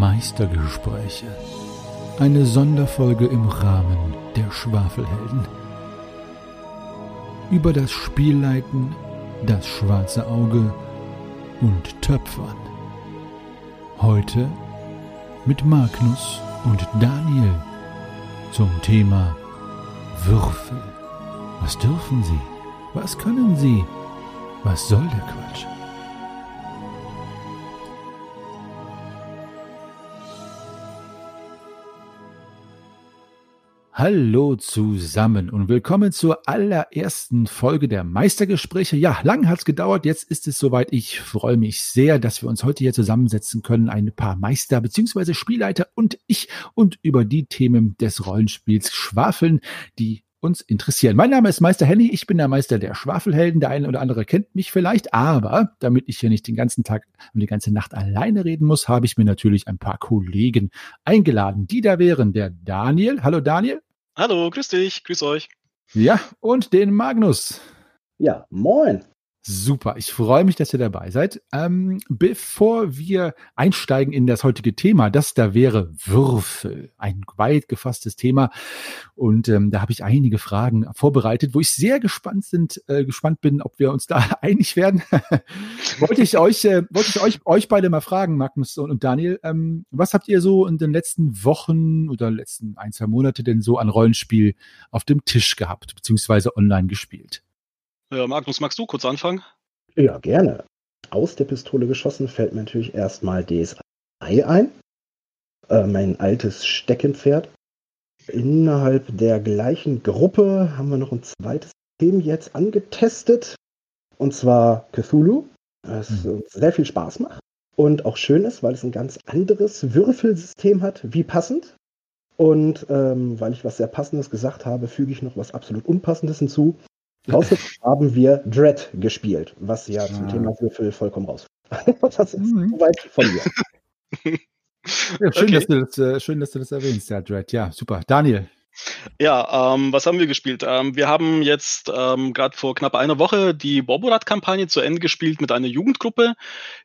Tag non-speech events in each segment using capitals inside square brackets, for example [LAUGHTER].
Meistergespräche. Eine Sonderfolge im Rahmen der Schwafelhelden. Über das Spielleiten, das schwarze Auge und Töpfern. Heute mit Magnus und Daniel zum Thema Würfel. Was dürfen sie? Was können sie? Was soll der Quatsch? Hallo zusammen und willkommen zur allerersten Folge der Meistergespräche. Ja, lang hat's gedauert, jetzt ist es soweit. Ich freue mich sehr, dass wir uns heute hier zusammensetzen können, ein paar Meister bzw. Spielleiter und ich und über die Themen des Rollenspiels schwafeln, die uns interessieren. Mein Name ist Meister Henny, ich bin der Meister der Schwafelhelden. Der eine oder andere kennt mich vielleicht, aber damit ich hier nicht den ganzen Tag und die ganze Nacht alleine reden muss, habe ich mir natürlich ein paar Kollegen eingeladen, die da wären. Der Daniel. Hallo Daniel. Hallo, grüß dich, grüß euch. Ja, und den Magnus. Ja, moin. Super, ich freue mich, dass ihr dabei seid. Ähm, bevor wir einsteigen in das heutige Thema, das da wäre Würfel, ein weit gefasstes Thema. Und ähm, da habe ich einige Fragen vorbereitet, wo ich sehr gespannt sind, äh, gespannt bin, ob wir uns da [LAUGHS] einig werden. [LAUGHS] wollte ich euch, äh, wollte ich euch, euch beide mal fragen, Magnus und Daniel, ähm, was habt ihr so in den letzten Wochen oder letzten ein, zwei Monate denn so an Rollenspiel auf dem Tisch gehabt, beziehungsweise online gespielt? Ja, Magnus, magst du kurz anfangen? Ja, gerne. Aus der Pistole geschossen fällt mir natürlich erstmal DSA ein. Äh, mein altes Steckenpferd. Innerhalb der gleichen Gruppe haben wir noch ein zweites System jetzt angetestet. Und zwar Cthulhu. Das mhm. sehr viel Spaß macht. Und auch schön ist, weil es ein ganz anderes Würfelsystem hat, wie passend. Und ähm, weil ich was sehr Passendes gesagt habe, füge ich noch was absolut Unpassendes hinzu. Außerdem haben wir Dread gespielt, was ja zum ah. Thema Würfel vollkommen raus. [LAUGHS] das ist mhm. soweit von mir. Ja, schön, okay. dass du das, äh, schön, dass du das erwähnst, ja, Dread. Ja, super. Daniel. Ja, ähm, was haben wir gespielt? Ähm, wir haben jetzt ähm, gerade vor knapp einer Woche die Borborat-Kampagne zu Ende gespielt mit einer Jugendgruppe,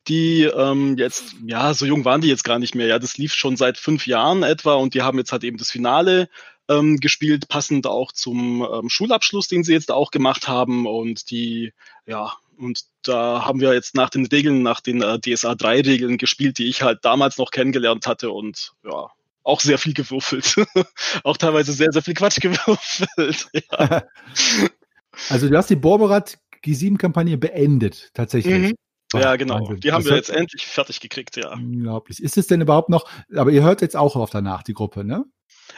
die ähm, jetzt, ja, so jung waren die jetzt gar nicht mehr. Ja, das lief schon seit fünf Jahren etwa und die haben jetzt halt eben das Finale ähm, gespielt, passend auch zum ähm, Schulabschluss, den sie jetzt auch gemacht haben. Und die, ja, und da haben wir jetzt nach den Regeln, nach den äh, DSA 3-Regeln gespielt, die ich halt damals noch kennengelernt hatte und ja, auch sehr viel gewürfelt. [LAUGHS] auch teilweise sehr, sehr viel Quatsch [LAUGHS] gewürfelt. Ja. [LAUGHS] Also du hast die Borberat G7-Kampagne beendet, tatsächlich. Mhm. Ja, genau. Wahnsinn. Die haben das wir jetzt endlich fertig gekriegt, ja. Unglaublich. Ist es denn überhaupt noch, aber ihr hört jetzt auch auf danach, die Gruppe, ne?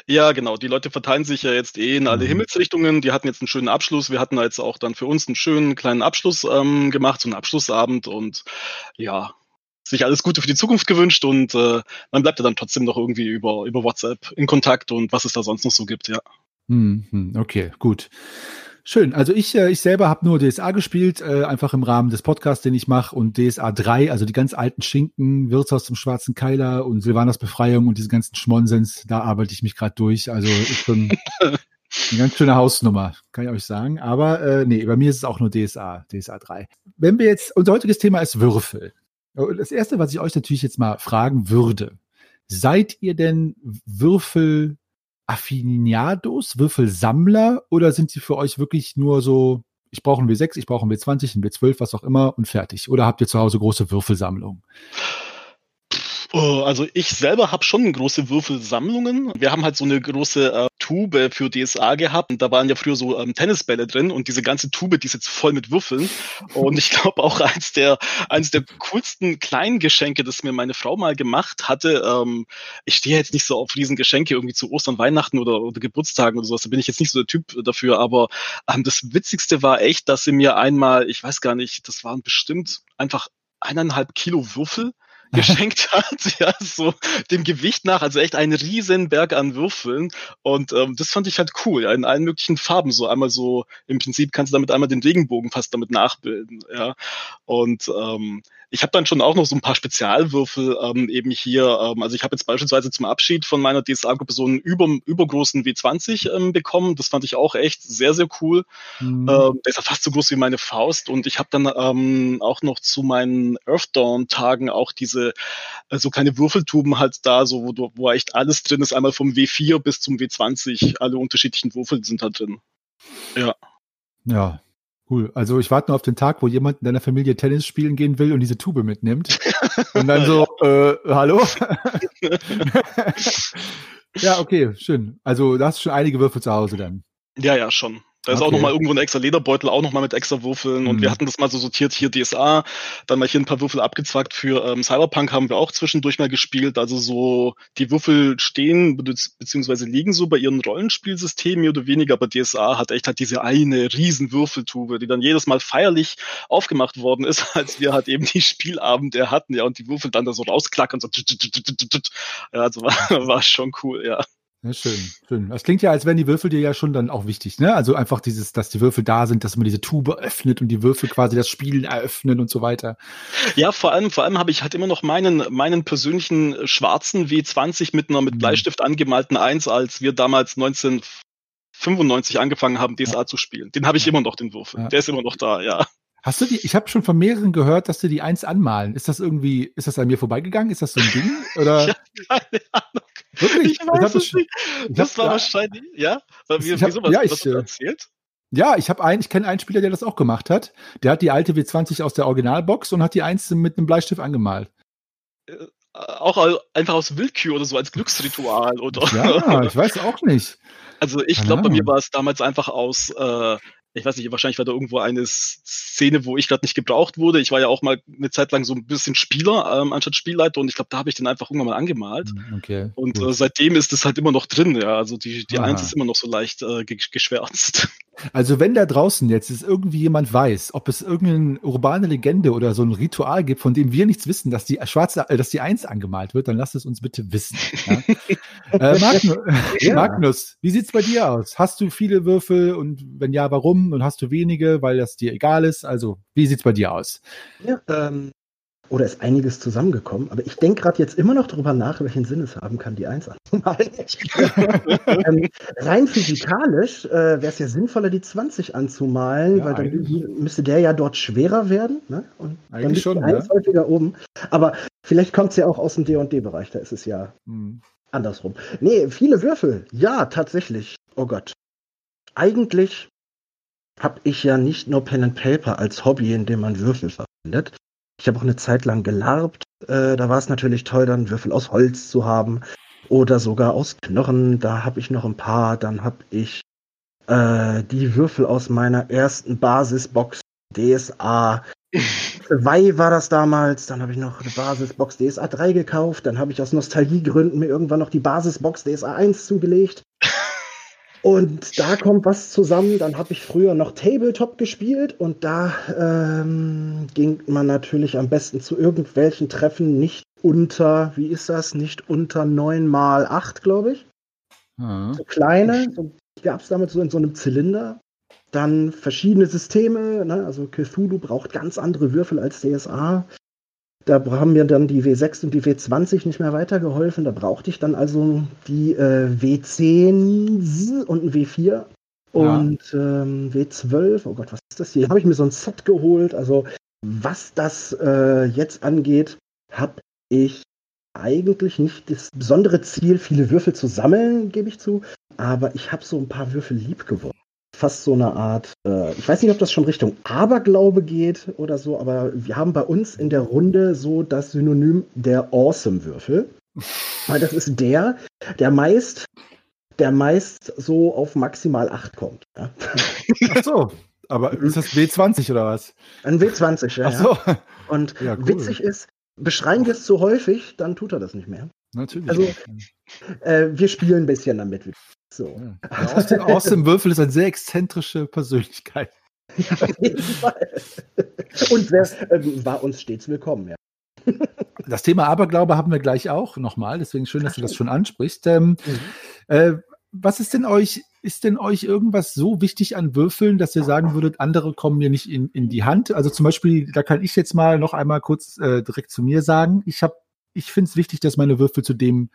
Ja, genau. Die Leute verteilen sich ja jetzt eh in alle mhm. Himmelsrichtungen. Die hatten jetzt einen schönen Abschluss. Wir hatten jetzt auch dann für uns einen schönen kleinen Abschluss ähm, gemacht, so einen Abschlussabend und ja, sich alles Gute für die Zukunft gewünscht und äh, man bleibt ja dann trotzdem noch irgendwie über, über WhatsApp in Kontakt und was es da sonst noch so gibt, ja. Mhm, okay, gut. Schön. Also ich, äh, ich selber habe nur DSA gespielt, äh, einfach im Rahmen des Podcasts, den ich mache, und DSA 3, also die ganz alten Schinken, Wirtshaus zum Schwarzen Keiler und Silvanas Befreiung und diese ganzen Schmonsens, da arbeite ich mich gerade durch. Also ist schon [LAUGHS] eine ganz schöne Hausnummer, kann ich euch sagen. Aber äh, nee, bei mir ist es auch nur DSA, DSA 3. Wenn wir jetzt, unser heutiges Thema ist Würfel. Das erste, was ich euch natürlich jetzt mal fragen würde, seid ihr denn Würfel Affiniados, Würfelsammler oder sind sie für euch wirklich nur so, ich brauche einen W6, ich brauche einen W20, einen W12, was auch immer und fertig? Oder habt ihr zu Hause große Würfelsammlungen? Oh, also ich selber habe schon große Würfelsammlungen. Wir haben halt so eine große äh, Tube für DSA gehabt und da waren ja früher so ähm, Tennisbälle drin und diese ganze Tube, die ist jetzt voll mit Würfeln. Und ich glaube auch eins der eins der coolsten kleinen Geschenke, das mir meine Frau mal gemacht hatte. Ähm, ich stehe jetzt nicht so auf Riesengeschenke irgendwie zu Ostern, Weihnachten oder, oder Geburtstagen oder sowas. Da bin ich jetzt nicht so der Typ dafür. Aber ähm, das Witzigste war echt, dass sie mir einmal, ich weiß gar nicht, das waren bestimmt einfach eineinhalb Kilo Würfel [LAUGHS] geschenkt hat, [LAUGHS] ja, so dem Gewicht nach, also echt ein riesen Berg an Würfeln und ähm, das fand ich halt cool, ja, in allen möglichen Farben, so einmal so, im Prinzip kannst du damit einmal den Regenbogen fast damit nachbilden, ja, und ähm, ich habe dann schon auch noch so ein paar Spezialwürfel ähm, eben hier. Ähm, also ich habe jetzt beispielsweise zum Abschied von meiner DSA-Gruppe so einen über, übergroßen W20 ähm, bekommen. Das fand ich auch echt sehr, sehr cool. Mhm. Ähm, der ist ja fast so groß wie meine Faust. Und ich habe dann ähm, auch noch zu meinen Earth Dawn-Tagen auch diese diese so kleine Würfeltuben halt da, so wo, wo echt alles drin ist, einmal vom W4 bis zum W20, alle unterschiedlichen Würfel sind da drin. Ja. Ja, Cool. Also ich warte nur auf den Tag, wo jemand in deiner Familie Tennis spielen gehen will und diese Tube mitnimmt. Und dann [LAUGHS] so, äh, hallo? [LAUGHS] ja, okay, schön. Also da hast du schon einige Würfel zu Hause dann. Ja, ja, schon. Da ist okay. auch nochmal irgendwo ein extra Lederbeutel, auch nochmal mit extra Würfeln. Mhm. Und wir mhm. hatten das mal so sortiert, hier DSA, dann mal hier ein paar Würfel abgezwackt. Für ähm, Cyberpunk haben wir auch zwischendurch mal gespielt. Also so, die Würfel stehen beziehungsweise liegen so bei ihren Rollenspielsystemen mehr oder weniger, aber DSA hat echt halt diese eine riesen Würfeltube, die dann jedes Mal feierlich aufgemacht worden ist, [LAUGHS] als wir halt eben die Spielabende hatten, ja, und die Würfel dann da so rausklackern, so ja, also [LAUGHS] war, war schon cool, ja. Ja, schön, schön. Das klingt ja, als wären die Würfel dir ja schon dann auch wichtig, ne? Also einfach dieses, dass die Würfel da sind, dass man diese Tube öffnet und die Würfel quasi das Spielen eröffnen und so weiter. Ja, vor allem, vor allem habe ich halt immer noch meinen, meinen persönlichen schwarzen W20 mit einer mit mhm. Bleistift angemalten Eins, als wir damals 1995 angefangen haben, DSA ja. zu spielen. Den habe ich immer noch, den Würfel. Ja. Der ist immer noch da, ja. Hast du die, ich habe schon von mehreren gehört, dass sie die eins anmalen. Ist das irgendwie, ist das an mir vorbeigegangen? Ist das so ein Ding? Oder? [LAUGHS] Ich habe keine Ahnung. Wirklich? Ich weiß es nicht. Das war wahrscheinlich, ja? Wie, ich hab, wieso, was, ja, ich, was äh, erzählt? Ja, ich habe einen, ich kenne einen Spieler, der das auch gemacht hat. Der hat die alte W20 aus der Originalbox und hat die eins mit einem Bleistift angemalt. Äh, auch einfach aus Willkür oder so als Glücksritual, oder? Ja, ich weiß auch nicht. [LAUGHS] Also ich glaube, bei mir war es damals einfach aus äh, ich weiß nicht, wahrscheinlich war da irgendwo eine Szene, wo ich gerade nicht gebraucht wurde. Ich war ja auch mal eine Zeit lang so ein bisschen Spieler ähm, anstatt Spielleiter und ich glaube, da habe ich den einfach irgendwann mal angemalt. Hm, okay. Und äh, seitdem ist es halt immer noch drin, ja. Also die, die Eins ist immer noch so leicht äh, geschwärzt. Also wenn da draußen jetzt ist irgendwie jemand weiß, ob es irgendeine urbane Legende oder so ein Ritual gibt, von dem wir nichts wissen, dass die schwarze, äh, dass die Eins angemalt wird, dann lasst es uns bitte wissen. Ja? [LAUGHS] äh, Magnus, [LAUGHS] ja. Magnus, wie sieht's bei dir aus? Hast du viele Würfel und wenn ja, warum? Und hast du wenige, weil das dir egal ist? Also wie sieht's bei dir aus? Ja, ähm, oder ist einiges zusammengekommen. Aber ich denke gerade jetzt immer noch darüber nach, welchen Sinn es haben kann, die 1 anzumalen. [LAUGHS] ähm, rein physikalisch äh, wäre es ja sinnvoller, die 20 anzumalen, ja, weil dann müsste der ja dort schwerer werden. Ne? Und eigentlich dann schon, die 1 ja. häufiger oben. Aber vielleicht kommt es ja auch aus dem D&D-Bereich, da ist es ja hm. andersrum. Nee, viele Würfel. Ja, tatsächlich. Oh Gott. Eigentlich habe ich ja nicht nur Pen and Paper als Hobby, in dem man Würfel verwendet, ich habe auch eine Zeit lang gelarbt. Äh, da war es natürlich toll, dann Würfel aus Holz zu haben oder sogar aus Knochen. Da habe ich noch ein paar. Dann habe ich äh, die Würfel aus meiner ersten Basisbox DSA 2 war das damals. Dann habe ich noch eine Basisbox DSA 3 gekauft. Dann habe ich aus Nostalgiegründen mir irgendwann noch die Basisbox DSA 1 zugelegt. Und da kommt was zusammen. Dann habe ich früher noch Tabletop gespielt und da ähm, ging man natürlich am besten zu irgendwelchen Treffen nicht unter, wie ist das, nicht unter 9 mal 8, glaube ich. Mhm. So kleine, so, gab es damals so in so einem Zylinder. Dann verschiedene Systeme, ne? also Cthulhu braucht ganz andere Würfel als DSA. Da haben mir dann die W6 und die W20 nicht mehr weitergeholfen. Da brauchte ich dann also die äh, W10 und ein W4 und ja. ähm, W12. Oh Gott, was ist das hier? Habe ich mir so ein Set geholt. Also was das äh, jetzt angeht, habe ich eigentlich nicht das besondere Ziel, viele Würfel zu sammeln, gebe ich zu. Aber ich habe so ein paar Würfel lieb geworden fast so eine Art, äh, ich weiß nicht, ob das schon Richtung Aberglaube geht oder so, aber wir haben bei uns in der Runde so das Synonym der Awesome-Würfel. [LAUGHS] Weil das ist der, der meist, der meist so auf maximal 8 kommt. Ja. Ach so, aber ist das W20 oder was? Ein W20, ja. Ach so. Und ja, cool. witzig ist, beschreien wir es zu häufig, dann tut er das nicht mehr. Natürlich. Also, äh, wir spielen ein bisschen damit. So. Ja. Aus, dem, aus dem Würfel ist eine sehr exzentrische Persönlichkeit. Ja, auf jeden Fall. Und wer, äh, war uns stets willkommen, ja. [LAUGHS] Das Thema Aberglaube haben wir gleich auch nochmal, deswegen schön, dass du das schon ansprichst. Ähm, mhm. äh, was ist denn euch, ist denn euch irgendwas so wichtig an Würfeln, dass ihr sagen würdet, andere kommen mir nicht in, in die Hand? Also zum Beispiel, da kann ich jetzt mal noch einmal kurz äh, direkt zu mir sagen. Ich habe, ich finde es wichtig, dass meine Würfel zu dem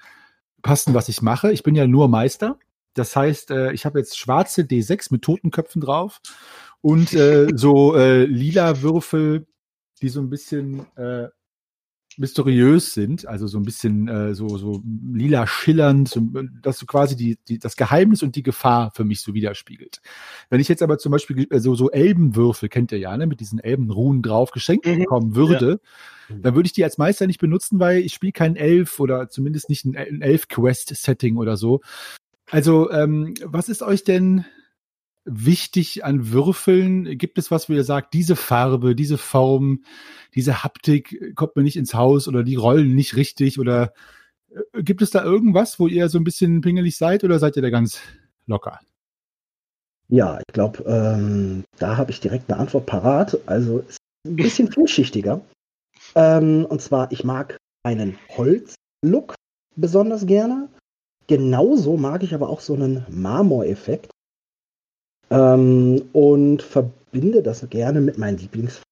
passen, was ich mache. Ich bin ja nur Meister. Das heißt, äh, ich habe jetzt schwarze D6 mit Totenköpfen drauf und äh, [LAUGHS] so äh, lila Würfel, die so ein bisschen, äh, mysteriös sind, also so ein bisschen äh, so, so lila schillernd, so, dass du quasi die, die, das Geheimnis und die Gefahr für mich so widerspiegelt. Wenn ich jetzt aber zum Beispiel äh, so, so Elbenwürfel, kennt ihr ja, ne, mit diesen Elbenruhen drauf geschenkt mhm. bekommen würde, ja. dann würde ich die als Meister nicht benutzen, weil ich spiele kein Elf oder zumindest nicht ein Elf-Quest-Setting oder so. Also, ähm, was ist euch denn wichtig an Würfeln? Gibt es was, wo ihr sagt, diese Farbe, diese Form, diese Haptik kommt mir nicht ins Haus oder die rollen nicht richtig oder äh, gibt es da irgendwas, wo ihr so ein bisschen pingelig seid oder seid ihr da ganz locker? Ja, ich glaube, ähm, da habe ich direkt eine Antwort parat. Also ist ein bisschen [LAUGHS] vielschichtiger. Ähm, und zwar, ich mag einen Holzlook besonders gerne. Genauso mag ich aber auch so einen Marmoreffekt. Ähm, und verbinde das gerne mit meinen Lieblingsfarben.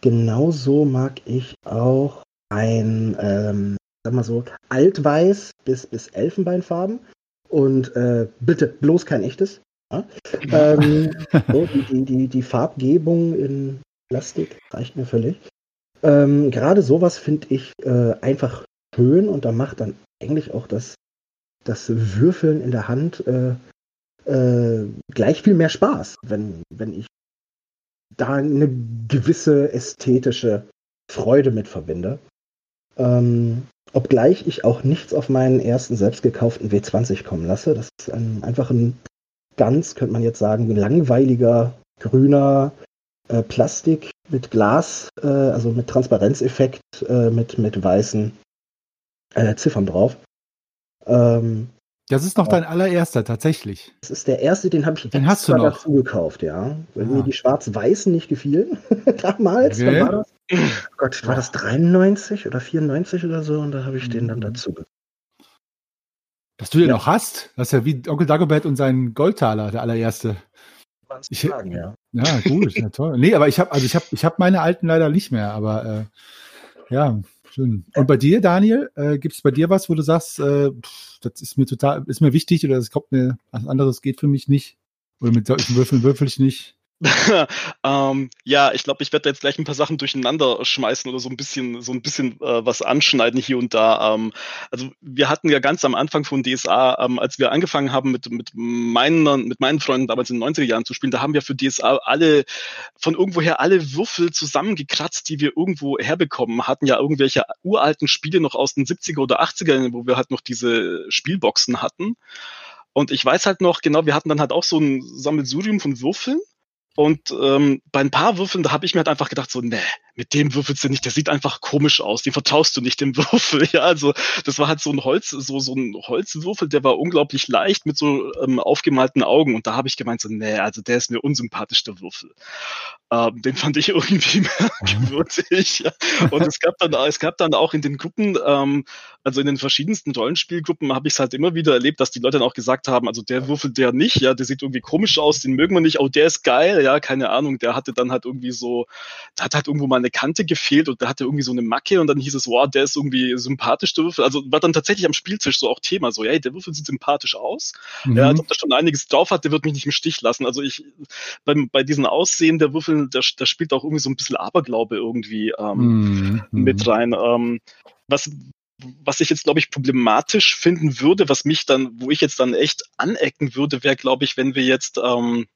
Genauso mag ich auch ein, ähm, sag mal so, Altweiß bis, bis Elfenbeinfarben. Und äh, bitte bloß kein echtes. Ja? ähm, [LAUGHS] so, die, die, die, die, Farbgebung in Plastik reicht mir völlig. Ähm, Gerade sowas finde ich äh, einfach schön und da macht dann eigentlich auch das, das Würfeln in der Hand äh, äh, gleich viel mehr Spaß, wenn, wenn ich da eine gewisse ästhetische Freude mit verbinde. Ähm, obgleich ich auch nichts auf meinen ersten selbst gekauften W20 kommen lasse. Das ist ein, einfach ein ganz, könnte man jetzt sagen, langweiliger grüner äh, Plastik mit Glas, äh, also mit Transparenzeffekt, äh, mit, mit weißen äh, Ziffern drauf. Ähm, das ist noch dein allererster, tatsächlich. Das ist der erste, den habe ich den hast du noch. dazu gekauft, ja. Weil ah. mir die schwarz-weißen nicht gefielen [LAUGHS] damals. Okay. war das? Oh Gott, war das 93 oder 94 oder so? Und da habe ich den dann mhm. dazu gekauft. Dass du den ja. noch hast? Das ist ja wie Onkel Dagobert und sein Goldtaler, der allererste. Ich, sagen, ja. Ja, gut, ja, toll. Nee, aber ich habe also ich habe ich habe meine alten leider nicht mehr, aber äh, ja, Schön. Und bei dir, Daniel, äh, gibt es bei dir was, wo du sagst, äh, pff, das ist mir total, ist mir wichtig oder das kommt mir, was anderes geht für mich nicht? Oder mit solchen Würfeln würfel ich nicht? [LAUGHS] ähm, ja, ich glaube, ich werde jetzt gleich ein paar Sachen durcheinander schmeißen oder so ein bisschen, so ein bisschen äh, was anschneiden hier und da. Ähm, also wir hatten ja ganz am Anfang von DSA, ähm, als wir angefangen haben mit, mit meinen, mit meinen Freunden damals in den 90er Jahren zu spielen, da haben wir für DSA alle von irgendwoher alle Würfel zusammengekratzt, die wir irgendwo herbekommen hatten. Ja, irgendwelche uralten Spiele noch aus den 70er oder 80er, wo wir halt noch diese Spielboxen hatten. Und ich weiß halt noch genau, wir hatten dann halt auch so ein Sammelsurium von Würfeln. Und ähm, bei ein paar Würfeln, da habe ich mir halt einfach gedacht, so, nee, mit dem würfelst du nicht, der sieht einfach komisch aus, dem vertraust du nicht dem [LAUGHS] Würfel. Ja, also das war halt so ein Holz, so, so ein Holzwürfel, der war unglaublich leicht mit so ähm, aufgemalten Augen. Und da habe ich gemeint, so, nee, also der ist mir unsympathisch, der Würfel. Ähm, den fand ich [LAUGHS] irgendwie merkwürdig. ja. Und es gab dann, es gab dann auch in den Gruppen, ähm, also in den verschiedensten Rollenspielgruppen habe ich es halt immer wieder erlebt, dass die Leute dann auch gesagt haben, also der Würfel, der nicht, ja, der sieht irgendwie komisch aus, den mögen wir nicht, oh, der ist geil, ja, keine Ahnung, der hatte dann halt irgendwie so, der hat halt irgendwo mal eine Kante gefehlt und der hatte irgendwie so eine Macke und dann hieß es, wow, der ist irgendwie sympathisch, der Würfel. Also war dann tatsächlich am Spieltisch so auch Thema, so, hey, der Würfel sieht sympathisch aus. Mhm. Ja, als ob der schon einiges drauf hat, der wird mich nicht im Stich lassen. Also ich, beim, bei diesen Aussehen der Würfel, da, da spielt auch irgendwie so ein bisschen Aberglaube irgendwie ähm, mhm. mit rein. Ähm, was, was ich jetzt, glaube ich, problematisch finden würde, was mich dann, wo ich jetzt dann echt anecken würde, wäre, glaube ich, wenn wir jetzt ähm,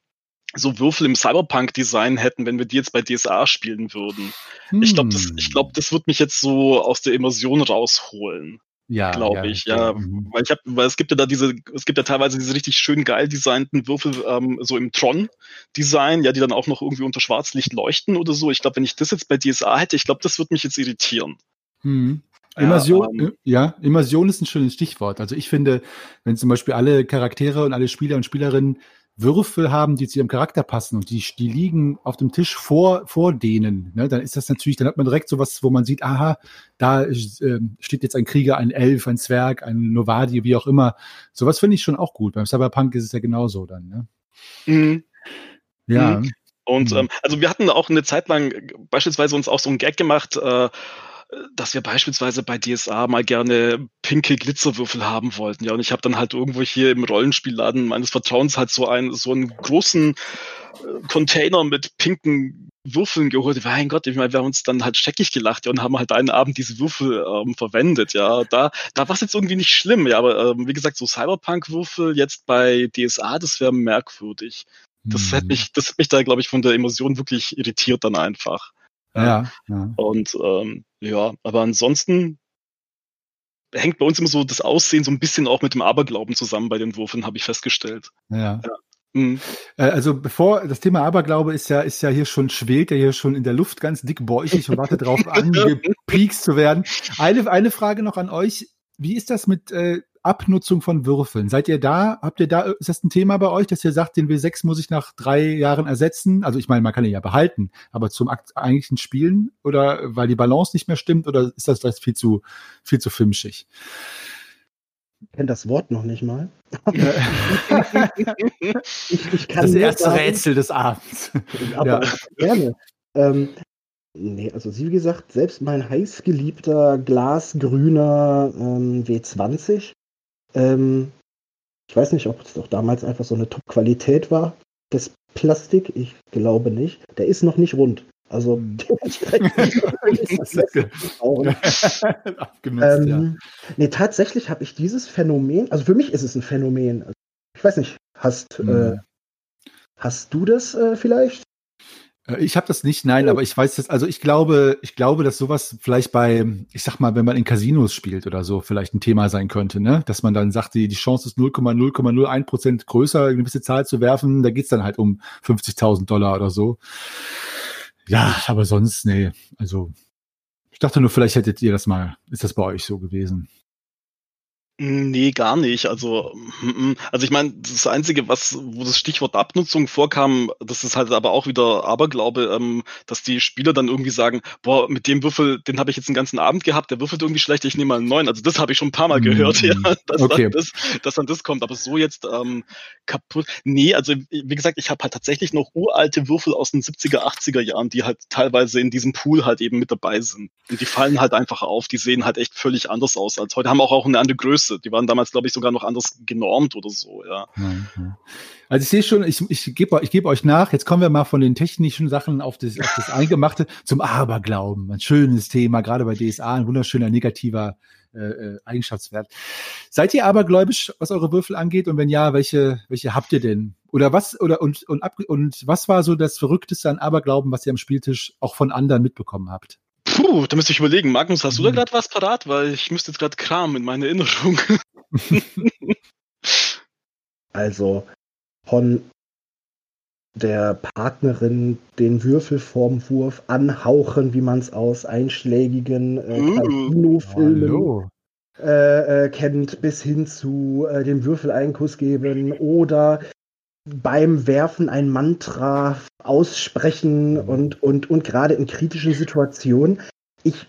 so Würfel im Cyberpunk-Design hätten, wenn wir die jetzt bei DSA spielen würden. Hm. Ich glaube, das, ich glaube, das wird mich jetzt so aus der Immersion rausholen. Ja, glaube ja, ich, ja, mhm. weil ich habe, weil es gibt ja da diese, es gibt ja teilweise diese richtig schön geil designten Würfel ähm, so im Tron-Design, ja, die dann auch noch irgendwie unter Schwarzlicht leuchten oder so. Ich glaube, wenn ich das jetzt bei DSA hätte, ich glaube, das wird mich jetzt irritieren. Hm. Immersion, ja, ähm, ja, Immersion ist ein schönes Stichwort. Also ich finde, wenn zum Beispiel alle Charaktere und alle Spieler und Spielerinnen Würfel haben, die zu ihrem Charakter passen und die, die liegen auf dem Tisch vor, vor denen, ne, dann ist das natürlich, dann hat man direkt sowas, wo man sieht, aha, da äh, steht jetzt ein Krieger, ein Elf, ein Zwerg, ein Novadi, wie auch immer. Sowas finde ich schon auch gut. Beim Cyberpunk ist es ja genauso dann, ne? Mhm. Ja. Mhm. Und mhm. ähm, also wir hatten auch eine Zeit lang beispielsweise uns auch so ein Gag gemacht, äh, dass wir beispielsweise bei DSA mal gerne pinke Glitzerwürfel haben wollten. Ja, und ich habe dann halt irgendwo hier im Rollenspielladen meines Vertrauens halt so einen so einen großen äh, Container mit pinken Würfeln geholt. Mein Gott, ich meine, wir haben uns dann halt scheckig gelacht ja, und haben halt einen Abend diese Würfel ähm, verwendet, ja. Da, da war es jetzt irgendwie nicht schlimm, ja, aber ähm, wie gesagt, so Cyberpunk-Würfel jetzt bei DSA, das wäre merkwürdig. Das hm. hätte mich, das hat mich da, glaube ich, von der Emotion wirklich irritiert dann einfach. Ja. ja. Und ähm, ja, aber ansonsten hängt bei uns immer so das Aussehen so ein bisschen auch mit dem Aberglauben zusammen bei den Würfeln, habe ich festgestellt. Ja. ja. Mhm. Also bevor das Thema Aberglaube ist ja, ist ja hier schon, schwelt ja hier schon in der Luft ganz dick bäuchig und wartet darauf, [LAUGHS] angepiekst zu werden. Eine, eine Frage noch an euch. Wie ist das mit äh, Abnutzung von Würfeln? Seid ihr da? Habt ihr da, ist das ein Thema bei euch, dass ihr sagt, den W6 muss ich nach drei Jahren ersetzen? Also ich meine, man kann ihn ja behalten, aber zum eigentlichen Spielen oder weil die Balance nicht mehr stimmt oder ist das, das viel zu, viel zu filmschig? Ich kenne das Wort noch nicht mal. [LAUGHS] ich, ich das erste sagen, Rätsel des Abends. Aber ja. gerne. Ähm, nee, also wie gesagt, selbst mein heißgeliebter glasgrüner ähm, W20, ähm, ich weiß nicht, ob es doch damals einfach so eine Top-Qualität war, das Plastik, ich glaube nicht. Der ist noch nicht rund. Also hm. [LAUGHS] [LAUGHS] [LAUGHS] ähm, ja. Nee, tatsächlich habe ich dieses Phänomen, also für mich ist es ein Phänomen. Ich weiß nicht, hast, hm. äh, hast du das äh, vielleicht? Äh, ich habe das nicht, nein, oh. aber ich weiß das, also ich glaube, ich glaube, dass sowas vielleicht bei, ich sag mal, wenn man in Casinos spielt oder so, vielleicht ein Thema sein könnte, ne? Dass man dann sagt, die, die Chance ist 0,0,01 Prozent größer, eine gewisse Zahl zu werfen, da geht's dann halt um 50.000 Dollar oder so. Ja, aber sonst, nee. Also, ich dachte nur, vielleicht hättet ihr das mal, ist das bei euch so gewesen? Nee, gar nicht. Also, mm, mm. also ich meine, das Einzige, was, wo das Stichwort Abnutzung vorkam, das ist halt aber auch wieder Aberglaube, ähm, dass die Spieler dann irgendwie sagen, boah, mit dem Würfel, den habe ich jetzt einen ganzen Abend gehabt, der würfelt irgendwie schlecht, ich nehme mal einen neuen. Also das habe ich schon ein paar Mal gehört, [LAUGHS] ja, dass, okay. dann das, dass dann das kommt. Aber so jetzt ähm, kaputt. Nee, also wie gesagt, ich habe halt tatsächlich noch uralte Würfel aus den 70er, 80er Jahren, die halt teilweise in diesem Pool halt eben mit dabei sind. Und die fallen halt einfach auf, die sehen halt echt völlig anders aus als heute, haben auch, auch eine andere Größe. Größe. Die waren damals, glaube ich, sogar noch anders genormt oder so, ja. Also ich sehe schon, ich, ich gebe ich geb euch nach, jetzt kommen wir mal von den technischen Sachen auf das, auf das Eingemachte zum Aberglauben. Ein schönes Thema, gerade bei DSA, ein wunderschöner negativer äh, äh, Eigenschaftswert. Seid ihr abergläubisch, was eure Würfel angeht? Und wenn ja, welche, welche habt ihr denn? Oder was, oder und, und, ab, und was war so das Verrückteste an Aberglauben, was ihr am Spieltisch auch von anderen mitbekommen habt? Puh, da müsste ich überlegen. Magnus, hast du da hm. gerade was parat? Weil ich müsste jetzt gerade Kram in meine Erinnerung. [LAUGHS] also von der Partnerin den Würfel vorm Wurf anhauchen, wie man es aus einschlägigen äh, Casino-Filmen uh. äh, äh, kennt, bis hin zu äh, dem Würfel einen Kuss geben oder beim Werfen ein Mantra aussprechen mhm. und, und, und gerade in kritischen Situationen. Ich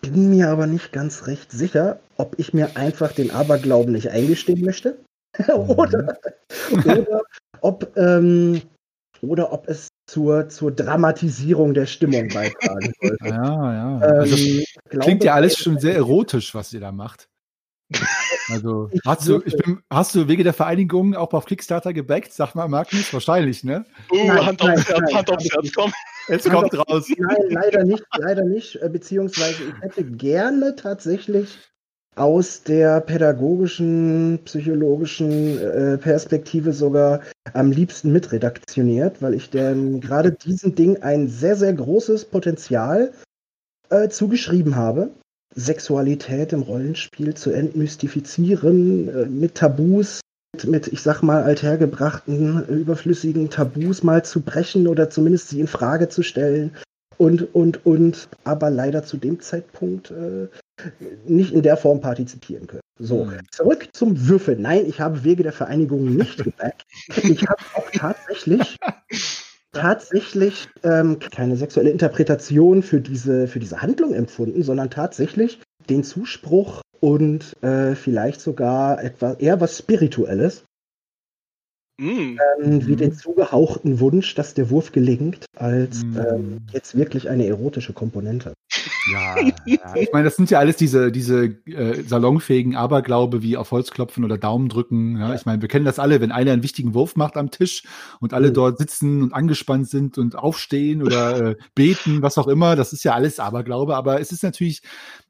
bin mir aber nicht ganz recht sicher, ob ich mir einfach den Aberglauben nicht eingestehen möchte [LAUGHS] oder, mhm. oder, ob, ähm, oder ob es zur, zur Dramatisierung der Stimmung beitragen [LAUGHS] sollte. Ja, ja. Also, ähm, klingt ja alles schon sehr erotisch, was ihr da macht. [LAUGHS] Also hast du, ich bin, hast du Wege der Vereinigung auch auf Kickstarter gebackt? Sag mal, Magnus, wahrscheinlich, ne? Uh, nein, Hand aufs Herz, Hand aufs Herz, komm. Jetzt kommt raus. Nein, leider nicht, leider nicht. Äh, beziehungsweise ich hätte gerne tatsächlich aus der pädagogischen, psychologischen äh, Perspektive sogar am liebsten mitredaktioniert, weil ich denn gerade diesem Ding ein sehr, sehr großes Potenzial äh, zugeschrieben habe. Sexualität im Rollenspiel zu entmystifizieren, äh, mit Tabus, mit, mit, ich sag mal, althergebrachten, überflüssigen Tabus mal zu brechen oder zumindest sie in Frage zu stellen. Und, und, und, aber leider zu dem Zeitpunkt äh, nicht in der Form partizipieren können. So, mhm. zurück zum Würfel. Nein, ich habe Wege der Vereinigung nicht gebackt. Ich habe auch tatsächlich [LAUGHS] tatsächlich ähm, keine sexuelle Interpretation für diese, für diese Handlung empfunden, sondern tatsächlich den Zuspruch und äh, vielleicht sogar etwas eher was Spirituelles. Mm. ähm, wie mhm. den zugehauchten Wunsch, dass der Wurf gelingt, als mm. ähm, jetzt wirklich eine erotische Komponente. Ja, [LAUGHS] ja. ich meine, das sind ja alles diese, diese äh, salonfähigen Aberglaube wie auf Holz klopfen oder Daumen drücken. Ja? Ich meine, wir kennen das alle, wenn einer einen wichtigen Wurf macht am Tisch und alle mhm. dort sitzen und angespannt sind und aufstehen oder äh, beten, was auch immer. Das ist ja alles Aberglaube, aber es ist natürlich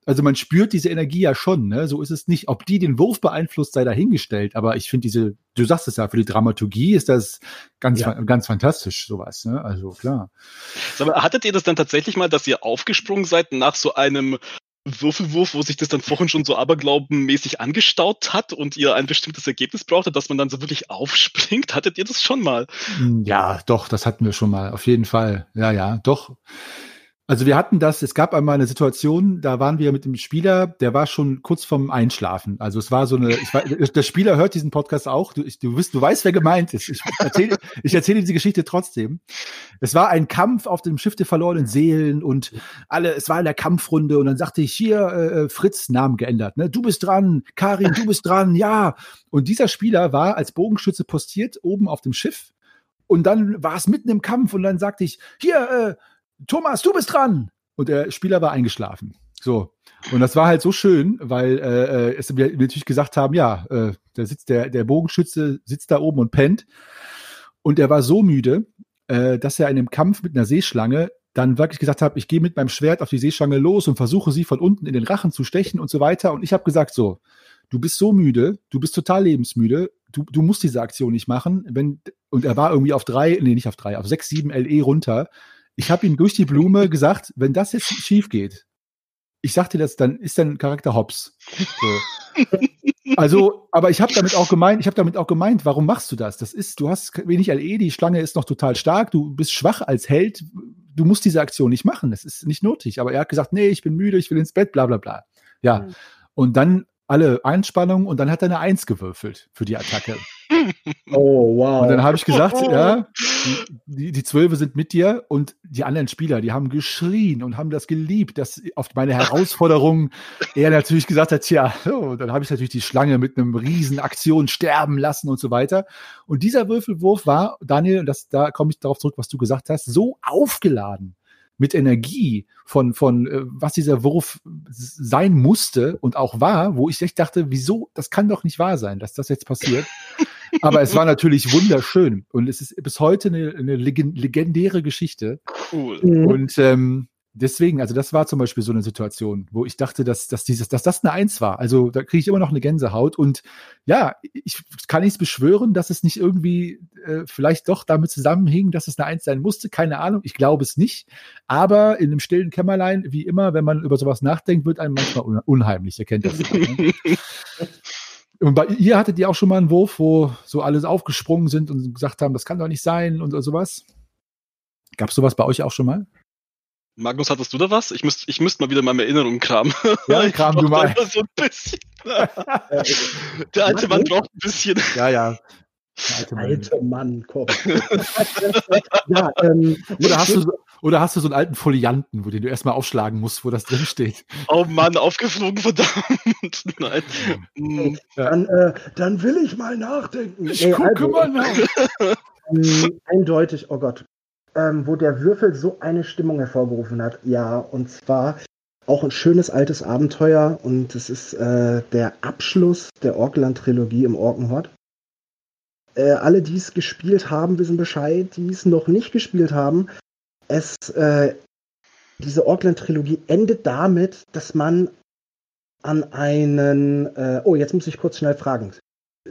also man spürt diese Energie ja schon, ne? So ist es nicht. Ob die den Wurf beeinflusst, sei dahingestellt. Aber ich finde diese, du sagst es ja, für die Dramaturgie ist das ganz, ja. ganz fantastisch, sowas, ne? Also klar. Aber hattet ihr das dann tatsächlich mal, dass ihr aufgesprungen seid nach so einem Würfelwurf, wo sich das dann vorhin schon so aberglaubenmäßig angestaut hat und ihr ein bestimmtes Ergebnis brauchtet, dass man dann so wirklich aufspringt? Hattet ihr das schon mal? Ja, doch, das hatten wir schon mal, auf jeden Fall. Ja, ja, doch. Also wir hatten das, es gab einmal eine Situation, da waren wir mit dem Spieler, der war schon kurz vorm Einschlafen. Also es war so eine, ich weiß, der Spieler hört diesen Podcast auch, du, ich, du, wirst, du weißt, wer gemeint ist. Ich erzähle, ich erzähle diese Geschichte trotzdem. Es war ein Kampf auf dem Schiff der verlorenen Seelen und alle, es war in der Kampfrunde und dann sagte ich, hier, äh, äh, Fritz, Namen geändert, ne? Du bist dran, Karin, du bist dran, ja. Und dieser Spieler war als Bogenschütze postiert oben auf dem Schiff und dann war es mitten im Kampf und dann sagte ich, hier, äh, Thomas, du bist dran. Und der Spieler war eingeschlafen. So. Und das war halt so schön, weil äh, äh es, wir natürlich gesagt haben, ja, äh, da sitzt der, der Bogenschütze sitzt da oben und pennt. Und er war so müde, äh, dass er in einem Kampf mit einer Seeschlange dann wirklich gesagt hat, ich gehe mit meinem Schwert auf die Seeschlange los und versuche sie von unten in den Rachen zu stechen und so weiter. Und ich habe gesagt, so, du bist so müde, du bist total lebensmüde, du, du musst diese Aktion nicht machen. Wenn, und er war irgendwie auf drei, nee, nicht auf drei, auf sechs, sieben LE runter. Ich habe ihm durch die Blume gesagt, wenn das jetzt schief geht, ich sag dir das, dann ist dein Charakter Hops. So. [LAUGHS] Also, aber ich habe damit auch gemeint, ich habe damit auch gemeint, warum machst du das? Das ist, du hast wenig LE, die Schlange ist noch total stark, du bist schwach als Held, du musst diese Aktion nicht machen, das ist nicht nötig. Aber er hat gesagt, nee, ich bin müde, ich will ins Bett, bla bla bla. Ja. Mhm. Und dann alle Einspannungen und dann hat er eine Eins gewürfelt für die Attacke. [LAUGHS] Oh, wow. Und dann habe ich gesagt, ja, [LAUGHS] die, die Zwölfe sind mit dir und die anderen Spieler, die haben geschrien und haben das geliebt, dass auf meine Herausforderung [LAUGHS] er natürlich gesagt hat, tja, so, dann habe ich natürlich die Schlange mit einem riesen Aktion sterben lassen und so weiter. Und dieser Würfelwurf war, Daniel, und das, da komme ich darauf zurück, was du gesagt hast, so aufgeladen mit Energie von, von äh, was dieser Wurf sein musste und auch war, wo ich echt dachte, wieso, das kann doch nicht wahr sein, dass das jetzt passiert. Aber es war natürlich wunderschön und es ist bis heute eine, eine legendäre Geschichte. Cool. Und ähm, deswegen, also das war zum Beispiel so eine Situation, wo ich dachte, dass, dass, dieses, dass das eine Eins war. Also da kriege ich immer noch eine Gänsehaut. Und ja, ich kann nichts beschwören, dass es nicht irgendwie äh, vielleicht doch damit zusammenhing, dass es eine Eins sein musste. Keine Ahnung, ich glaube es nicht. Aber in einem stillen Kämmerlein, wie immer, wenn man über sowas nachdenkt, wird einem manchmal unheimlich. Ihr kennt das. ne? [LAUGHS] Und bei ihr hattet ihr auch schon mal einen Wurf, wo so alles aufgesprungen sind und gesagt haben, das kann doch nicht sein und sowas? Gab es sowas bei euch auch schon mal? Magnus, hattest du da was? Ich müsste ich müsst mal wieder meine Erinnerungen kramen. [LAUGHS] Ja, kram du mal. So ein bisschen. [LAUGHS] Der alte Mann braucht ein bisschen. Ja, ja. Alte Mann, alte Mann komm. [LAUGHS] ja, ähm, oder, hast du, oder hast du so einen alten Folianten, wo den du erstmal aufschlagen musst, wo das drin steht? Oh Mann, aufgeflogen, verdammt. Nein. Hm. Dann, äh, dann will ich mal nachdenken. Ich Ey, gucke also, mal nach. Ähm, eindeutig, oh Gott, ähm, wo der Würfel so eine Stimmung hervorgerufen hat. Ja, und zwar auch ein schönes altes Abenteuer und es ist äh, der Abschluss der Orkland-Trilogie im Orkenhort. Äh, alle, die es gespielt haben, wissen Bescheid, die es noch nicht gespielt haben. Es, äh, diese Orkland-Trilogie endet damit, dass man an einen, äh, oh, jetzt muss ich kurz schnell fragen.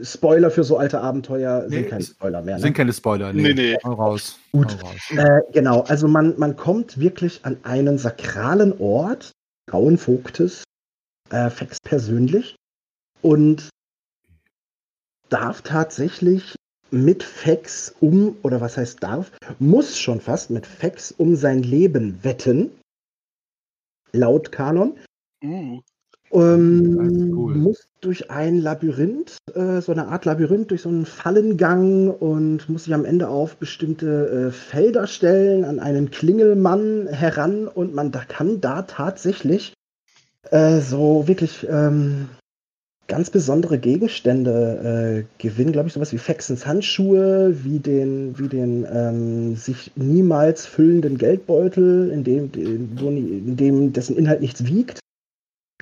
Spoiler für so alte Abenteuer nee, sind keine Spoiler mehr. Ne? Sind keine Spoiler, nee. nee, nee. Hau raus. Gut. Raus. Äh, genau, also man, man kommt wirklich an einen sakralen Ort, Grauen Vogtes, äh, Fex persönlich, und darf tatsächlich mit Fex um, oder was heißt darf, muss schon fast mit Fex um sein Leben wetten. Laut Kanon. Uh. Ähm, cool. Muss durch ein Labyrinth, äh, so eine Art Labyrinth, durch so einen Fallengang und muss sich am Ende auf bestimmte äh, Felder stellen, an einen Klingelmann heran und man da kann da tatsächlich äh, so wirklich ähm, ganz besondere Gegenstände äh, gewinnen, glaube ich, sowas wie Faxens Handschuhe, wie den, wie den ähm, sich niemals füllenden Geldbeutel, in dem, in dem dessen Inhalt nichts wiegt.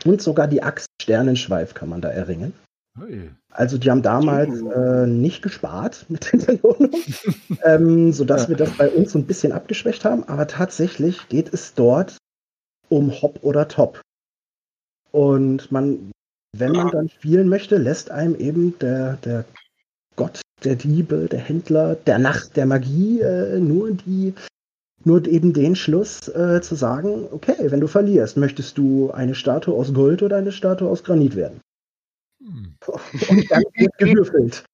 Und sogar die Axt Sternenschweif kann man da erringen. Hey. Also die haben damals äh, nicht gespart [LAUGHS] mit den Belohnungen, [LAUGHS] ähm, sodass wir das bei uns so ein bisschen abgeschwächt haben. Aber tatsächlich geht es dort um Hop oder Top. Und man wenn man dann spielen möchte, lässt einem eben der, der Gott der Liebe, der Händler, der Nacht, der Magie äh, nur die nur eben den Schluss äh, zu sagen, okay, wenn du verlierst, möchtest du eine Statue aus Gold oder eine Statue aus Granit werden? Hm. Und dann wird [LAUGHS] gewürfelt.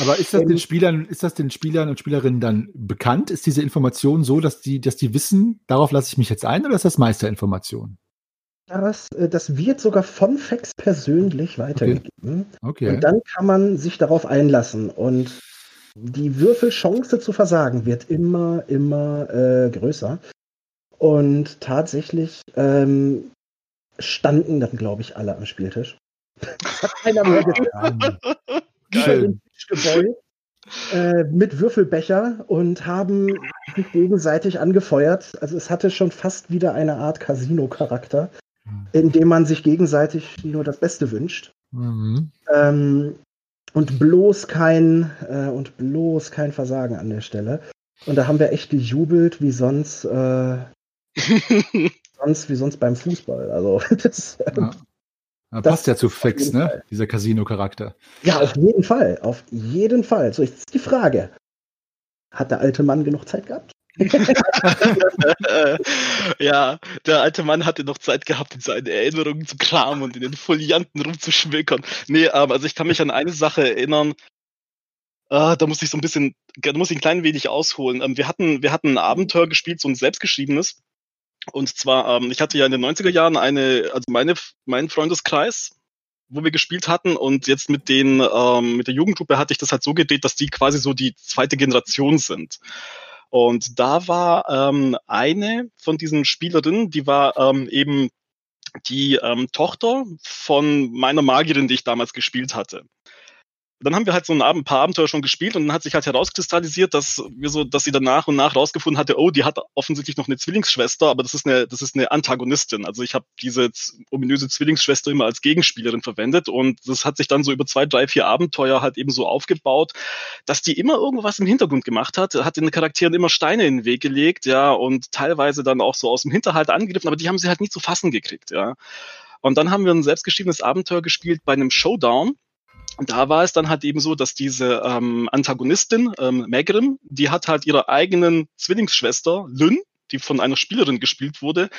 Aber ist das den Spielern, ist das den Spielern und Spielerinnen dann bekannt? Ist diese Information so, dass die, dass die wissen, darauf lasse ich mich jetzt ein, oder ist das Meisterinformation? Das, äh, das wird sogar von Fex persönlich weitergegeben. Okay. okay. Und dann kann man sich darauf einlassen. Und die Würfelchance zu versagen wird immer, immer äh, größer. Und tatsächlich ähm, standen dann, glaube ich, alle am Spieltisch. Das hat keiner mehr [LAUGHS] getan. Geil. Gebeugt, äh, mit Würfelbecher und haben sich gegenseitig angefeuert. Also es hatte schon fast wieder eine Art Casino-Charakter indem man sich gegenseitig nur das Beste wünscht. Mhm. Ähm, und bloß kein äh, und bloß kein Versagen an der Stelle. Und da haben wir echt gejubelt, wie sonst, äh, [LAUGHS] sonst wie sonst beim Fußball. Also [LAUGHS] das, ja. Ja, passt ja zu Fix, ne? Fall. Dieser Casino-Charakter. Ja, auf jeden Fall. Auf jeden Fall. So, jetzt ist die Frage. Hat der alte Mann genug Zeit gehabt? Ja, der alte Mann hatte noch Zeit gehabt, in seinen Erinnerungen zu kramen und in den Folianten rumzuschmökern. Nee, aber also ich kann mich an eine Sache erinnern. Ah, da muss ich so ein bisschen, da muss ich ein klein wenig ausholen. Ähm, wir hatten, wir hatten ein Abenteuer gespielt, so ein selbstgeschriebenes. Und zwar, ähm, ich hatte ja in den 90er Jahren eine, also meine, meinen Freundeskreis, wo wir gespielt hatten und jetzt mit den, ähm, mit der Jugendgruppe hatte ich das halt so gedreht, dass die quasi so die zweite Generation sind. Und da war ähm, eine von diesen Spielerinnen, die war ähm, eben die ähm, Tochter von meiner Magierin, die ich damals gespielt hatte dann haben wir halt so ein, paar Abenteuer schon gespielt und dann hat sich halt herauskristallisiert, dass wir so, dass sie dann nach und nach rausgefunden hatte, oh, die hat offensichtlich noch eine Zwillingsschwester, aber das ist eine, das ist eine Antagonistin. Also ich habe diese ominöse Zwillingsschwester immer als Gegenspielerin verwendet und das hat sich dann so über zwei, drei, vier Abenteuer halt eben so aufgebaut, dass die immer irgendwas im Hintergrund gemacht hat, hat den Charakteren immer Steine in den Weg gelegt, ja, und teilweise dann auch so aus dem Hinterhalt angegriffen, aber die haben sie halt nicht zu fassen gekriegt, ja. Und dann haben wir ein selbstgeschriebenes Abenteuer gespielt bei einem Showdown da war es dann halt eben so, dass diese ähm, Antagonistin, ähm, Megrim, die hat halt ihre eigenen Zwillingsschwester, Lynn, die von einer Spielerin gespielt wurde,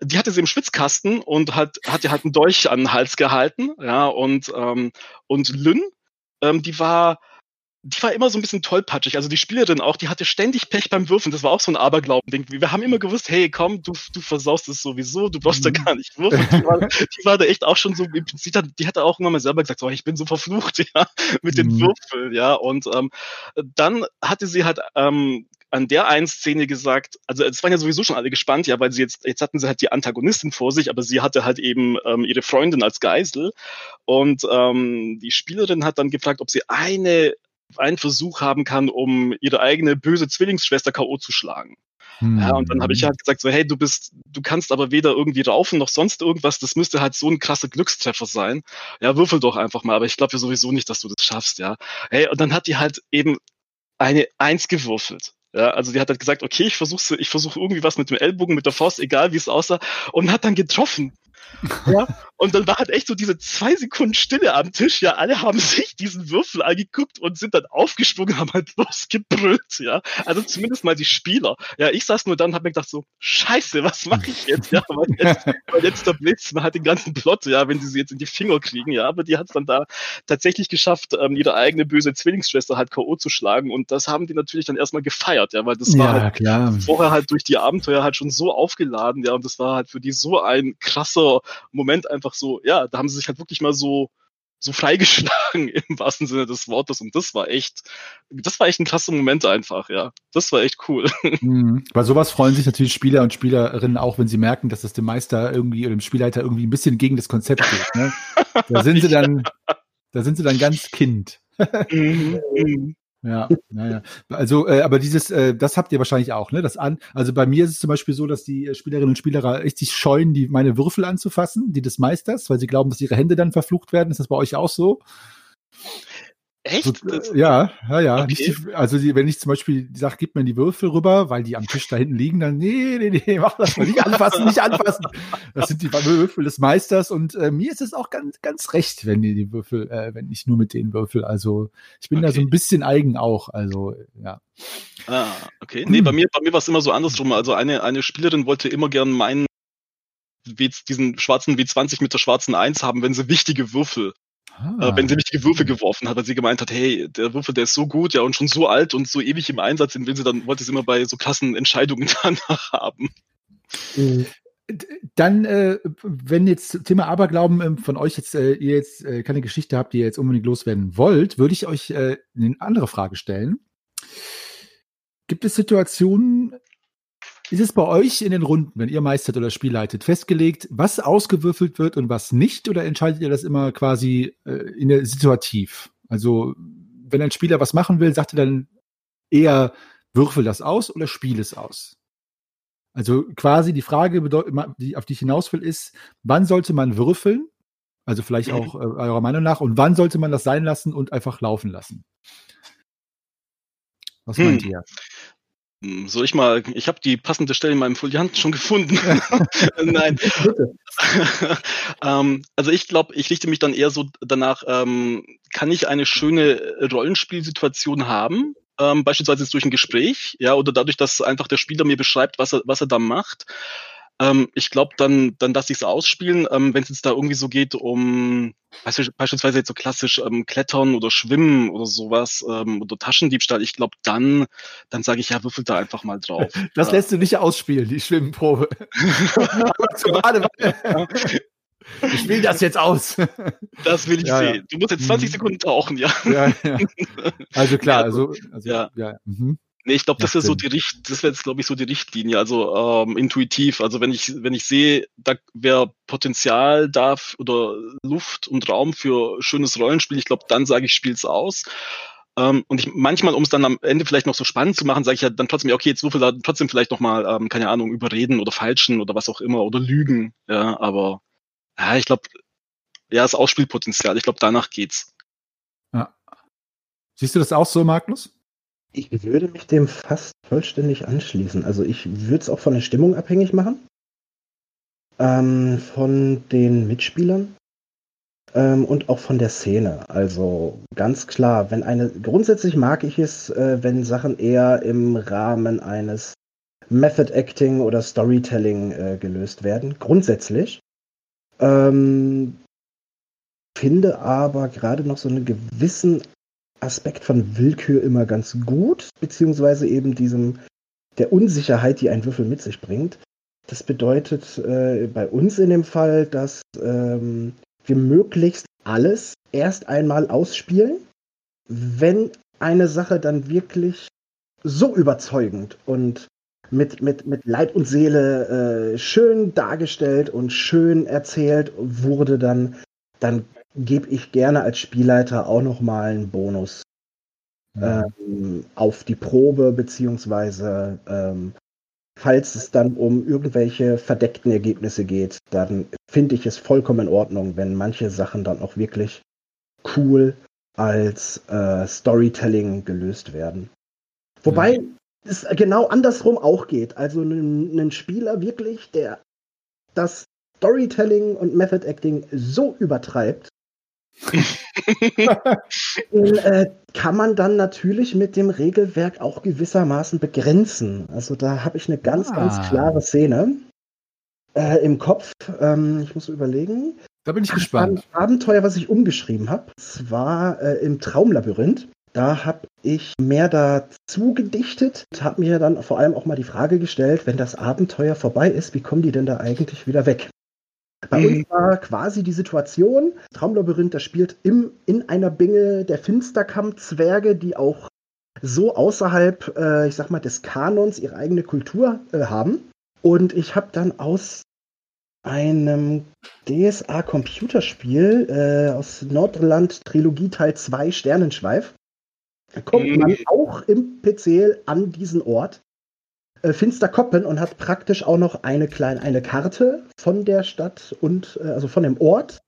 die hatte sie im Schwitzkasten und hat, hat ihr halt einen Dolch an den Hals gehalten, ja, und, ähm, und Lynn, ähm, die war die war immer so ein bisschen tollpatschig. Also die Spielerin auch, die hatte ständig Pech beim Würfen. Das war auch so ein Aberglauben-Ding. Wir haben immer gewusst, hey, komm, du, du versaust es sowieso, du brauchst mhm. da gar nicht würfeln. Die war, die war da echt auch schon so, die hatte auch immer mal selber gesagt, so, ich bin so verflucht, [LAUGHS] ja, mit den mhm. Würfeln, ja. Und ähm, dann hatte sie halt ähm, an der einen Szene gesagt, also es waren ja sowieso schon alle gespannt, ja, weil sie jetzt, jetzt hatten sie halt die Antagonistin vor sich, aber sie hatte halt eben ähm, ihre Freundin als Geisel. Und ähm, die Spielerin hat dann gefragt, ob sie eine einen Versuch haben kann, um ihre eigene böse Zwillingsschwester K.O. zu schlagen. Hm. Ja, und dann habe ich halt gesagt, so, hey, du bist, du kannst aber weder irgendwie raufen noch sonst irgendwas, das müsste halt so ein krasser Glückstreffer sein. Ja, würfel doch einfach mal, aber ich glaube ja sowieso nicht, dass du das schaffst, ja. Hey, und dann hat die halt eben eine Eins gewürfelt. Ja, also die hat halt gesagt, okay, ich versuche ich versuche irgendwie was mit dem Ellbogen, mit der Faust, egal wie es aussah, und hat dann getroffen. Ja, [LAUGHS] und dann war halt echt so diese zwei Sekunden Stille am Tisch. Ja, alle haben [LAUGHS] sich diesen Würfel angeguckt und sind dann aufgesprungen, haben halt [LAUGHS] losgebrüllt. Ja, also zumindest mal die Spieler. Ja, ich saß nur dann und habe mir gedacht so, Scheiße, was mache ich jetzt? Ja, weil jetzt, weil jetzt der Blitz, man hat den ganzen Plot, ja, wenn sie sie jetzt in die Finger kriegen. Ja, aber die hat es dann da tatsächlich geschafft, ähm, ihre eigene böse Zwillingsschwester halt K.O. zu schlagen. Und das haben die natürlich dann erstmal gefeiert, ja, weil das war ja, halt klar. vorher halt durch die Abenteuer halt schon so aufgeladen, ja, und das war halt für die so ein krasser Moment einfach so, ja, da haben sie sich halt wirklich mal so so freigeschlagen [LAUGHS] im wahrsten Sinne des Wortes. Und das war echt, das war echt ein krasser Moment einfach, ja. Das war echt cool. [LAUGHS] Mhm. Bei sowas freuen sich natürlich Spieler und Spielerinnen auch, wenn sie merken, dass es dem Meister irgendwie oder dem Spielleiter irgendwie ein bisschen gegen das Konzept geht. Ne? [LAUGHS] Da sind sie dann, da sind sie dann ganz Kind. Mhm. Ja, naja. Also, äh, aber dieses, äh, das habt ihr wahrscheinlich auch, ne? Das an, also bei mir ist es zum Beispiel so, dass die Spielerinnen und Spieler richtig scheuen, die meine Würfel anzufassen, die des Meisters, weil sie glauben, dass ihre Hände dann verflucht werden. Ist das bei euch auch so? Echt? So, ja, ja, ja. Okay. Die, also die, wenn ich zum Beispiel sage, gib mir die Würfel rüber, weil die am Tisch da hinten liegen, dann nee, nee, nee, mach das mal nicht anfassen, nicht anfassen. Das sind die Würfel des Meisters und äh, mir ist es auch ganz, ganz recht, wenn die die Würfel, äh, wenn ich nur mit den Würfel. Also ich bin okay. da so ein bisschen eigen auch. Also ja. Ah, okay. Nee, bei mir, bei mir war es immer so andersrum. Also eine, eine Spielerin wollte immer gern meinen diesen schwarzen W20 mit der schwarzen 1 haben, wenn sie wichtige Würfel Ah. wenn sie richtige Würfel geworfen hat, weil sie gemeint hat, hey, der Würfel, der ist so gut, ja, und schon so alt und so ewig im Einsatz, den will sie dann, wollte sie immer bei so krassen Entscheidungen [LAUGHS] danach haben. Mhm. Dann, äh, wenn jetzt Thema Aberglauben äh, von euch jetzt, äh, ihr jetzt äh, keine Geschichte habt, die ihr jetzt unbedingt loswerden wollt, würde ich euch äh, eine andere Frage stellen. Gibt es Situationen, ist es bei euch in den Runden, wenn ihr meistert oder Spiel leitet, festgelegt, was ausgewürfelt wird und was nicht? Oder entscheidet ihr das immer quasi äh, in der situativ? Also, wenn ein Spieler was machen will, sagt er dann eher, würfel das aus oder spiel es aus? Also quasi die Frage, auf die ich hinaus will, ist, wann sollte man würfeln? Also vielleicht mhm. auch äh, eurer Meinung nach. Und wann sollte man das sein lassen und einfach laufen lassen? Was hm. meint ihr? Hm, soll ich mal, ich habe die passende Stelle in meinem Foliant schon gefunden. [LAUGHS] [LAUGHS] Nein. [LAUGHS] ähm, also ich glaube, ich richte mich dann eher so danach, ähm, kann ich eine schöne Rollenspielsituation haben? Ähm, beispielsweise durch ein Gespräch, ja, oder dadurch, dass einfach der Spieler mir beschreibt, was er, was er da macht. Ähm, ich glaube, dann, dann lasse ich es ausspielen. Ähm, Wenn es jetzt da irgendwie so geht um beispielsweise jetzt so klassisch ähm, Klettern oder Schwimmen oder sowas ähm, oder Taschendiebstahl, ich glaube, dann, dann sage ich, ja, würfel da einfach mal drauf. [LAUGHS] Das ja. lässt du nicht ausspielen, die Schwimmprobe. [LAUGHS] [LAUGHS] ich will das jetzt aus. Das will ich ja, sehen. Du musst jetzt 20 mhm. Sekunden tauchen, ja. ja, ja. Also klar, also, also ja. ja. Mhm. Nee, ich glaube, das ist so die Richt, das wäre jetzt, glaube ich, so die Richtlinie, also ähm, intuitiv. Also wenn ich, wenn ich sehe, da wäre Potenzial da oder Luft und Raum für schönes Rollenspiel, ich glaube, dann sage ich, spiel's aus. Ähm, und ich manchmal, um es dann am Ende vielleicht noch so spannend zu machen, sage ich ja dann trotzdem, ja, okay, jetzt würfel da trotzdem vielleicht nochmal, ähm, keine Ahnung, überreden oder falschen oder was auch immer oder lügen. Ja, aber ja, ich glaube, ja, das Ausspielpotenzial, ich glaube, danach geht's. Ja. Siehst du das auch so, Magnus? Ich würde mich dem fast vollständig anschließen. Also ich würde es auch von der Stimmung abhängig machen. Ähm, von den Mitspielern ähm, und auch von der Szene. Also ganz klar, wenn eine, grundsätzlich mag ich es, äh, wenn Sachen eher im Rahmen eines Method Acting oder Storytelling äh, gelöst werden. Grundsätzlich. Ähm, finde aber gerade noch so einen gewissen Aspekt von Willkür immer ganz gut, beziehungsweise eben diesem der Unsicherheit, die ein Würfel mit sich bringt. Das bedeutet äh, bei uns in dem Fall, dass ähm, wir möglichst alles erst einmal ausspielen, wenn eine Sache dann wirklich so überzeugend und mit, mit, mit Leib und Seele äh, schön dargestellt und schön erzählt wurde, dann, dann gebe ich gerne als Spielleiter auch nochmal einen Bonus ja. ähm, auf die Probe, beziehungsweise ähm, falls es dann um irgendwelche verdeckten Ergebnisse geht, dann finde ich es vollkommen in Ordnung, wenn manche Sachen dann auch wirklich cool als äh, Storytelling gelöst werden. Wobei ja. es genau andersrum auch geht. Also ein Spieler wirklich, der das Storytelling und Method Acting so übertreibt, äh, kann man dann natürlich mit dem Regelwerk auch gewissermaßen begrenzen. Also da habe ich eine ganz, ah. ganz klare Szene äh, im Kopf. Ähm, ich muss überlegen. Da bin ich gespannt. Ein Abenteuer, was ich umgeschrieben habe, zwar äh, im Traumlabyrinth. Da habe ich mehr dazu gedichtet und habe mir dann vor allem auch mal die Frage gestellt, wenn das Abenteuer vorbei ist, wie kommen die denn da eigentlich wieder weg? Bei mhm. uns war quasi die Situation, Traumlabyrinth, das spielt im, in einer Binge der Finsterkamm-Zwerge, die auch so außerhalb, äh, ich sag mal, des Kanons ihre eigene Kultur äh, haben. Und ich habe dann aus einem DSA-Computerspiel äh, aus Nordland Trilogie Teil 2 Sternenschweif. Da kommt mhm. man auch im PCL an diesen Ort äh, Finster Koppen und hat praktisch auch noch eine kleine eine Karte von der Stadt und äh, also von dem Ort,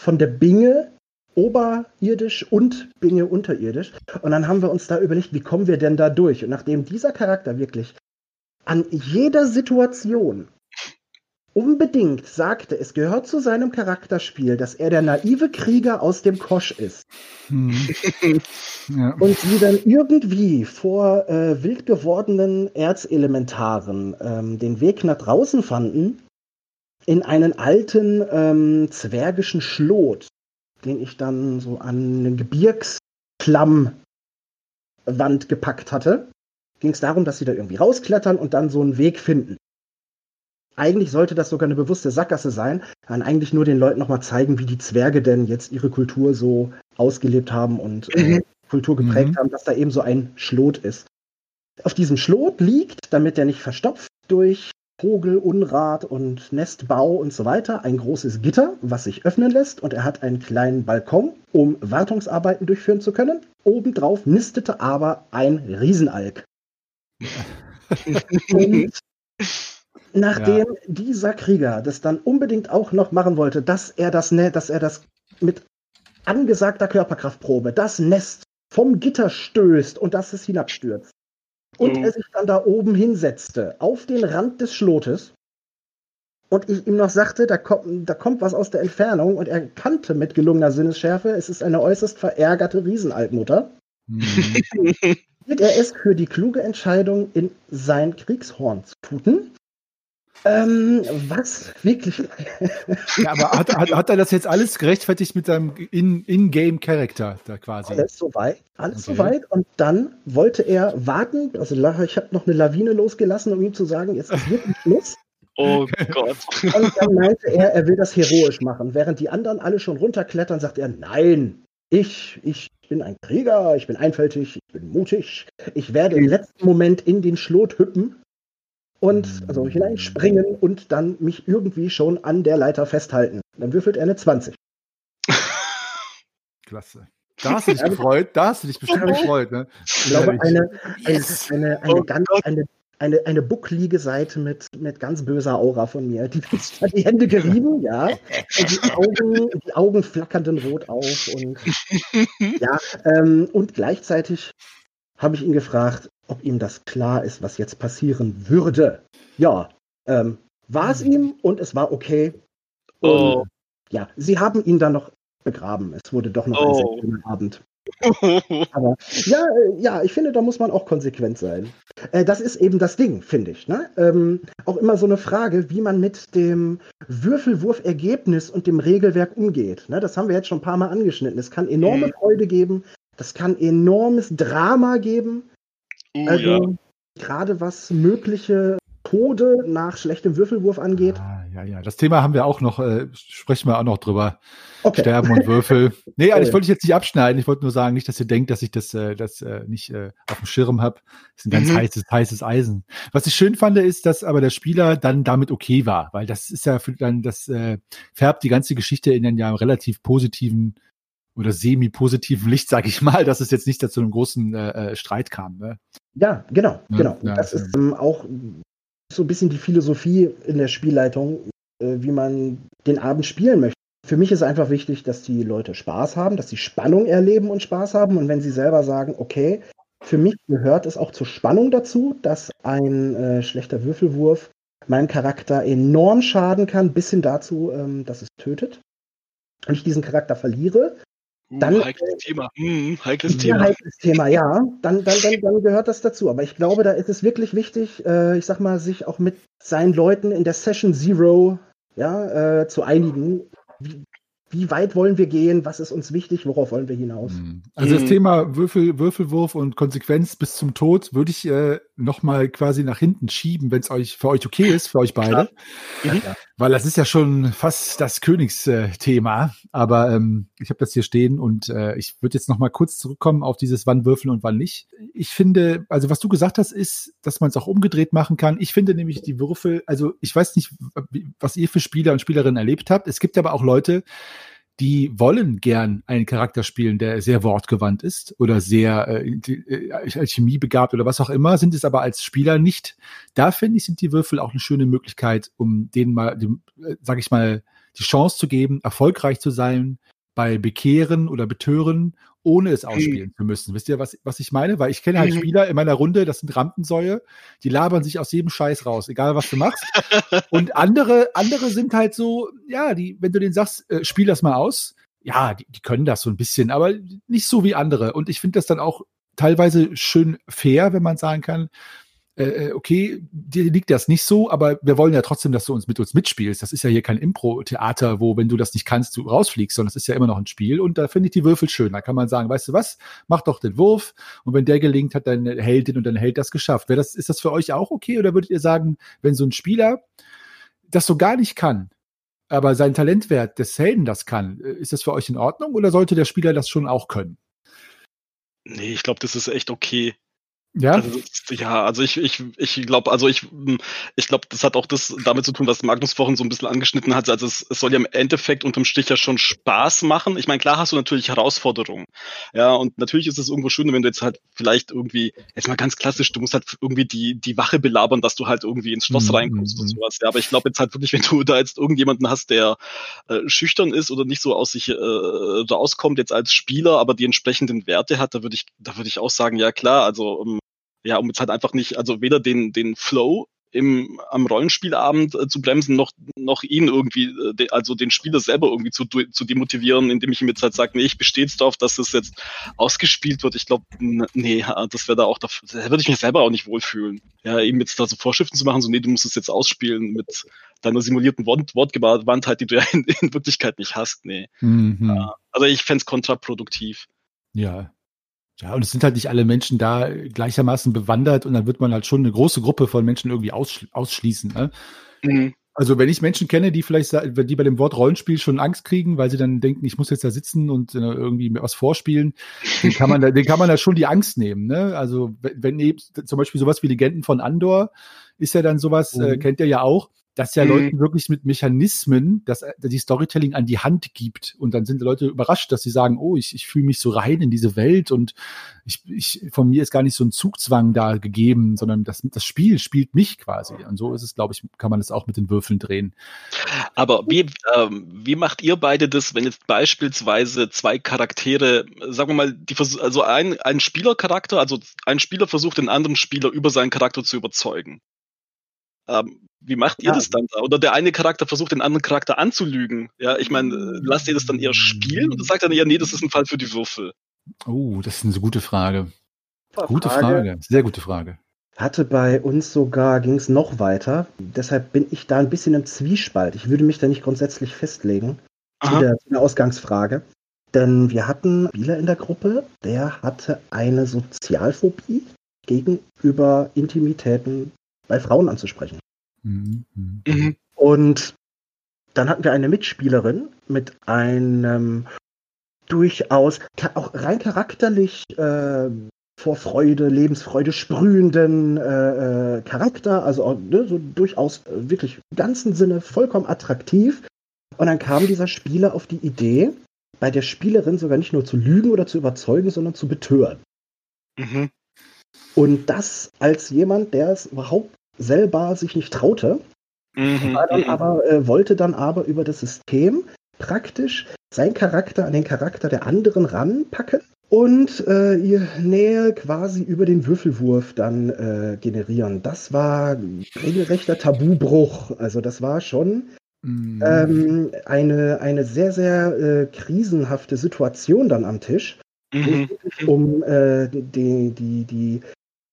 von der Binge oberirdisch und Binge unterirdisch. Und dann haben wir uns da überlegt, wie kommen wir denn da durch? Und nachdem dieser Charakter wirklich an jeder Situation unbedingt sagte, es gehört zu seinem Charakterspiel, dass er der naive Krieger aus dem Kosch ist. Hm. [LAUGHS] ja. Und sie dann irgendwie vor äh, wild gewordenen Erzelementaren ähm, den Weg nach draußen fanden, in einen alten ähm, zwergischen Schlot, den ich dann so an eine Gebirgsklammwand gepackt hatte, ging es darum, dass sie da irgendwie rausklettern und dann so einen Weg finden. Eigentlich sollte das sogar eine bewusste Sackgasse sein, dann eigentlich nur den Leuten nochmal zeigen, wie die Zwerge denn jetzt ihre Kultur so ausgelebt haben und äh, mhm. Kultur geprägt mhm. haben, dass da eben so ein Schlot ist. Auf diesem Schlot liegt, damit der nicht verstopft durch Vogel, Unrat und Nestbau und so weiter, ein großes Gitter, was sich öffnen lässt und er hat einen kleinen Balkon, um Wartungsarbeiten durchführen zu können. Obendrauf nistete aber ein Riesenalk. [LAUGHS] und nachdem ja. dieser Krieger das dann unbedingt auch noch machen wollte, dass er das, dass er das mit angesagter Körperkraftprobe das Nest vom Gitter stößt und dass es hinabstürzt. Und mhm. er sich dann da oben hinsetzte, auf den Rand des Schlotes. Und ich ihm noch sagte, da kommt, da kommt was aus der Entfernung und er kannte mit gelungener Sinnesschärfe, es ist eine äußerst verärgerte Riesenaltmutter. Mhm. [LAUGHS] er es für die kluge Entscheidung, in sein Kriegshorn zu tuten ähm, was? Wirklich? ja, aber hat, hat, hat, er das jetzt alles gerechtfertigt mit seinem In-Game-Charakter da quasi? Alles soweit, alles okay. soweit. Und dann wollte er warten, also ich habe noch eine Lawine losgelassen, um ihm zu sagen, jetzt ist wirklich Schluss. Oh Gott. Und dann meinte er, er will das heroisch machen. Während die anderen alle schon runterklettern, sagt er, nein, ich, ich bin ein Krieger, ich bin einfältig, ich bin mutig. Ich werde im letzten Moment in den Schlot hüppen und also hineinspringen und dann mich irgendwie schon an der Leiter festhalten. Dann würfelt er eine 20. [LAUGHS] Klasse. Da hast du dich gefreut, da hast du dich bestimmt gefreut. Ne? Ich glaube, eine, eine, eine, eine, oh ganz, eine, eine, eine bucklige Seite mit, mit ganz böser Aura von mir. Die, hat die Hände gerieben, ja. Und die Augen, die Augen flackernden rot auf. Und, [LAUGHS] ja, ähm, und gleichzeitig habe ich ihn gefragt, ob ihm das klar ist, was jetzt passieren würde. Ja, ähm, war es ihm und es war okay. Und, oh. Ja, sie haben ihn dann noch begraben. Es wurde doch noch oh. ein sehr schöner Abend. Aber ja, äh, ja, ich finde, da muss man auch konsequent sein. Äh, das ist eben das Ding, finde ich. Ne? Ähm, auch immer so eine Frage, wie man mit dem Würfelwurfergebnis und dem Regelwerk umgeht. Ne? Das haben wir jetzt schon ein paar Mal angeschnitten. Es kann enorme mhm. Freude geben, das kann enormes Drama geben. Uh, also ja. gerade was mögliche Tode nach schlechtem Würfelwurf angeht. Ah, ja, ja, das Thema haben wir auch noch, äh, sprechen wir auch noch drüber. Okay. Sterben und Würfel. [LAUGHS] Nee, also ich wollte dich jetzt nicht abschneiden. Ich wollte nur sagen, nicht, dass ihr denkt, dass ich das, äh, das äh, nicht äh, auf dem Schirm habe. Das ist ein ganz mhm. heißes, heißes Eisen. Was ich schön fand, ist, dass aber der Spieler dann damit okay war, weil das ist ja für dann, das äh, färbt die ganze Geschichte in einen ja relativ positiven oder semi-positiven Licht, sage ich mal, dass es jetzt nicht dazu einem großen äh, äh, Streit kam. Ne? Ja, genau, ja, genau. Ja, das ist ähm, auch so ein bisschen die Philosophie in der Spielleitung, äh, wie man den Abend spielen möchte. Für mich ist einfach wichtig, dass die Leute Spaß haben, dass sie Spannung erleben und Spaß haben. Und wenn sie selber sagen, okay, für mich gehört es auch zur Spannung dazu, dass ein äh, schlechter Würfelwurf meinem Charakter enorm schaden kann, bis hin dazu, ähm, dass es tötet und ich diesen Charakter verliere, Uh, dann, heikles Thema. Hm, heikles Thema. Heikles Thema, ja. Dann, dann, dann, dann gehört das dazu. Aber ich glaube, da ist es wirklich wichtig, äh, ich sag mal, sich auch mit seinen Leuten in der Session Zero ja, äh, zu einigen. Wie, wie weit wollen wir gehen? Was ist uns wichtig? Worauf wollen wir hinaus? Hm. Also das mhm. Thema Würfel, Würfelwurf und Konsequenz bis zum Tod würde ich äh, nochmal quasi nach hinten schieben, wenn es euch für euch okay ist, für euch beide. Mhm. Weil das ist ja schon fast das Königsthema. Aber ähm, ich habe das hier stehen und äh, ich würde jetzt nochmal kurz zurückkommen auf dieses wann würfeln und wann nicht. Ich finde, also was du gesagt hast, ist, dass man es auch umgedreht machen kann. Ich finde nämlich die Würfel, also ich weiß nicht, was ihr für Spieler und Spielerinnen erlebt habt. Es gibt aber auch Leute, die wollen gern einen Charakter spielen, der sehr wortgewandt ist oder sehr äh, äh, chemiebegabt oder was auch immer, sind es aber als Spieler nicht. Da finde ich, sind die Würfel auch eine schöne Möglichkeit, um denen mal, dem, äh, sag ich mal, die Chance zu geben, erfolgreich zu sein, bei Bekehren oder Betören, ohne es ausspielen mhm. zu müssen. Wisst ihr, was, was ich meine? Weil ich kenne halt mhm. Spieler in meiner Runde, das sind Rampensäue, die labern sich aus jedem Scheiß raus, egal was du machst. [LAUGHS] Und andere, andere sind halt so, ja, die, wenn du denen sagst, äh, spiel das mal aus, ja, die, die können das so ein bisschen, aber nicht so wie andere. Und ich finde das dann auch teilweise schön fair, wenn man sagen kann, äh, äh, okay, dir liegt das nicht so, aber wir wollen ja trotzdem, dass du uns mit uns mitspielst. Das ist ja hier kein Impro-Theater, wo, wenn du das nicht kannst, du rausfliegst, sondern es ist ja immer noch ein Spiel. Und da finde ich die Würfel schön. Da kann man sagen, weißt du was, mach doch den Wurf. Und wenn der gelingt, hat deine Heldin und dein Held das geschafft. Wäre das, ist das für euch auch okay? Oder würdet ihr sagen, wenn so ein Spieler das so gar nicht kann, aber sein Talentwert des Helden das kann, äh, ist das für euch in Ordnung? Oder sollte der Spieler das schon auch können? Nee, ich glaube, das ist echt okay. Ja. Also, ja, also ich, ich, ich glaube, also ich, hm, ich glaube, das hat auch das damit zu tun, was Magnus vorhin so ein bisschen angeschnitten hat. Also es, es soll ja im Endeffekt unterm Strich ja schon Spaß machen. Ich meine, klar hast du natürlich Herausforderungen. Ja, und natürlich ist es irgendwo schön, wenn du jetzt halt vielleicht irgendwie, jetzt mal ganz klassisch, du musst halt irgendwie die, die Wache belabern, dass du halt irgendwie ins Schloss mhm. reinkommst und mhm. sowas. Ja, aber ich glaube jetzt halt wirklich, [LAUGHS] wenn du da jetzt irgendjemanden hast, der äh, schüchtern ist oder nicht so aus sich äh, rauskommt jetzt als Spieler, aber die entsprechenden Werte hat, da würde ich, da würde ich auch sagen, ja klar, also um, ja, um jetzt halt einfach nicht, also weder den, den Flow im, am Rollenspielabend äh, zu bremsen, noch, noch ihn irgendwie, äh, de, also den Spieler selber irgendwie zu, zu demotivieren, indem ich ihm jetzt halt sage, nee, ich bestehe jetzt darauf, dass das jetzt ausgespielt wird. Ich glaube, nee, das wäre da auch, da, würde ich mich selber auch nicht wohlfühlen. Ja, ihm jetzt da so Vorschriften zu machen, so, nee, du musst es jetzt ausspielen mit deiner simulierten Wort, Wortgewandtheit, die du ja in, in Wirklichkeit nicht hast. Nee. Mhm. Ja, also ich fände es kontraproduktiv. Ja, ja, und es sind halt nicht alle Menschen da gleichermaßen bewandert und dann wird man halt schon eine große Gruppe von Menschen irgendwie ausschli ausschließen. Ne? Mhm. Also wenn ich Menschen kenne, die vielleicht, die bei dem Wort Rollenspiel schon Angst kriegen, weil sie dann denken, ich muss jetzt da sitzen und äh, irgendwie was vorspielen, den kann man da, den kann man da schon die Angst nehmen. Ne? Also wenn eben zum Beispiel sowas wie Legenden von Andor ist ja dann sowas, äh, mhm. äh, kennt ihr ja auch dass ja mhm. Leuten wirklich mit Mechanismen dass die Storytelling an die Hand gibt. Und dann sind die Leute überrascht, dass sie sagen, oh, ich, ich fühle mich so rein in diese Welt und ich, ich, von mir ist gar nicht so ein Zugzwang da gegeben, sondern das, das Spiel spielt mich quasi. Und so ist es, glaube ich, kann man das auch mit den Würfeln drehen. Aber wie, ähm, wie macht ihr beide das, wenn jetzt beispielsweise zwei Charaktere, sagen wir mal, die, also ein, ein Spielercharakter, also ein Spieler versucht den anderen Spieler über seinen Charakter zu überzeugen? Ähm, wie macht ihr ja. das dann da? Oder der eine Charakter versucht, den anderen Charakter anzulügen. Ja, ich meine, äh, lasst ihr das dann eher spielen oder sagt dann eher, nee, das ist ein Fall für die Würfel? Oh, das ist eine gute Frage. Frage. Gute Frage, sehr gute Frage. Hatte bei uns sogar, ging es noch weiter. Deshalb bin ich da ein bisschen im Zwiespalt. Ich würde mich da nicht grundsätzlich festlegen zu der, zu der Ausgangsfrage. Denn wir hatten einen Spieler in der Gruppe, der hatte eine Sozialphobie gegenüber Intimitäten bei Frauen anzusprechen. Mhm. Mhm. Und dann hatten wir eine Mitspielerin mit einem durchaus auch rein charakterlich äh, vor Freude, Lebensfreude sprühenden äh, äh, Charakter, also ne, so durchaus äh, wirklich im ganzen Sinne vollkommen attraktiv. Und dann kam dieser Spieler auf die Idee, bei der Spielerin sogar nicht nur zu lügen oder zu überzeugen, sondern zu betören. Mhm. Und das als jemand, der es überhaupt selber sich nicht traute, mhm. dann mhm. aber, äh, wollte dann aber über das System praktisch seinen Charakter an den Charakter der anderen ranpacken und äh, ihr Nähe quasi über den Würfelwurf dann äh, generieren. Das war regelrechter Tabubruch. Also das war schon mhm. ähm, eine, eine sehr, sehr äh, krisenhafte Situation dann am Tisch, mhm. um äh, die, die, die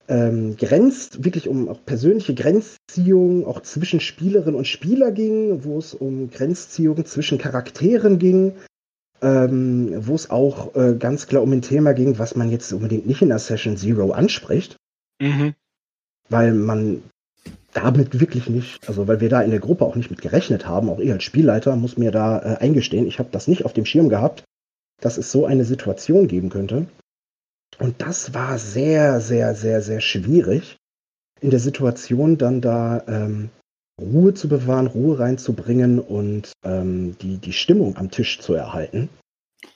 ähm, grenzt, wirklich um auch persönliche Grenzziehungen auch zwischen Spielerin und Spieler ging, wo es um Grenzziehungen zwischen Charakteren ging, ähm, wo es auch äh, ganz klar um ein Thema ging, was man jetzt unbedingt nicht in der Session Zero anspricht. Mhm. weil man damit wirklich nicht, also weil wir da dass es so eine Situation geben könnte. Und das war sehr, sehr, sehr, sehr schwierig, in der Situation dann da ähm, Ruhe zu bewahren, Ruhe reinzubringen und ähm, die, die Stimmung am Tisch zu erhalten.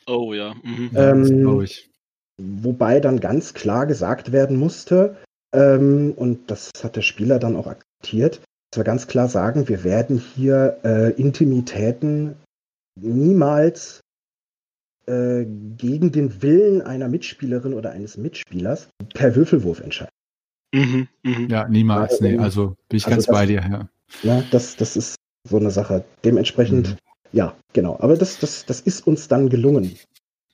Oh ja. Mhm. Ähm, ich. Wobei dann ganz klar gesagt werden musste, ähm, und das hat der Spieler dann auch akzeptiert, dass wir ganz klar sagen, wir werden hier äh, Intimitäten niemals äh, gegen den Willen einer Mitspielerin oder eines Mitspielers per Würfelwurf entscheiden. Mhm, mh. Ja, niemals. Also, nee, also bin ich also ganz das, bei dir. Ja. ja, das, das ist so eine Sache. Dementsprechend, mhm. ja, genau. Aber das, das, das ist uns dann gelungen.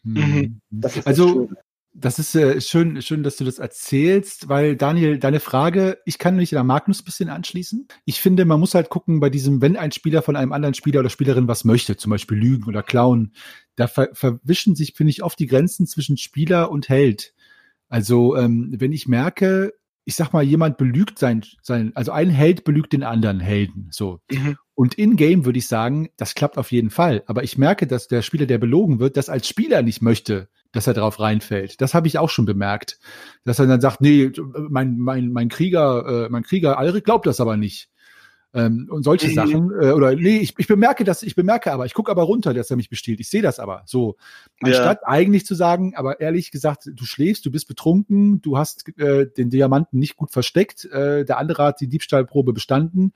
Mhm. Das also, das ist äh, schön, schön, dass du das erzählst, weil Daniel, deine Frage, ich kann mich da Magnus ein bisschen anschließen. Ich finde, man muss halt gucken bei diesem, wenn ein Spieler von einem anderen Spieler oder Spielerin was möchte, zum Beispiel lügen oder klauen, da ver verwischen sich, finde ich, oft die Grenzen zwischen Spieler und Held. Also, ähm, wenn ich merke, ich sag mal, jemand belügt sein, sein, also ein Held belügt den anderen Helden, so. Mhm. Und in-game würde ich sagen, das klappt auf jeden Fall. Aber ich merke, dass der Spieler, der belogen wird, das als Spieler nicht möchte dass er darauf reinfällt. Das habe ich auch schon bemerkt, dass er dann sagt, nee, mein mein mein Krieger, äh, mein Krieger Alrik glaubt das aber nicht. Ähm, und solche mhm. Sachen äh, oder nee, ich, ich bemerke das, ich bemerke aber, ich gucke aber runter, dass er mich bestiehlt. Ich sehe das aber so. Anstatt ja. eigentlich zu sagen, aber ehrlich gesagt, du schläfst, du bist betrunken, du hast äh, den Diamanten nicht gut versteckt, äh, der andere hat die Diebstahlprobe bestanden.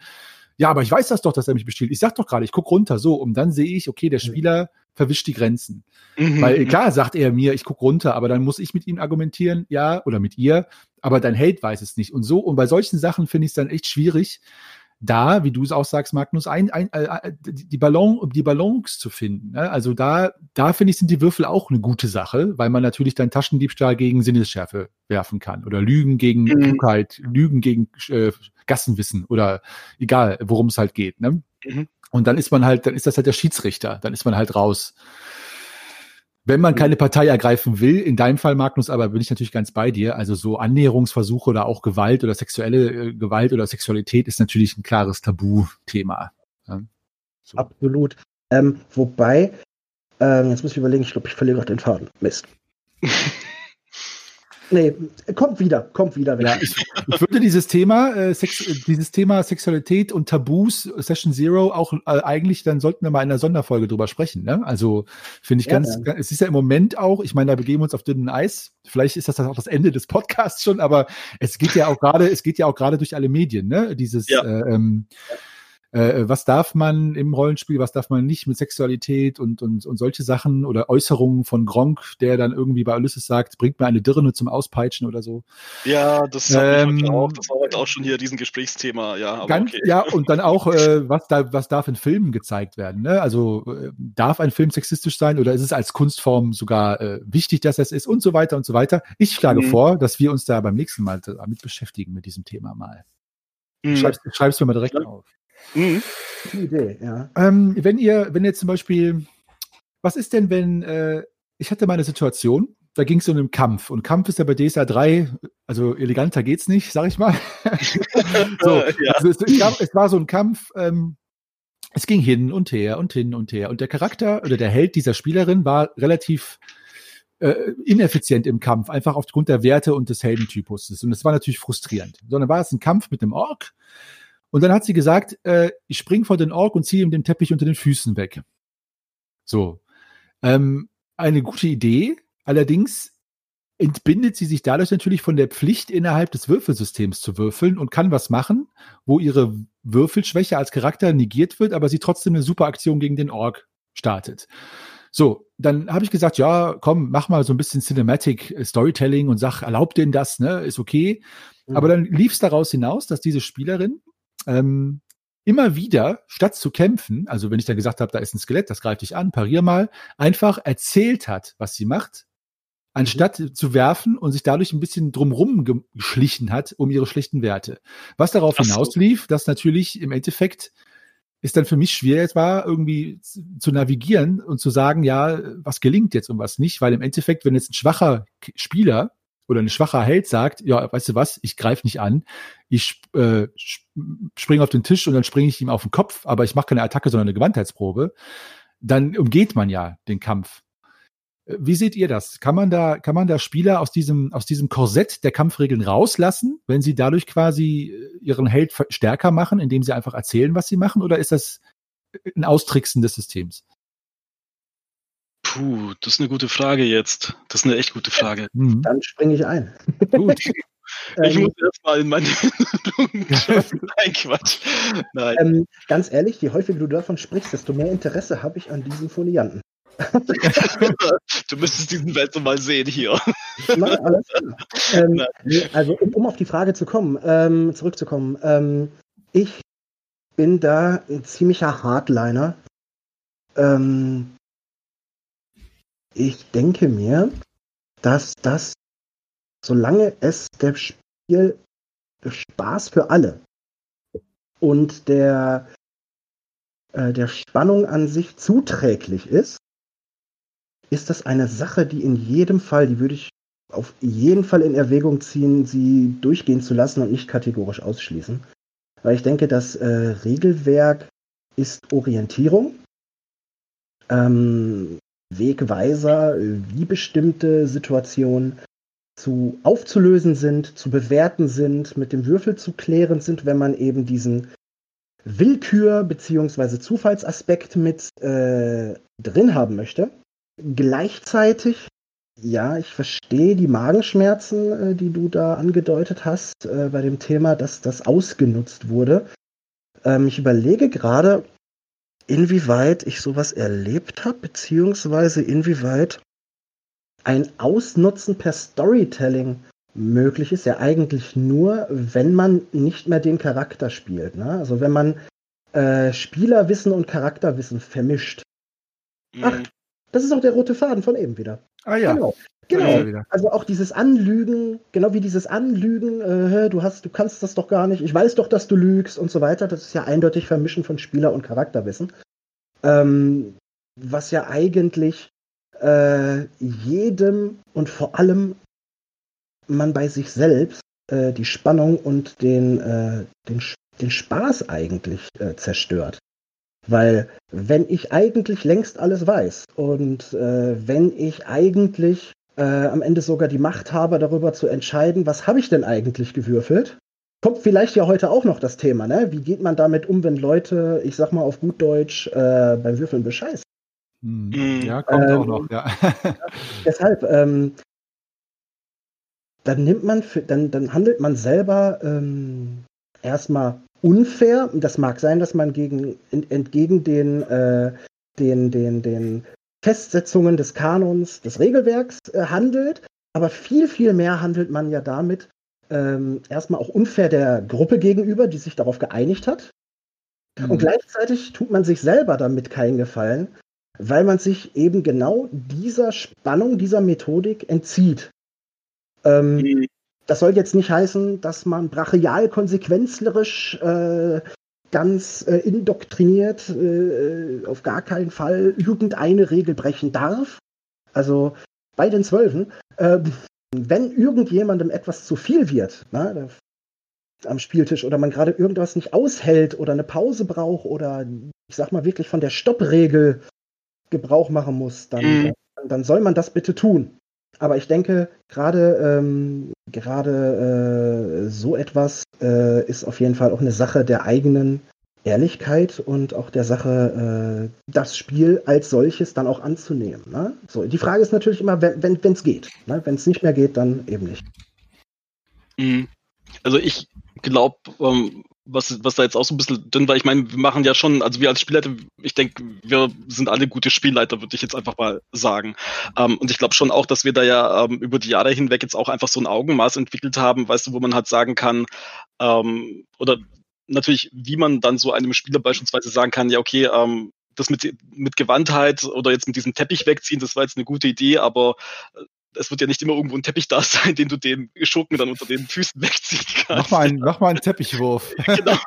Ja, aber ich weiß das doch, dass er mich bestiehlt. Ich sag doch gerade, ich guck runter, so, und dann sehe ich, okay, der Spieler verwischt die Grenzen. Mhm. Weil mhm. klar sagt er mir, ich guck runter, aber dann muss ich mit ihm argumentieren, ja, oder mit ihr, aber dein Held weiß es nicht. Und so, und bei solchen Sachen finde ich es dann echt schwierig, da, wie du es auch sagst, Magnus, ein, ein, äh, äh die, Ballon, die Balance zu finden. Ne? Also da, da finde ich, sind die Würfel auch eine gute Sache, weil man natürlich dann Taschendiebstahl gegen Sinnesschärfe werfen kann oder Lügen gegen mhm. Klugheit, Lügen gegen äh, Gassenwissen oder egal, worum es halt geht. Ne? Mhm. Und dann ist man halt, dann ist das halt der Schiedsrichter, dann ist man halt raus. Wenn man keine Partei ergreifen will, in deinem Fall, Magnus, aber bin ich natürlich ganz bei dir. Also so Annäherungsversuche oder auch Gewalt oder sexuelle äh, Gewalt oder Sexualität ist natürlich ein klares Tabuthema. Ja, so. Absolut. Ähm, wobei, ähm, jetzt muss ich überlegen, ich glaube, ich verliere auch den Faden. Mist. [LAUGHS] Nee, kommt wieder, kommt wieder. Ja, ich, [LAUGHS] ich, würde dieses Thema, äh, Sex, dieses Thema Sexualität und Tabus, Session Zero, auch äh, eigentlich, dann sollten wir mal in einer Sonderfolge drüber sprechen. Ne? Also finde ich ja, ganz, ja. es ist ja im Moment auch, ich meine, da begeben wir uns auf dünnen Eis. Vielleicht ist das dann auch das Ende des Podcasts schon, aber es geht ja auch gerade, es geht ja auch gerade durch alle Medien, ne? Dieses ja. äh, ähm, äh, was darf man im Rollenspiel, was darf man nicht mit Sexualität und, und, und solche Sachen oder Äußerungen von Gronk, der dann irgendwie bei Ulysses sagt, bringt mir eine Dirne zum Auspeitschen oder so. Ja, das, ähm, auch, das war heute auch schon hier diesen Gesprächsthema, ja. Ganz, okay. Ja, und dann auch, äh, was, da, was darf in Filmen gezeigt werden? Ne? Also äh, darf ein Film sexistisch sein oder ist es als Kunstform sogar äh, wichtig, dass es ist und so weiter und so weiter. Ich schlage mhm. vor, dass wir uns da beim nächsten Mal damit beschäftigen, mit diesem Thema mal. Mhm. Schreib's, schreib's mir mal direkt ja. auf. Mhm. Idee, ja. Ähm, wenn ihr, wenn ihr zum Beispiel, was ist denn, wenn, äh, ich hatte mal eine Situation, da ging es um einen Kampf und Kampf ist ja bei DSA 3, also eleganter geht's nicht, sag ich mal. [LAUGHS] so, ja. also es, es, gab, es, war so ein Kampf, ähm, es ging hin und her und hin und her und der Charakter oder der Held dieser Spielerin war relativ äh, ineffizient im Kampf, einfach aufgrund der Werte und des Heldentypus. Und das war natürlich frustrierend. Sondern war es ein Kampf mit einem Ork und dann hat sie gesagt, äh, ich spring vor den Ork und ziehe ihm den Teppich unter den Füßen weg. So. Ähm, eine gute Idee. Allerdings entbindet sie sich dadurch natürlich von der Pflicht, innerhalb des Würfelsystems zu würfeln und kann was machen, wo ihre Würfelschwäche als Charakter negiert wird, aber sie trotzdem eine super Aktion gegen den Ork startet. So, dann habe ich gesagt, ja, komm, mach mal so ein bisschen Cinematic Storytelling und sag, erlaubt denn das, ne? Ist okay. Mhm. Aber dann lief es daraus hinaus, dass diese Spielerin ähm, immer wieder, statt zu kämpfen, also wenn ich dann gesagt habe, da ist ein Skelett, das greift dich an, parier mal, einfach erzählt hat, was sie macht, anstatt mhm. zu werfen und sich dadurch ein bisschen drumrum geschlichen hat um ihre schlechten Werte. Was darauf so. hinauslief, dass natürlich im Endeffekt es dann für mich schwer war, irgendwie zu navigieren und zu sagen, ja, was gelingt jetzt und was nicht, weil im Endeffekt, wenn jetzt ein schwacher Spieler oder ein schwacher Held sagt, ja, weißt du was, ich greife nicht an, ich äh, springe auf den Tisch und dann springe ich ihm auf den Kopf, aber ich mache keine Attacke, sondern eine Gewandheitsprobe, dann umgeht man ja den Kampf. Wie seht ihr das? Kann man da, kann man da Spieler aus diesem, aus diesem Korsett der Kampfregeln rauslassen, wenn sie dadurch quasi äh, ihren Held stärker machen, indem sie einfach erzählen, was sie machen? Oder ist das ein Austricksen des Systems? Puh, das ist eine gute Frage jetzt. Das ist eine echt gute Frage. Mhm. Dann springe ich ein. Gut. [LAUGHS] Ich muss erstmal in meine Nein, Quatsch. Nein. Ähm, ganz ehrlich, je häufiger du davon sprichst, desto mehr Interesse habe ich an diesen Folianten. [LAUGHS] du müsstest diesen Welt mal sehen hier. Nein, alles ähm, also, um, um, auf die Frage zu kommen, ähm, zurückzukommen, ähm, ich bin da ein ziemlicher Hardliner. Ähm, ich denke mir, dass das, solange es der Spiel Spaß für alle und der, äh, der Spannung an sich zuträglich ist, ist das eine Sache, die in jedem Fall, die würde ich auf jeden Fall in Erwägung ziehen, sie durchgehen zu lassen und nicht kategorisch ausschließen. Weil ich denke, das äh, Regelwerk ist Orientierung, ähm, Wegweiser, wie bestimmte Situationen zu aufzulösen sind, zu bewerten sind, mit dem Würfel zu klären sind, wenn man eben diesen Willkür- bzw. Zufallsaspekt mit äh, drin haben möchte. Gleichzeitig, ja, ich verstehe die Magenschmerzen, äh, die du da angedeutet hast äh, bei dem Thema, dass das ausgenutzt wurde. Ähm, ich überlege gerade, inwieweit ich sowas erlebt habe, beziehungsweise inwieweit ein Ausnutzen per Storytelling möglich ist, ja eigentlich nur, wenn man nicht mehr den Charakter spielt. Ne? Also wenn man äh, Spielerwissen und Charakterwissen vermischt. Mhm. Ach, das ist auch der rote Faden von eben wieder. Ah ja. Genau. Genau. Also auch dieses Anlügen, genau wie dieses Anlügen, äh, du hast, du kannst das doch gar nicht, ich weiß doch, dass du lügst und so weiter. Das ist ja eindeutig Vermischen von Spieler- und Charakterwissen. Ähm, was ja eigentlich äh, jedem und vor allem man bei sich selbst äh, die Spannung und den, äh, den, den Spaß eigentlich äh, zerstört. Weil wenn ich eigentlich längst alles weiß und äh, wenn ich eigentlich äh, am Ende sogar die Macht habe, darüber zu entscheiden, was habe ich denn eigentlich gewürfelt, kommt vielleicht ja heute auch noch das Thema, ne? Wie geht man damit um, wenn Leute, ich sag mal auf gut Deutsch, äh, beim Würfeln bescheißen? Hm. Ja, kommt ähm, auch noch, ja. deshalb, ähm, dann nimmt man, für, dann, dann handelt man selber ähm, erstmal unfair. Das mag sein, dass man gegen, entgegen den, äh, den, den, den Festsetzungen des Kanons, des Regelwerks äh, handelt. Aber viel, viel mehr handelt man ja damit ähm, erstmal auch unfair der Gruppe gegenüber, die sich darauf geeinigt hat. Mhm. Und gleichzeitig tut man sich selber damit keinen Gefallen, weil man sich eben genau dieser Spannung, dieser Methodik entzieht. Ähm, mhm das soll jetzt nicht heißen, dass man brachial konsequenzlerisch äh, ganz äh, indoktriniert äh, auf gar keinen Fall irgendeine Regel brechen darf. Also bei den Zwölfen, äh, wenn irgendjemandem etwas zu viel wird, na, am Spieltisch oder man gerade irgendwas nicht aushält oder eine Pause braucht oder ich sag mal wirklich von der Stoppregel Gebrauch machen muss, dann, mhm. dann, dann soll man das bitte tun. Aber ich denke, gerade ähm, gerade äh, so etwas äh, ist auf jeden Fall auch eine Sache der eigenen Ehrlichkeit und auch der Sache, äh, das Spiel als solches dann auch anzunehmen. Ne? So, die Frage ist natürlich immer, wenn es geht. Ne? Wenn es nicht mehr geht, dann eben nicht. Mhm. Also ich glaube, ähm, was, was da jetzt auch so ein bisschen drin war, ich meine, wir machen ja schon, also wir als Spielleiter, ich denke, wir sind alle gute Spielleiter, würde ich jetzt einfach mal sagen. Ähm, und ich glaube schon auch, dass wir da ja ähm, über die Jahre hinweg jetzt auch einfach so ein Augenmaß entwickelt haben, weißt du, wo man halt sagen kann, ähm, oder natürlich, wie man dann so einem Spieler beispielsweise sagen kann, ja, okay, ähm, das mit, mit Gewandtheit oder jetzt mit diesem Teppich wegziehen, das war jetzt eine gute Idee, aber es wird ja nicht immer irgendwo ein Teppich da sein, den du den Schurken dann unter den Füßen wegziehen kannst. Mach mal einen, mach mal einen Teppichwurf. [LAUGHS] genau.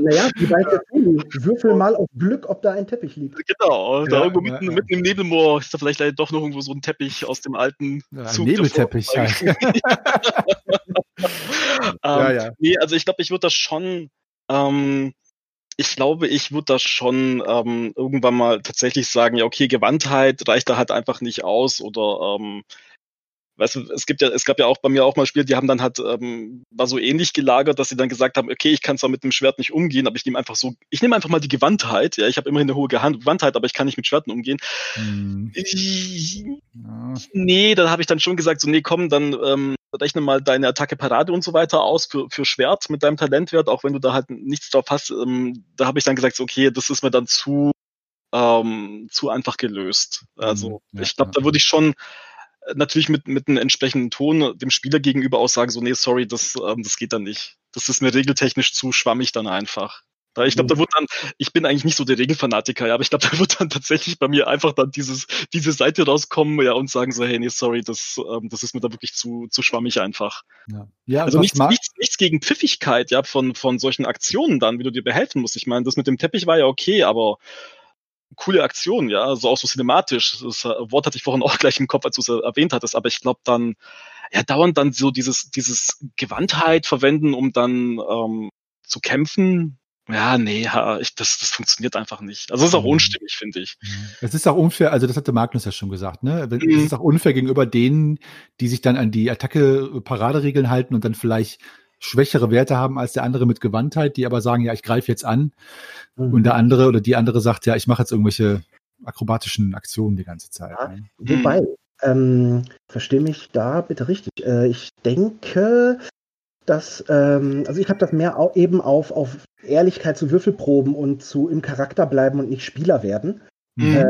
naja, wie bei Cthulhu. Würfel mal auf Glück, ob da ein Teppich liegt. Genau, da Ja, irgendwo mitten, ja. mitten im Nebelmoor ist da vielleicht leider doch noch irgendwo so ein Teppich aus dem alten Ja, Zug Nebelteppich davor. halt. ähm, [LAUGHS] Ja, ja. Nee, also ich glaube, ich würde das schon, ähm, ich glaube, ich würde das schon ähm, irgendwann mal tatsächlich sagen, ja, okay, Gewandtheit reicht da halt einfach nicht aus oder ähm, weißt du, es gibt ja, es gab ja auch bei mir auch mal Spiele, die haben dann halt, ähm, war so ähnlich gelagert, dass sie dann gesagt haben, okay, ich kann zwar mit dem Schwert nicht umgehen, aber ich nehme einfach so, ich nehme einfach mal die Gewandtheit, ja, ich habe immerhin eine hohe Gewandtheit, aber ich kann nicht mit Schwerten umgehen. Hm, Ich, ja. Nee, da habe ich dann schon gesagt, so, nee, komm, dann ähm, rechne mal deine Attacke Parade und so weiter aus für, für Schwert mit deinem Talentwert, auch wenn du da halt nichts drauf hast. Ähm, da habe ich dann gesagt, so, okay, das ist mir dann zu, ähm, zu einfach gelöst. Also Mhm, ja, ich glaube, ja. da würde ich schon natürlich mit, mit einem entsprechenden Ton dem Spieler gegenüber auch sagen, so, nee, sorry, das, ähm, das geht dann nicht. Das ist mir regeltechnisch zu schwammig dann einfach. Da, ich glaube, da wird dann, ich bin eigentlich nicht so der Regelfanatiker, ja, aber ich glaube, [LAUGHS] da wird dann tatsächlich bei mir einfach dann dieses, diese Seite rauskommen, ja, und sagen so, hey, nee, sorry, das, ähm, das ist mir da wirklich zu, zu schwammig einfach. Ja, ja Also nichts, nichts, nichts gegen Pfiffigkeit, ja, von, von solchen Aktionen dann, wie du dir behelfen musst. Ich meine, das mit dem Teppich war ja okay, aber coole Aktion, ja, so auch so cinematisch. Das äh, Wort hatte ich vorhin auch gleich im Kopf, als du es äh, erwähnt hattest, aber ich glaube dann, ja, dauernd dann so dieses, dieses Gewandtheit verwenden, um dann ähm, zu kämpfen. Ja, nee, ich, das, das funktioniert einfach nicht. Also das ist auch Mhm. unstimmig, finde ich. Es ist auch unfair, also das hatte Magnus ja schon gesagt, ne? Wenn- Mhm. Es ist auch unfair gegenüber denen, die sich dann an die Attacke-Paraderegeln halten und dann vielleicht schwächere Werte haben als der andere mit Gewandtheit, die aber sagen, ja, ich greife jetzt an. Mhm. Und der andere oder die andere sagt, ja, ich mache jetzt irgendwelche akrobatischen Aktionen die ganze Zeit. Ja. Ne? Wobei, ähm, verstehe mich da bitte richtig. Äh, ich denke, dass, ähm, also ich habe das mehr au eben auf, auf Ehrlichkeit zu Würfelproben und zu im Charakter bleiben und nicht Spieler werden Mhm.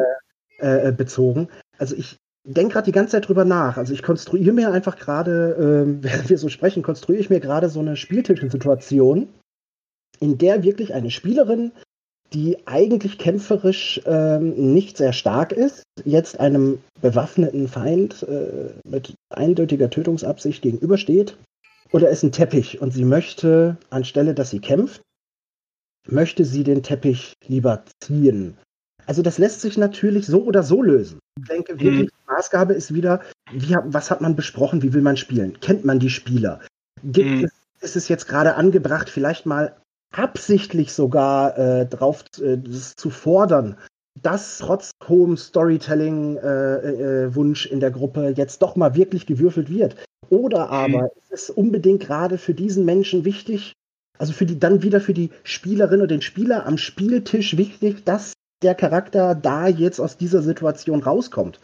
äh, äh, bezogen. Also ich denke gerade die ganze Zeit drüber nach. Also ich konstruiere mir einfach gerade, ähm, [LAUGHS] während wir so sprechen, konstruiere ich mir gerade so eine Spieltischsituation, in der wirklich eine Spielerin, die eigentlich kämpferisch ähm, nicht sehr stark ist, jetzt einem bewaffneten Feind äh, mit eindeutiger Tötungsabsicht gegenübersteht. Oder ist ein Teppich und sie möchte, anstelle dass sie kämpft, möchte sie den Teppich lieber ziehen. Also das lässt sich natürlich so oder so lösen. Ich denke Mhm. wirklich, Maßgabe ist wieder, wie, was hat man besprochen, wie will man spielen? Kennt man die Spieler? Gibt Mhm. es, ist es jetzt gerade angebracht, vielleicht mal absichtlich sogar äh, drauf äh, zu fordern, dass trotz hohem Storytelling-Wunsch in der Gruppe jetzt doch mal wirklich gewürfelt wird? Oder aber ist es unbedingt gerade für diesen Menschen wichtig, also für die dann wieder für die Spielerin oder den Spieler am Spieltisch wichtig, dass der Charakter da jetzt aus dieser Situation rauskommt?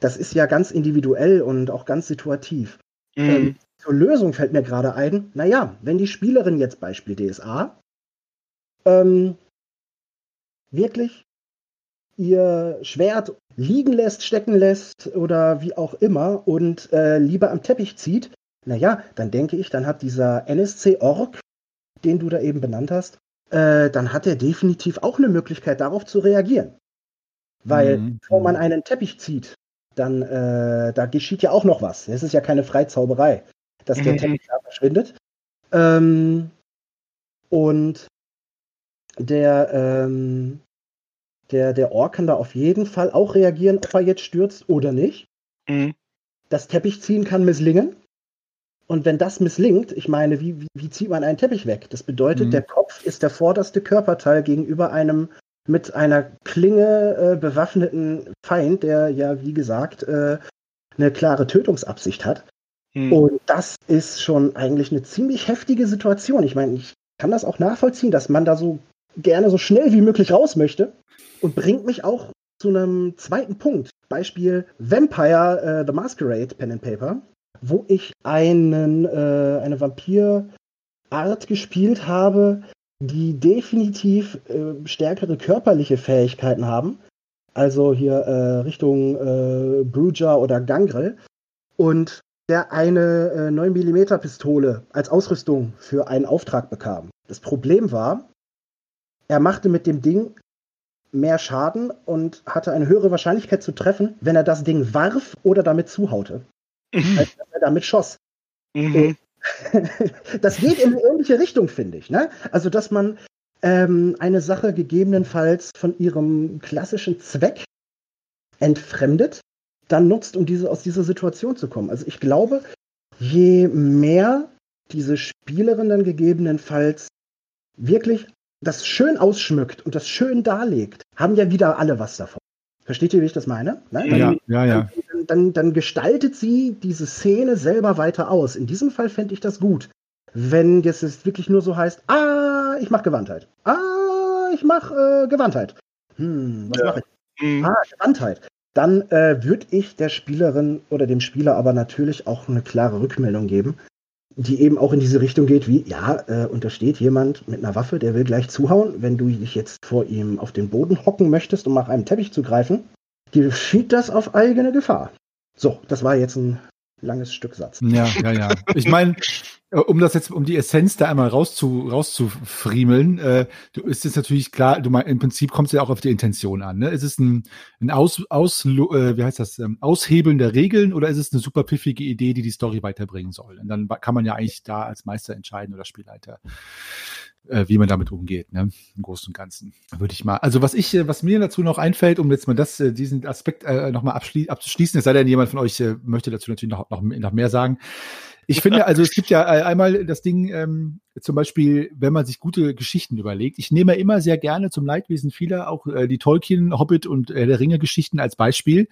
Das ist ja ganz individuell und auch ganz situativ. Mhm. Ähm, zur Lösung fällt mir gerade ein, naja, wenn die Spielerin jetzt Beispiel DSA ähm, wirklich ihr Schwert liegen lässt, stecken lässt oder wie auch immer und äh, lieber am Teppich zieht, naja, dann denke ich, dann hat dieser NSC-Org, den du da eben benannt hast, äh, dann hat er definitiv auch eine Möglichkeit, darauf zu reagieren. Weil, Mhm. bevor man einen Teppich zieht, dann äh, da geschieht ja auch noch was. Es ist ja keine Freizauberei, dass der Mhm. Teppich da verschwindet. Ähm, und der, ähm, der, der Ork kann da auf jeden Fall auch reagieren, ob er jetzt stürzt oder nicht. Mhm. Das Teppichziehen kann misslingen. Und wenn das misslingt, ich meine, wie, wie, wie zieht man einen Teppich weg? Das bedeutet, Mhm. der Kopf ist der vorderste Körperteil gegenüber einem mit einer Klinge äh, bewaffneten Feind, der ja, wie gesagt, äh, eine klare Tötungsabsicht hat. Mhm. Und das ist schon eigentlich eine ziemlich heftige Situation. Ich meine, ich kann das auch nachvollziehen, dass man da so gerne so schnell wie möglich raus möchte. Und bringt mich auch zu einem zweiten Punkt. Beispiel Vampire äh, The Masquerade Pen and Paper, wo ich einen, äh, eine Vampir-Art gespielt habe, die definitiv äh, stärkere körperliche Fähigkeiten haben. Also hier äh, Richtung äh, Bruja oder Gangrel. Und der eine äh, 9mm Pistole als Ausrüstung für einen Auftrag bekam. Das Problem war, er machte mit dem Ding mehr Schaden und hatte eine höhere Wahrscheinlichkeit zu treffen, wenn er das Ding warf oder damit zuhaute, als wenn er damit schoss. Mhm. [LAUGHS] das geht in eine ähnliche Richtung, finde ich. Ne? Also, dass man ähm, eine Sache gegebenenfalls von ihrem klassischen Zweck entfremdet, dann nutzt, um diese, aus dieser Situation zu kommen. Also ich glaube, je mehr diese Spielerin dann gegebenenfalls wirklich das schön ausschmückt und das schön darlegt, haben ja wieder alle was davon. Versteht ihr, wie ich das meine? Nein? Ja, ja, ja. Dann, dann, gestaltet sie diese Szene selber weiter aus. In diesem Fall fände ich das gut. Wenn jetzt es wirklich nur so heißt, ah, ich mache Gewandtheit. Ah, ich mache äh, Gewandtheit. Hm, was ja. mache ich? Mhm. Ah, Gewandtheit. Dann äh, würde ich der Spielerin oder dem Spieler aber natürlich auch eine klare Rückmeldung geben die eben auch in diese Richtung geht, wie, ja, äh, und da steht jemand mit einer Waffe, der will gleich zuhauen. Wenn du dich jetzt vor ihm auf den Boden hocken möchtest, um nach einem Teppich zu greifen, geschieht das auf eigene Gefahr. So, das war jetzt ein langes Stück Satz. Ja, ja, ja. Ich meine, äh, um das jetzt, um die Essenz da einmal rauszu, rauszufriemeln, äh, du ist es natürlich klar, du mein, im Prinzip kommt es ja auch auf die Intention an. Ne? Ist es ein, ein Aus, Aus, äh, wie heißt das, ähm, Aushebeln der Regeln oder ist es eine super piffige Idee, die die Story weiterbringen soll? Und dann kann man ja eigentlich da als Meister entscheiden oder Spielleiter wie man damit umgeht, ne? Im Großen und Ganzen. Würde ich mal. Also was ich, äh, was mir dazu noch einfällt, um jetzt mal das, äh, diesen Aspekt äh, nochmal abzuschließen, es sei denn, jemand von euch äh, möchte dazu natürlich noch, noch, noch mehr sagen. Ich finde, also es gibt ja äh, einmal das Ding, ähm, zum Beispiel, wenn man sich gute Geschichten überlegt. Ich nehme immer sehr gerne zum Leidwesen vieler auch äh, die Tolkien, Hobbit und äh, der Ringe Geschichten als Beispiel.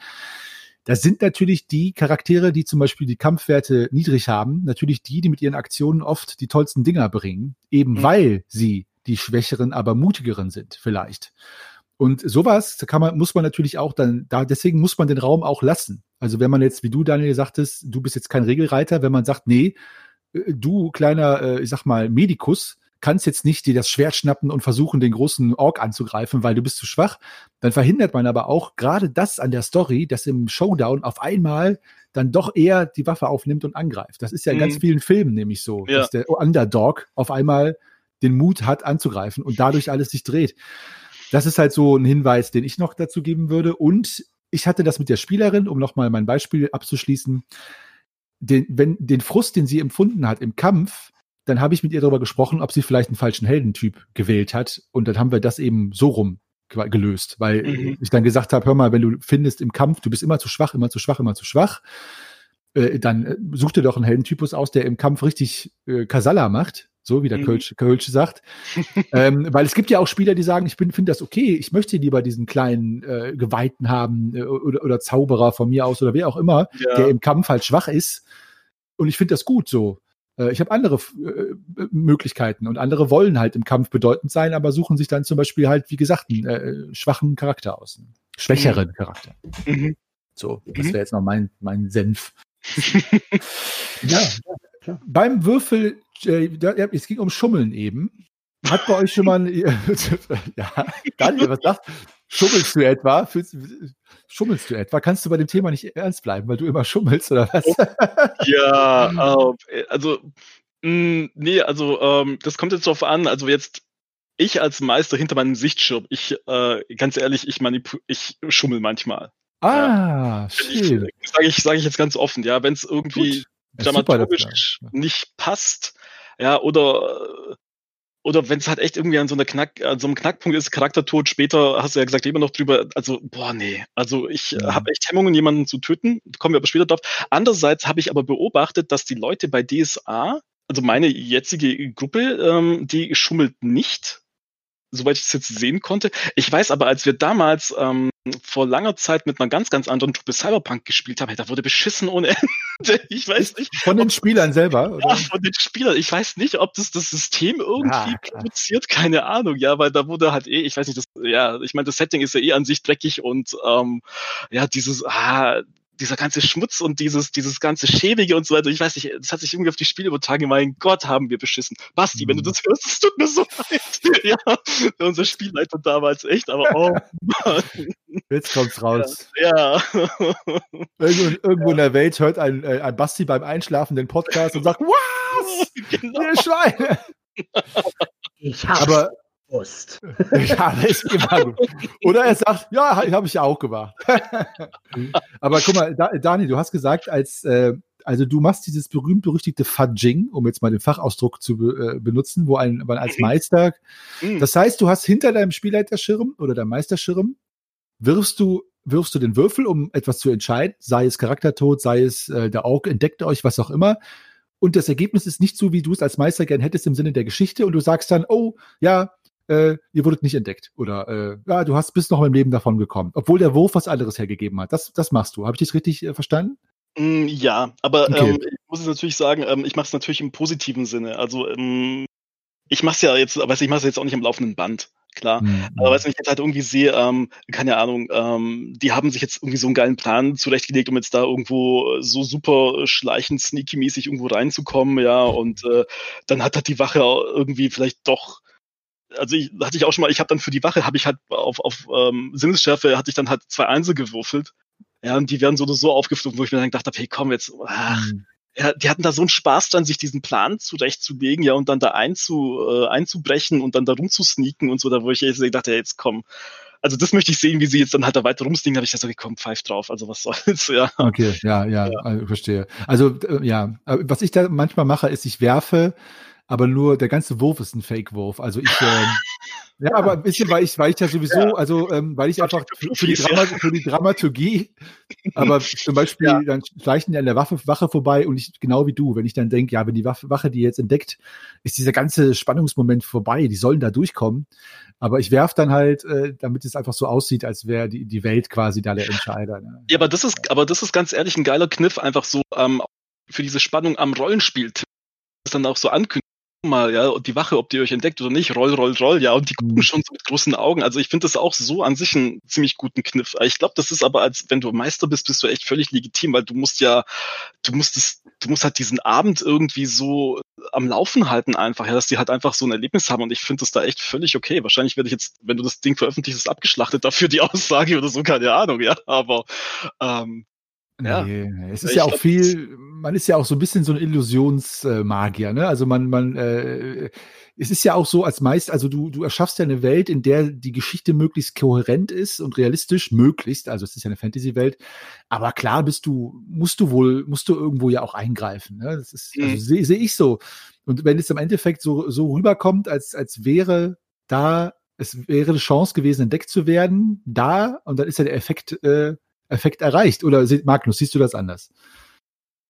Das sind natürlich die Charaktere, die zum Beispiel die Kampfwerte niedrig haben, natürlich die, die mit ihren Aktionen oft die tollsten Dinger bringen, eben mhm. weil sie die schwächeren, aber mutigeren sind, vielleicht. Und sowas kann man, muss man natürlich auch dann, da, deswegen muss man den Raum auch lassen. Also wenn man jetzt, wie du, Daniel, sagtest, du bist jetzt kein Regelreiter, wenn man sagt, nee, äh, du kleiner, äh, ich sag mal, Medikus, kannst jetzt nicht dir das Schwert schnappen und versuchen, den großen Ork anzugreifen, weil du bist zu schwach. Dann verhindert man aber auch gerade das an der Story, dass im Showdown auf einmal dann doch eher die Waffe aufnimmt und angreift. Das ist ja in mhm. ganz vielen Filmen nämlich so, ja. dass der Underdog auf einmal den Mut hat anzugreifen und dadurch alles sich dreht. Das ist halt so ein Hinweis, den ich noch dazu geben würde. Und ich hatte das mit der Spielerin, um nochmal mein Beispiel abzuschließen. Den, wenn, den Frust, den sie empfunden hat im Kampf, dann habe ich mit ihr darüber gesprochen, ob sie vielleicht einen falschen Heldentyp gewählt hat. Und dann haben wir das eben so rum gelöst, weil mhm. ich dann gesagt habe, hör mal, wenn du findest im Kampf, du bist immer zu schwach, immer zu schwach, immer zu schwach, äh, dann äh, such dir doch einen Heldentypus aus, der im Kampf richtig äh, Kasala macht, so wie der mhm. Kölsch, Kölsch sagt. [LAUGHS] ähm, weil es gibt ja auch Spieler, die sagen, ich finde das okay, ich möchte lieber diesen kleinen äh, Geweihten haben äh, oder, oder Zauberer von mir aus oder wer auch immer, ja. der im Kampf halt schwach ist. Und ich finde das gut so. Äh, ich habe andere äh, Möglichkeiten und andere wollen halt im Kampf bedeutend sein, aber suchen sich dann zum Beispiel halt, wie gesagt, einen äh, schwachen Charakter aus, schwächeren mhm. Charakter. Mhm. So, das mhm. wäre jetzt noch mein, mein Senf. [LAUGHS] ja, klar. Beim Würfel, äh, es ging um Schummeln eben. Hat bei euch schon mal, ein, [LAUGHS] ja, Daniel, was sagst Schummelst du etwa? Schummelst du etwa? Kannst du bei dem Thema nicht ernst bleiben, weil du immer schummelst oder was? ja, äh, also, mh, mm, nee, also, ähm, das kommt jetzt darauf an, also jetzt, ich als Meister hinter meinem Sichtschirm, ich, äh, ganz ehrlich, ich manip ich schummel manchmal. Ah, ja. schön. Sage ich, sag ich jetzt ganz offen, ja, wenn es irgendwie dramaturgisch nicht passt, ja, oder oder wenn es halt echt irgendwie an so einer Knack, an so einem Knackpunkt ist, Charaktertod, später hast du ja gesagt, immer noch drüber, also, boah, nee. Also ich ja. habe echt Hemmungen, jemanden zu töten, kommen wir aber später drauf. Andererseits habe ich aber beobachtet, dass die Leute bei DSA, also meine jetzige Gruppe, ähm, die schummelt nicht soweit ich es jetzt sehen konnte. Ich weiß aber, als wir damals ähm, vor langer Zeit mit einer ganz, ganz anderen Truppe Cyberpunk gespielt haben, hey, da wurde beschissen ohne [LAUGHS] Ende. Ich weiß nicht. Von den Spielern selber? [LAUGHS] Oder? Ja, von den Spielern. Ich weiß nicht, ob das das System irgendwie ja, produziert, keine Ahnung. Ja, weil da wurde halt eh, ich weiß nicht, das, ja, ich meine, das Setting ist ja eh an sich dreckig und ähm, ja, dieses, ah, dieser ganze Schmutz und dieses, dieses ganze Schäbige und so weiter, ich weiß nicht, das hat sich irgendwie auf die Spiele übertragen. Mein Gott, haben wir beschissen. Basti, mhm. wenn du mhm. das hörst, es tut mir so [LAUGHS] leid. ja, unser Spielleiter damals echt, aber oh Mann. Jetzt kommt's raus. Ja. ja. Irgendwo, irgendwo ja. in der Welt hört ein, äh, ein Basti beim Einschlafen den Podcast und sagt, [LAUGHS] was? Genau. Ihr Schweine. Ich hab's. Aber Brust. [LAUGHS] ja, ist immer gut. Oder er sagt, ja, habe ich ja auch gemacht. [LAUGHS] Aber guck mal, Dani, du hast gesagt, als, äh, Also du machst dieses berühmt-berüchtigte Fudging, um jetzt mal den Fachausdruck zu be äh, benutzen, wo ein, man als mhm. Meister. Mhm. Das heißt, du hast hinter deinem Spielleiterschirm oder deinem Meisterschirm, wirfst du, wirfst du den Würfel, um etwas zu entscheiden, sei es Charaktertod, sei es äh, der Aug entdeckt euch, was auch immer. Und das Ergebnis ist nicht so, wie du es als Meister gern hättest im Sinne der Geschichte. Und du sagst dann, oh, ja, äh, ihr wurdet nicht entdeckt oder äh, ja, du hast bis noch im Leben davon gekommen, obwohl der Wurf was anderes hergegeben hat. Das, das machst du. Habe ich das richtig äh, verstanden? Mm, ja, aber okay. ähm, ich muss es natürlich sagen, ähm, ich mache es natürlich im positiven Sinne. Also ähm, ich mache es ja jetzt, aber ich mache es jetzt auch nicht am laufenden Band, klar. Mhm. Aber was ich jetzt halt irgendwie sehe, ähm, keine Ahnung, ähm, die haben sich jetzt irgendwie so einen geilen Plan zurechtgelegt, um jetzt da irgendwo so super schleichend, sneaky-mäßig irgendwo reinzukommen, ja. Und äh, dann hat halt die Wache irgendwie vielleicht doch also ich hatte ich auch schon mal, ich habe dann für die Wache, habe ich halt auf, auf ähm, Sinnesschärfe, hatte ich dann halt zwei Einzel gewürfelt. Ja, und die werden so oder so aufgeflogen, wo ich mir dann gedacht habe, hey, komm jetzt, ach, mhm. ja, die hatten da so einen Spaß dran, sich diesen Plan zurechtzulegen, ja, und dann da einzu, äh, einzubrechen und dann da rumzusneaken und so, da wo ich jetzt dachte, hey, jetzt komm. Also das möchte ich sehen, wie sie jetzt dann halt da weiter rumsneaken, habe ich gesagt, okay, komm, pfeif drauf, also was soll's, [LAUGHS] ja. Okay, ja, ja, ja. Also, verstehe. Also, äh, ja, äh, was ich da manchmal mache, ist, ich werfe aber nur der ganze Wurf ist ein Fake-Wurf. Also ich, ähm, [LAUGHS] ja, aber ein bisschen, weil ich, weil ich ja sowieso, ja. also ähm, weil ich einfach für, für, die Drama, für die Dramaturgie, aber zum Beispiel, ja. dann schleichen die an der Waffe, Wache vorbei und ich, genau wie du, wenn ich dann denke, ja, wenn die Waffe, Wache die jetzt entdeckt, ist dieser ganze Spannungsmoment vorbei, die sollen da durchkommen. Aber ich werf dann halt, äh, damit es einfach so aussieht, als wäre die, die Welt quasi da der Entscheider. Ne? Ja, aber das ist, aber das ist ganz ehrlich ein geiler Kniff, einfach so ähm, für diese Spannung am Rollenspiel dann auch so ankündigen mal, ja, und die Wache, ob die euch entdeckt oder nicht, roll, roll, roll, ja, und die gucken mhm. schon so mit großen Augen. Also ich finde das auch so an sich einen ziemlich guten Kniff. Ich glaube, das ist aber, als wenn du Meister bist, bist du echt völlig legitim, weil du musst ja, du musst es, du musst halt diesen Abend irgendwie so am Laufen halten einfach, ja, dass die halt einfach so ein Erlebnis haben und ich finde das da echt völlig okay. Wahrscheinlich werde ich jetzt, wenn du das Ding veröffentlichst, abgeschlachtet dafür die [LAUGHS] Aussage oder so, keine Ahnung, ja, aber ähm, ja. Nee, es ist ich ja auch viel, man ist ja auch so ein bisschen so ein Illusionsmagier, ne? Also man, man, äh, es ist ja auch so als Meister, also du, du erschaffst ja eine Welt, in der die Geschichte möglichst kohärent ist und realistisch möglichst, also es ist ja eine Fantasy-Welt, aber klar bist du, musst du wohl, musst du irgendwo ja auch eingreifen, ne? Das ist, also mhm. sehe seh ich so. Und wenn es im Endeffekt so, so rüberkommt, als, als wäre da, es wäre eine Chance gewesen, entdeckt zu werden, da, und dann ist ja der Effekt, äh, Effekt erreicht. Oder Magnus, siehst du das anders?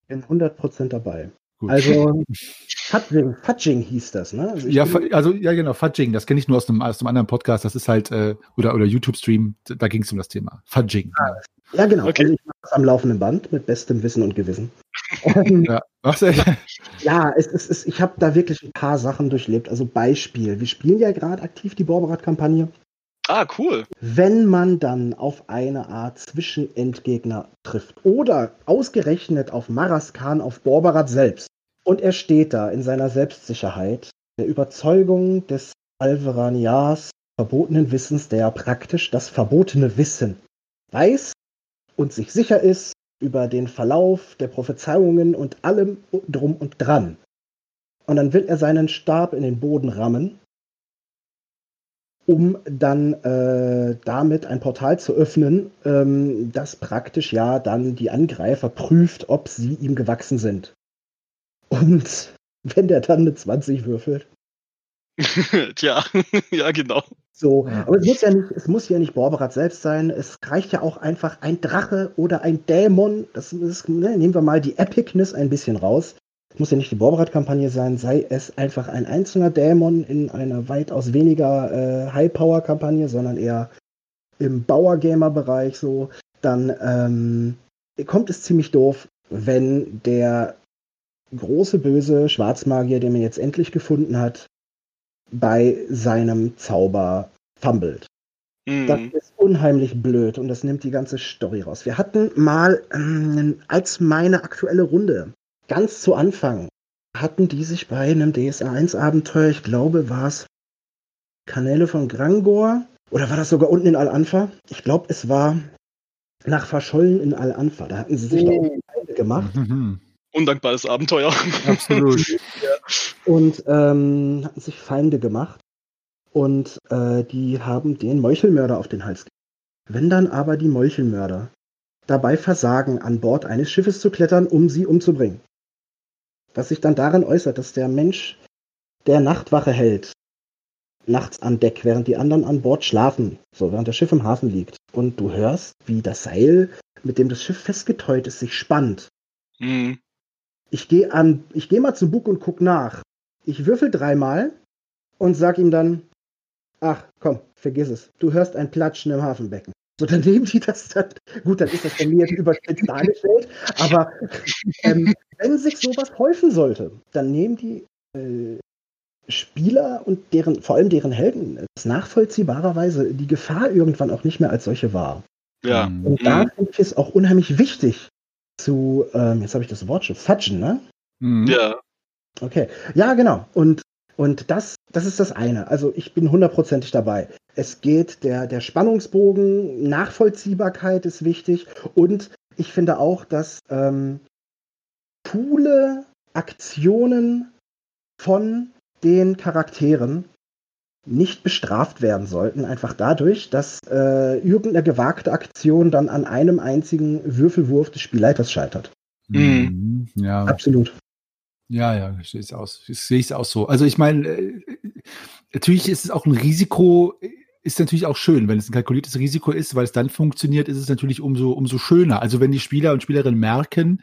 Ich bin 100% dabei. Gut. Also [LAUGHS] Fudging, Fudging hieß das, ne? Also ja, also ja genau, Fudging, das kenne ich nur aus einem, aus einem anderen Podcast, das ist halt, äh, oder, oder YouTube-Stream, da ging es um das Thema. Fudging. Ah, ja, genau. Okay. Also ich mache das am laufenden Band mit bestem Wissen und Gewissen. [LAUGHS] ja, ja es, es, es, ich habe da wirklich ein paar Sachen durchlebt. Also Beispiel, wir spielen ja gerade aktiv die Borberat-Kampagne Ah, cool. Wenn man dann auf eine Art Zwischenendgegner trifft oder ausgerechnet auf Maraskan, auf Borbarat selbst und er steht da in seiner Selbstsicherheit, der Überzeugung des Alveranias verbotenen Wissens, der praktisch das verbotene Wissen weiß und sich sicher ist über den Verlauf der Prophezeiungen und allem drum und dran. Und dann will er seinen Stab in den Boden rammen um dann äh, damit ein Portal zu öffnen, ähm, das praktisch ja dann die Angreifer prüft, ob sie ihm gewachsen sind. Und [LAUGHS] wenn der dann eine 20 würfelt. [LAUGHS] Tja, [LAUGHS] ja, genau. So, aber es muss ja nicht, es muss ja nicht Borberat selbst sein. Es reicht ja auch einfach ein Drache oder ein Dämon. Das ist, ne, nehmen wir mal die Epicness ein bisschen raus muss ja nicht die Borberat-Kampagne sein, sei es einfach ein einzelner Dämon in einer weitaus weniger äh, High-Power-Kampagne, sondern eher im Bauer-Gamer-Bereich so, dann ähm, kommt es ziemlich doof, wenn der große böse Schwarzmagier, den man jetzt endlich gefunden hat, bei seinem Zauber fummelt. Mm. Das ist unheimlich blöd und das nimmt die ganze Story raus. Wir hatten mal ähm, als meine aktuelle Runde ganz zu Anfang hatten die sich bei einem DSA-1-Abenteuer, ich glaube, war es Kanäle von Grangor oder war das sogar unten in Al-Anfa? Ich glaube, es war nach Verschollen in Al-Anfa. Da hatten sie sich oh. da Feinde gemacht. Mhm. Undankbares Abenteuer. Absolut. [LAUGHS] Und ähm, hatten sich Feinde gemacht. Und äh, die haben den Meuchelmörder auf den Hals gegeben. Wenn dann aber die Meuchelmörder dabei versagen, an Bord eines Schiffes zu klettern, um sie umzubringen. Was sich dann darin äußert, dass der Mensch, der Nachtwache hält, nachts an Deck, während die anderen an Bord schlafen, so während das Schiff im Hafen liegt, und du hörst, wie das Seil, mit dem das Schiff festgeteut ist, sich spannt. Mhm. Ich gehe an, ich gehe mal zum Bug und guck nach. Ich würfel dreimal und sag ihm dann, ach komm, vergiss es. Du hörst ein Platschen im Hafenbecken. So, dann [LAUGHS] nehmen die das dann. Gut, dann ist das bei mir jetzt [LAUGHS] überspitzt dargestellt. Aber ähm, wenn sich sowas häufen sollte, dann nehmen die äh, Spieler und deren, vor allem deren Helden, es nachvollziehbarerweise die Gefahr irgendwann auch nicht mehr als solche wahr. Ja. Und da mhm. finde ich es auch unheimlich wichtig zu, ähm, jetzt habe ich das Wort schon, fudgen, ne? Mhm. Ja. Okay. Ja, genau. Und, und das, das ist das eine. Also ich bin hundertprozentig dabei. Es geht, der, der Spannungsbogen, Nachvollziehbarkeit ist wichtig. Und ich finde auch, dass ähm, coole Aktionen von den Charakteren nicht bestraft werden sollten, einfach dadurch, dass äh, irgendeine gewagte Aktion dann an einem einzigen Würfelwurf des Spielleiters scheitert. Mhm. Ja. Absolut. Ja, ja, sehe ich. Sehe ich es auch so. Also ich meine, äh, natürlich ist es auch ein Risiko, ist natürlich auch schön, wenn es ein kalkuliertes Risiko ist, weil es dann funktioniert, ist es natürlich umso, umso schöner. Also wenn die Spieler und Spielerinnen merken,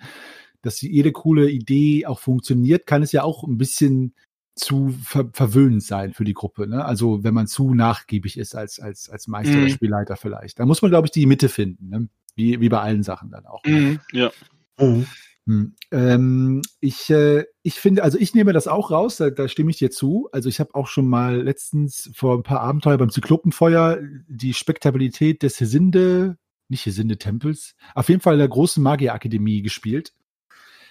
dass jede coole Idee auch funktioniert, kann es ja auch ein bisschen zu ver verwöhnend sein für die Gruppe. Ne? Also wenn man zu nachgiebig ist als, als, als Meister mhm. oder Spielleiter vielleicht. Da muss man, glaube ich, die Mitte finden, ne? wie, wie bei allen Sachen dann auch. Mhm, ja. Mhm. Hm. Ähm, ich, äh, ich finde, also ich nehme das auch raus, da, da stimme ich dir zu. Also ich habe auch schon mal letztens vor ein paar Abenteuer beim Zyklopenfeuer die Spektabilität des Hesinde, nicht Hesinde-Tempels, auf jeden Fall der großen Magierakademie gespielt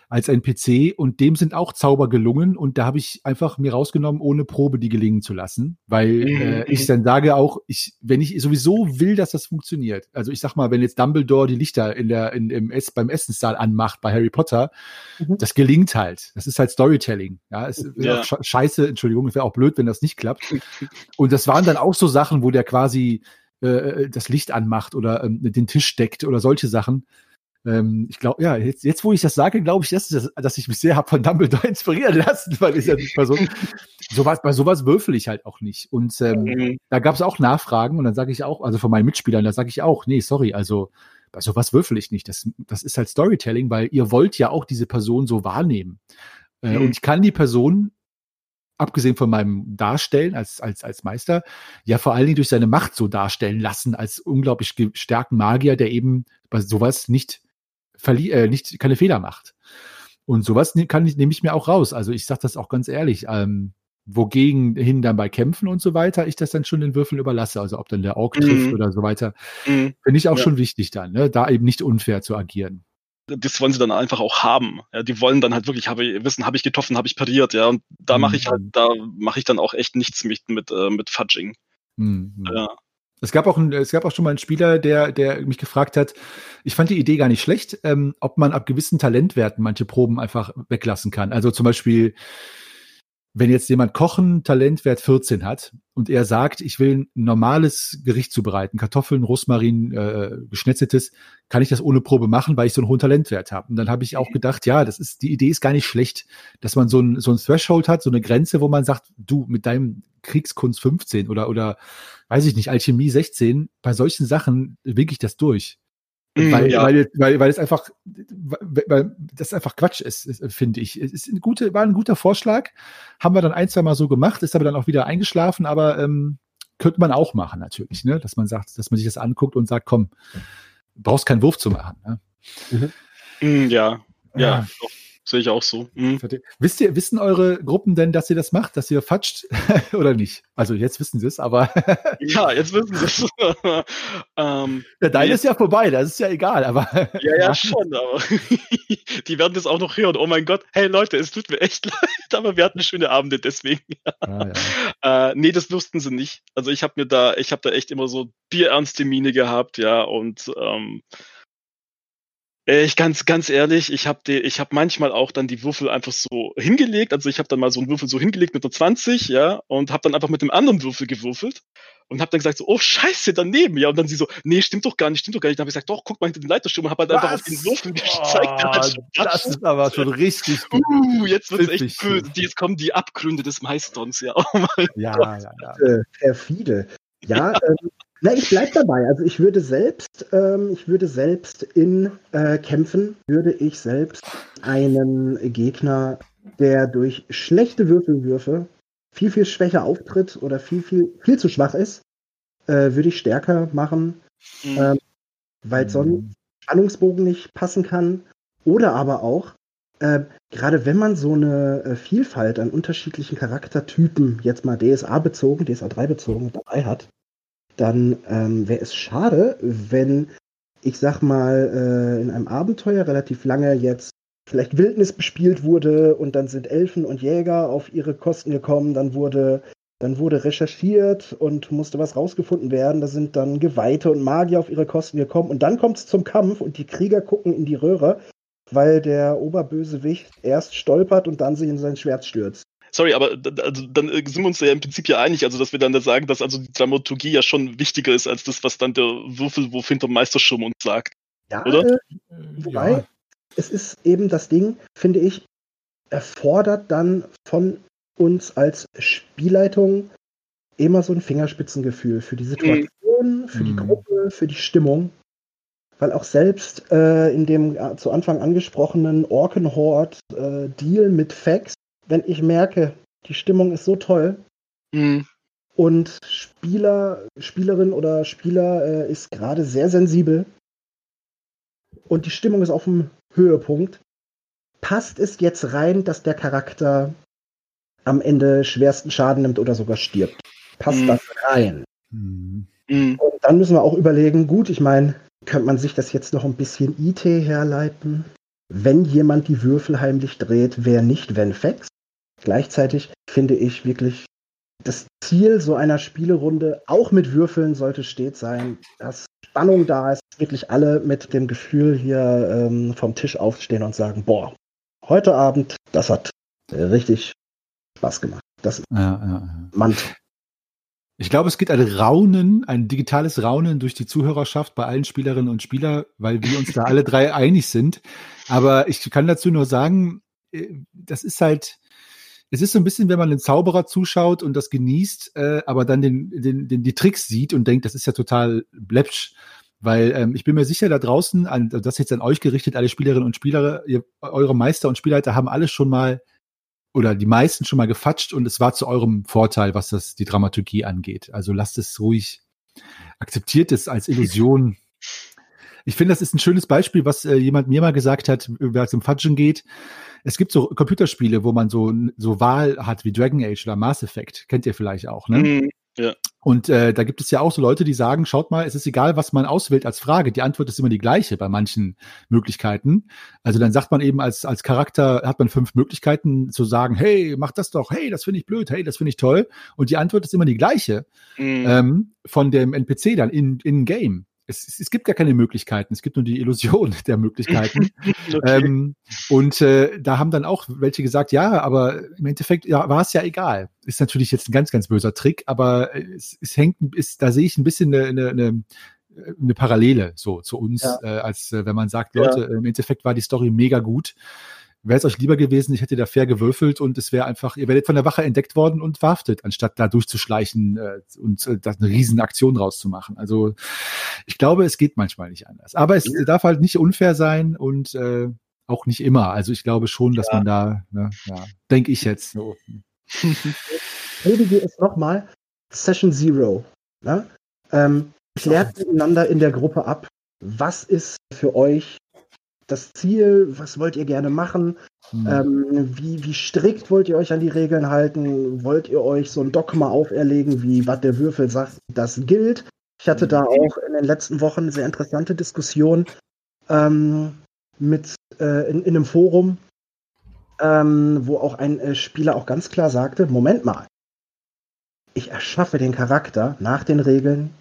als NPC und dem sind auch Zauber gelungen und da habe ich einfach mir rausgenommen, ohne Probe die gelingen zu lassen, weil mhm. äh, ich dann sage auch, ich, wenn ich sowieso will, dass das funktioniert, also ich sag mal, wenn jetzt Dumbledore die Lichter in der, in, im Ess, beim Essenssaal anmacht bei Harry Potter, mhm. das gelingt halt. Das ist halt Storytelling. Ja, es ja. Auch scheiße, Entschuldigung, es wäre auch blöd, wenn das nicht klappt. [LAUGHS] und das waren dann auch so Sachen, wo der quasi äh, das Licht anmacht oder ähm, den Tisch deckt oder solche Sachen ähm, ich glaube, ja, jetzt, jetzt, wo ich das sage, glaube ich, dass, dass ich mich sehr habe von Dumbledore [LAUGHS] inspirieren lassen, weil ich ja nicht Person. sowas, bei sowas würfel ich halt auch nicht. Und ähm, mhm. da gab es auch Nachfragen und dann sage ich auch, also von meinen Mitspielern, da sage ich auch, nee, sorry, also bei sowas würfel ich nicht. Das, das ist halt Storytelling, weil ihr wollt ja auch diese Person so wahrnehmen. Äh, mhm. Und ich kann die Person abgesehen von meinem Darstellen als, als, als Meister, ja vor allen Dingen durch seine Macht so darstellen lassen, als unglaublich gestärkten Magier, der eben bei sowas nicht äh, nicht keine Fehler macht. Und sowas ne, kann ich, nehme ich mir auch raus. Also ich sage das auch ganz ehrlich. Ähm, wogegen hin dann bei Kämpfen und so weiter, ich das dann schon den Würfeln überlasse. Also ob dann der Ork trifft mhm. oder so weiter, mhm. finde ich auch ja. schon wichtig dann, ne? da eben nicht unfair zu agieren. Das wollen sie dann einfach auch haben. Ja, die wollen dann halt wirklich habe ich, wissen, habe ich getroffen, habe ich pariert, ja. Und da mhm. mache ich halt, da mache ich dann auch echt nichts mit, mit, äh, mit Fudging. Mhm. Ja. Es gab auch ein, es gab auch schon mal einen Spieler, der, der mich gefragt hat, ich fand die Idee gar nicht schlecht, ähm, ob man ab gewissen Talentwerten manche Proben einfach weglassen kann. Also zum Beispiel, wenn jetzt jemand Kochen Talentwert 14 hat und er sagt, ich will ein normales Gericht zubereiten, Kartoffeln, Rosmarin, äh, geschnetzeltes, kann ich das ohne Probe machen, weil ich so einen hohen Talentwert habe. Und dann habe ich auch mhm. gedacht, ja, das ist die Idee ist gar nicht schlecht, dass man so ein so ein Threshold hat, so eine Grenze, wo man sagt, du mit deinem Kriegskunst 15 oder oder weiß ich nicht, Alchemie 16, bei solchen Sachen winke ich das durch. Mm, weil, ja. weil, weil, weil es einfach, weil das einfach Quatsch ist, finde ich. Es ist eine gute, war ein guter Vorschlag. Haben wir dann ein, zwei Mal so gemacht, ist aber dann auch wieder eingeschlafen, aber ähm, könnte man auch machen, natürlich, ne? Dass man sagt, dass man sich das anguckt und sagt, komm, brauchst keinen Wurf zu machen. Ne? Mhm. Ja, ja, ja. Sehe ich auch so. Mhm. Wisst ihr, wissen eure Gruppen denn, dass ihr das macht, dass ihr fatscht [LAUGHS] oder nicht? Also jetzt wissen sie es, aber. [LAUGHS] ja, jetzt wissen sie es. [LAUGHS] ähm, ja, deine nee. ist ja vorbei, das ist ja egal, aber. ja, ja, schon, aber die werden das auch noch hören. Oh mein Gott, hey Leute, es tut mir echt leid, aber wir hatten schöne Abende deswegen. ah, ja. äh, nee, das wussten sie nicht. Also ich habe mir da, ich habe da echt immer so bierernste Miene gehabt, ja, und ähm, äh, ich ganz, ganz ehrlich, ich habe ich hab manchmal auch dann die Würfel einfach so hingelegt. Also ich habe dann mal so einen Würfel so hingelegt mit einer 20, ja, und habe dann einfach mit dem anderen Würfel gewürfelt. und habe dann gesagt so, oh scheiße, daneben. Ja, und dann sie so, nee, stimmt doch gar nicht, stimmt doch gar nicht. Dann habe ich gesagt, doch, guck mal hinter den Leiterschirm und habe halt Was? einfach auf den Würfel [LAUGHS] gezeigt. Oh, das ist aber schon richtig gut. Uh, jetzt wird's echt böse. Jetzt kommen die Abgründe des Meisters, ja. [LAUGHS] Oh mein ja, Gott. ja, ja. Perfide. Ja, [LAUGHS] ähm, na, ich bleib dabei. Also ich würde selbst, ähm, ich würde selbst in äh, Kämpfen, würde ich selbst einen Gegner, der durch schlechte Würfelwürfe viel, viel schwächer auftritt oder viel, viel, viel zu schwach ist, äh, würde ich stärker machen, mhm. ähm, weil sonst mhm. Spannungsbogen nicht passen kann. Oder aber auch, äh, gerade wenn man so eine äh, Vielfalt an unterschiedlichen Charaktertypen, jetzt mal DSA bezogen, DSA 3 bezogen, dabei hat, dann ähm, wäre es schade, wenn ich sag mal, äh, in einem Abenteuer relativ lange jetzt vielleicht Wildnis bespielt wurde und dann sind Elfen und Jäger auf ihre Kosten gekommen, dann wurde, dann wurde recherchiert und musste was rausgefunden werden, da sind dann Geweihte und Magier auf ihre Kosten gekommen und dann kommt es zum Kampf und die Krieger gucken in die Röhre, weil der Oberbösewicht erst stolpert und dann sich in sein Schwert stürzt sorry, aber also, dann äh, sind wir uns ja im Prinzip ja einig, also dass wir dann da sagen, dass also die Dramaturgie ja schon wichtiger ist als das, was dann der Würfelwurf hinterm Meisterschirm uns sagt. Ja, oder? Äh, wobei, ja. es ist eben das Ding, finde ich, erfordert dann von uns als Spielleitung immer so ein Fingerspitzengefühl für die Situation, mhm. für die mhm. Gruppe, für die Stimmung. Weil auch selbst äh, in dem äh, zu Anfang angesprochenen Orkenhorde äh, Deal mit Fax wenn ich merke, die Stimmung ist so toll mhm. und Spieler, Spielerin oder Spieler äh, ist gerade sehr sensibel und die Stimmung ist auf dem Höhepunkt, passt es jetzt rein, dass der Charakter am Ende schwersten Schaden nimmt oder sogar stirbt? Passt mhm. das rein? Mhm. Und dann müssen wir auch überlegen, gut, ich meine, könnte man sich das jetzt noch ein bisschen IT herleiten? Wenn jemand die Würfel heimlich dreht, wer nicht Venfex? Gleichzeitig finde ich wirklich, das Ziel so einer Spielerunde, auch mit Würfeln, sollte stets sein, dass Spannung da ist, wirklich alle mit dem Gefühl hier ähm, vom Tisch aufstehen und sagen, boah, heute Abend, das hat richtig Spaß gemacht. Das ja, ja, ja. Mantra. Ich glaube, es geht ein Raunen, ein digitales Raunen durch die Zuhörerschaft bei allen Spielerinnen und Spielern, weil wir uns da alle drei [LAUGHS] einig sind. Aber ich kann dazu nur sagen, äh, das ist halt, es ist so ein bisschen, wenn man den Zauberer zuschaut und das genießt, äh, aber dann den, den, den, die Tricks sieht und denkt, das ist ja total bläpsch. Weil ähm, ich bin mir sicher, da draußen, an, das jetzt an euch gerichtet, alle Spielerinnen und Spieler, ihr, eure Meister und Spielleiter haben alle schon mal oder die meisten schon mal gefatscht und es war zu eurem Vorteil, was das die Dramaturgie angeht. Also lasst es ruhig, akzeptiert es als Illusion. Ich finde, das ist ein schönes Beispiel, was äh, jemand mir mal gesagt hat, wer es um Fatschen geht es gibt so Computerspiele, wo man so, so Wahl hat wie Dragon Age oder Mass Effect. Kennt ihr vielleicht auch, ne? Mhm, ja. Und äh, da gibt es ja auch so Leute, die sagen, schaut mal, es ist egal, was man auswählt als Frage. Die Antwort ist immer die gleiche bei manchen Möglichkeiten. Also dann sagt man eben als, als Charakter, hat man fünf Möglichkeiten zu sagen, hey, mach das doch, hey, das finde ich blöd, hey, das finde ich toll. Und die Antwort ist immer die gleiche mhm. ähm, von dem NPC dann in, in Game es, es, gibt gar keine Möglichkeiten, es gibt nur die Illusion [LAUGHS] der Möglichkeiten. [LAUGHS] okay. ähm, und äh, da haben dann auch welche gesagt, ja, aber im Endeffekt ja, war es ja egal. Ist natürlich jetzt ein ganz, ganz böser Trick, aber es, es hängt, ist, da sehe ich ein bisschen eine, eine, eine eine Parallele so zu uns, ja. äh, als äh, wenn man sagt, Leute, ja. im Endeffekt war die Story mega gut wäre es euch lieber gewesen, ich hätte da fair gewürfelt und es wäre einfach, ihr werdet von der Wache entdeckt worden und verhaftet, anstatt da durchzuschleichen äh, und äh, da eine riesen Aktion rauszumachen. Also ich glaube, es geht manchmal nicht anders. Aber es ja. darf halt nicht unfair sein und äh, auch nicht immer. Also ich glaube schon, dass ja. man da, ne, ja, denke ich jetzt. So. [LAUGHS] Reden wir es nochmal. Session Zero. Ne? Ähm, klärt miteinander in der Gruppe ab, was ist für euch das Ziel? Was wollt ihr gerne machen? Hm. Ähm, wie, wie strikt wollt ihr euch an die Regeln halten? Wollt ihr euch so ein Dogma auferlegen, wie was der Würfel sagt, das gilt? Ich hatte da auch in den letzten Wochen eine sehr interessante Diskussion ähm, mit äh, in, in, einem Forum, ähm, wo auch ein äh, Spieler auch ganz klar sagte: Moment mal, ich erschaffe den Charakter nach den Regeln.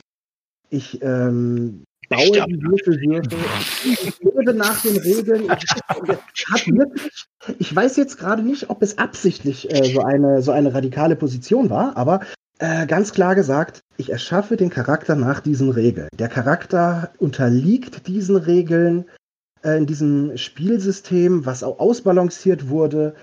Ich ähm, baue die Würfelwürfel. [LAUGHS] Lebe nach den Regeln. Ich, wirklich, ich weiß jetzt gerade nicht, ob es absichtlich äh, so, eine, so eine radikale Position war, aber äh, ganz klar gesagt, ich erschaffe den Charakter nach diesen Regeln. Der Charakter unterliegt diesen Regeln äh, in diesem Spielsystem, was auch ausbalanciert wurde.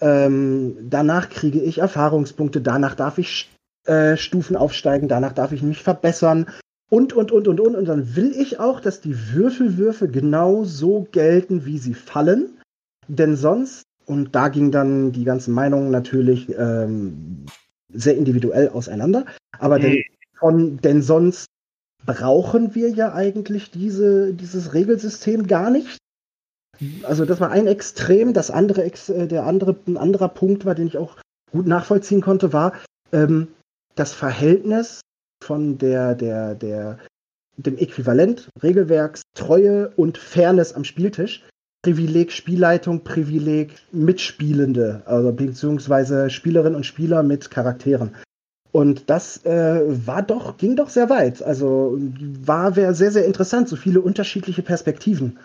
Ähm, danach kriege ich Erfahrungspunkte, danach darf ich äh, Stufen aufsteigen, danach darf ich mich verbessern und, und, und, und, und. Und dann will ich auch, dass die Würfelwürfe genau so gelten, wie sie fallen. Denn sonst, und da ging dann die ganzen Meinungen natürlich ähm, sehr individuell auseinander, aber denn, von, denn sonst brauchen wir ja eigentlich diese, dieses Regelsystem gar nicht. Also das war ein Extrem, das andere, äh, der andere, ein anderer Punkt war, den ich auch gut nachvollziehen konnte, war ähm, das Verhältnis von der, der, der, dem Äquivalent Regelwerks, Treue und Fairness am Spieltisch. Privileg Spielleitung, Privileg Mitspielende, also beziehungsweise Spielerinnen und Spieler mit Charakteren. Und das äh, war doch, ging doch sehr weit. Also war wäre sehr, sehr interessant, so viele unterschiedliche Perspektiven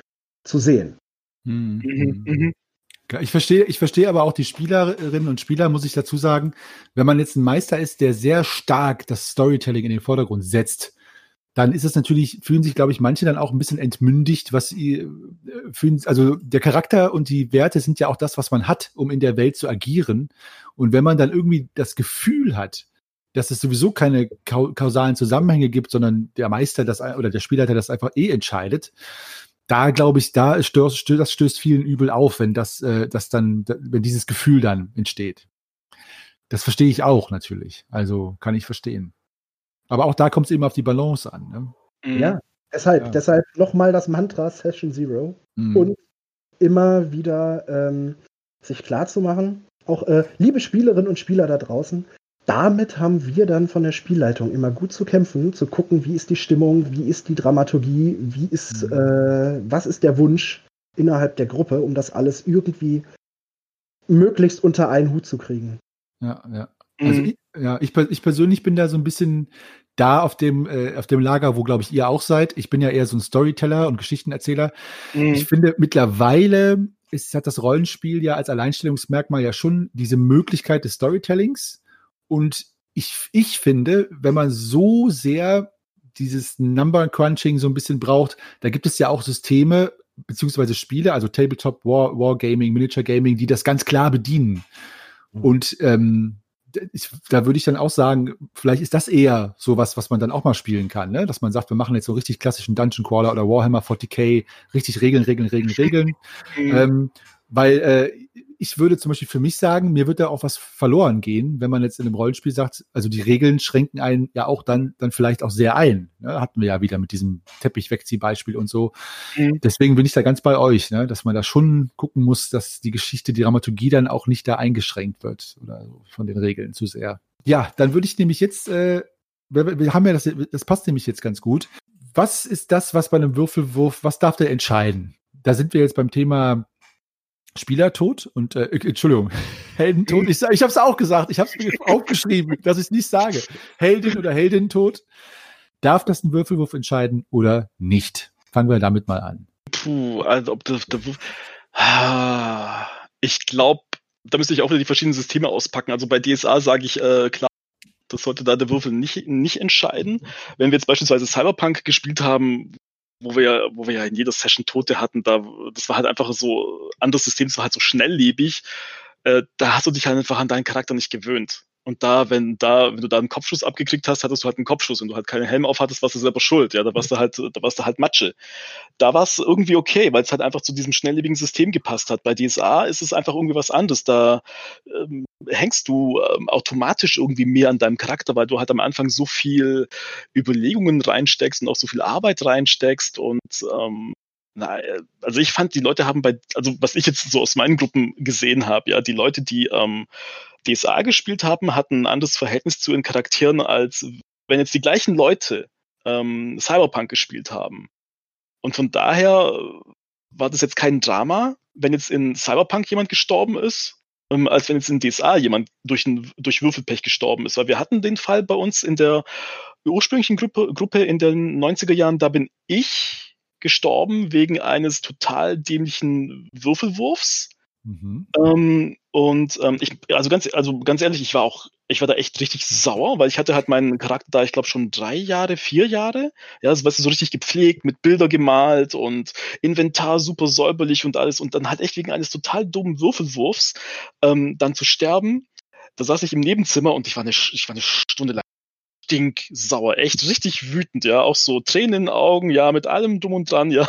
zu sehen. Mhm. Mhm. Ich verstehe, ich verstehe aber auch die Spielerinnen und Spieler, muss ich dazu sagen, wenn man jetzt ein Meister ist, der sehr stark das Storytelling in den Vordergrund setzt, dann ist es natürlich, fühlen sich, glaube ich, manche dann auch ein bisschen entmündigt, was äh, fühlen, also der Charakter und die Werte sind ja auch das, was man hat, um in der Welt zu agieren. Und wenn man dann irgendwie das Gefühl hat, dass es sowieso keine kausalen Zusammenhänge gibt, sondern der Meister das oder der Spielleiter das einfach eh entscheidet, da glaube ich, da stößt, das stößt vielen übel auf, wenn das, äh, das dann, wenn dieses Gefühl dann entsteht. Das verstehe ich auch natürlich. Also kann ich verstehen. Aber auch da kommt es eben auf die Balance an. Ne? Mhm. Ja, deshalb, ja. deshalb nochmal das Mantra Session Zero mhm. und immer wieder ähm, sich klar zu machen, auch äh, liebe Spielerinnen und Spieler da draußen, damit haben wir dann von der Spielleitung immer gut zu kämpfen, zu gucken, wie ist die Stimmung, wie ist die Dramaturgie, wie ist, mhm. äh, was ist der Wunsch innerhalb der Gruppe, um das alles irgendwie möglichst unter einen Hut zu kriegen. Ja, ja. Also mhm. ich, ja, ich, ich, persönlich bin da so ein bisschen da auf dem, äh, auf dem Lager, wo, glaube ich, ihr auch seid. Ich bin ja eher so ein Storyteller und Geschichtenerzähler. Mhm. Ich finde, mittlerweile ist, hat das Rollenspiel ja als Alleinstellungsmerkmal ja schon diese Möglichkeit des Storytellings. Und ich, ich finde, wenn man so sehr dieses Number Crunching so ein bisschen braucht, da gibt es ja auch Systeme beziehungsweise Spiele, also Tabletop War, Wargaming, Miniature Gaming, die das ganz klar bedienen. Mhm. Und ähm, ich, da würde ich dann auch sagen, vielleicht ist das eher sowas, was man dann auch mal spielen kann, ne? dass man sagt, wir machen jetzt so richtig klassischen Dungeon Crawler oder Warhammer 40k, richtig Regeln, Regeln, Regeln, Regeln. Mhm. [LAUGHS] ähm, weil äh, ich würde zum Beispiel für mich sagen, mir wird da auch was verloren gehen, wenn man jetzt in einem Rollenspiel sagt, also die Regeln schränken einen ja auch dann, dann vielleicht auch sehr ein. Ne? Hatten wir ja wieder mit diesem Teppich-Wegzieh-Beispiel und so. Mhm. Deswegen bin ich da ganz bei euch, ne? dass man da schon gucken muss, dass die Geschichte, die Dramaturgie dann auch nicht da eingeschränkt wird oder von den Regeln zu sehr. Ja, dann würde ich nämlich jetzt, äh, wir, wir haben ja das, das passt nämlich jetzt ganz gut. Was ist das, was bei einem Würfelwurf, was darf der entscheiden? Da sind wir jetzt beim Thema Spielertod und äh, Entschuldigung, [LAUGHS] Heldentod. Ich, ich habe es auch gesagt, ich habe es [LAUGHS] aufgeschrieben, dass ich nicht sage. Heldin oder Heldentod. Darf das ein Würfelwurf entscheiden oder nicht? Fangen wir damit mal an. Puh, also ob das, der Wurf. Ich glaube, da müsste ich auch wieder die verschiedenen Systeme auspacken. Also bei DSA sage ich äh, klar, das sollte da der Würfel nicht, nicht entscheiden. Wenn wir jetzt beispielsweise Cyberpunk gespielt haben, wo wir ja, wo wir ja in jeder Session Tote hatten, da, das war halt einfach so, anderes System, das war halt so schnelllebig, äh, da hast du dich halt einfach an deinen Charakter nicht gewöhnt. Und da, wenn da, wenn du da einen Kopfschuss abgekriegt hast, hattest du halt einen Kopfschuss. Wenn du halt keinen Helm auf hattest, warst du selber schuld. Ja, da warst du halt, da warst du halt Matsche. Da war es irgendwie okay, weil es halt einfach zu diesem schnelllebigen System gepasst hat. Bei DSA ist es einfach irgendwie was anderes. Da ähm, hängst du ähm, automatisch irgendwie mehr an deinem Charakter, weil du halt am Anfang so viel Überlegungen reinsteckst und auch so viel Arbeit reinsteckst und ähm, na, also ich fand, die Leute haben bei, also was ich jetzt so aus meinen Gruppen gesehen habe, ja, die Leute, die ähm, DSA gespielt haben, hatten ein anderes Verhältnis zu ihren Charakteren, als wenn jetzt die gleichen Leute ähm, Cyberpunk gespielt haben. Und von daher war das jetzt kein Drama, wenn jetzt in Cyberpunk jemand gestorben ist, ähm, als wenn jetzt in DSA jemand durch, ein, durch Würfelpech gestorben ist. Weil wir hatten den Fall bei uns in der ursprünglichen Gruppe, Gruppe in den 90er Jahren, da bin ich gestorben wegen eines total dämlichen Würfelwurfs. Mhm. Ähm, und ähm, ich, also ganz, also ganz ehrlich, ich war auch ich war da echt richtig sauer, weil ich hatte halt meinen Charakter da, ich glaube, schon drei Jahre, vier Jahre. Ja, also, weißt du, so richtig gepflegt, mit Bilder gemalt und Inventar super säuberlich und alles. Und dann halt echt wegen eines total dummen Würfelwurfs ähm, dann zu sterben. Da saß ich im Nebenzimmer und ich war eine, ich war eine Stunde lang stinksauer, echt richtig wütend, ja, auch so Tränen in den Augen, ja, mit allem drum und dran, [LAUGHS] ja,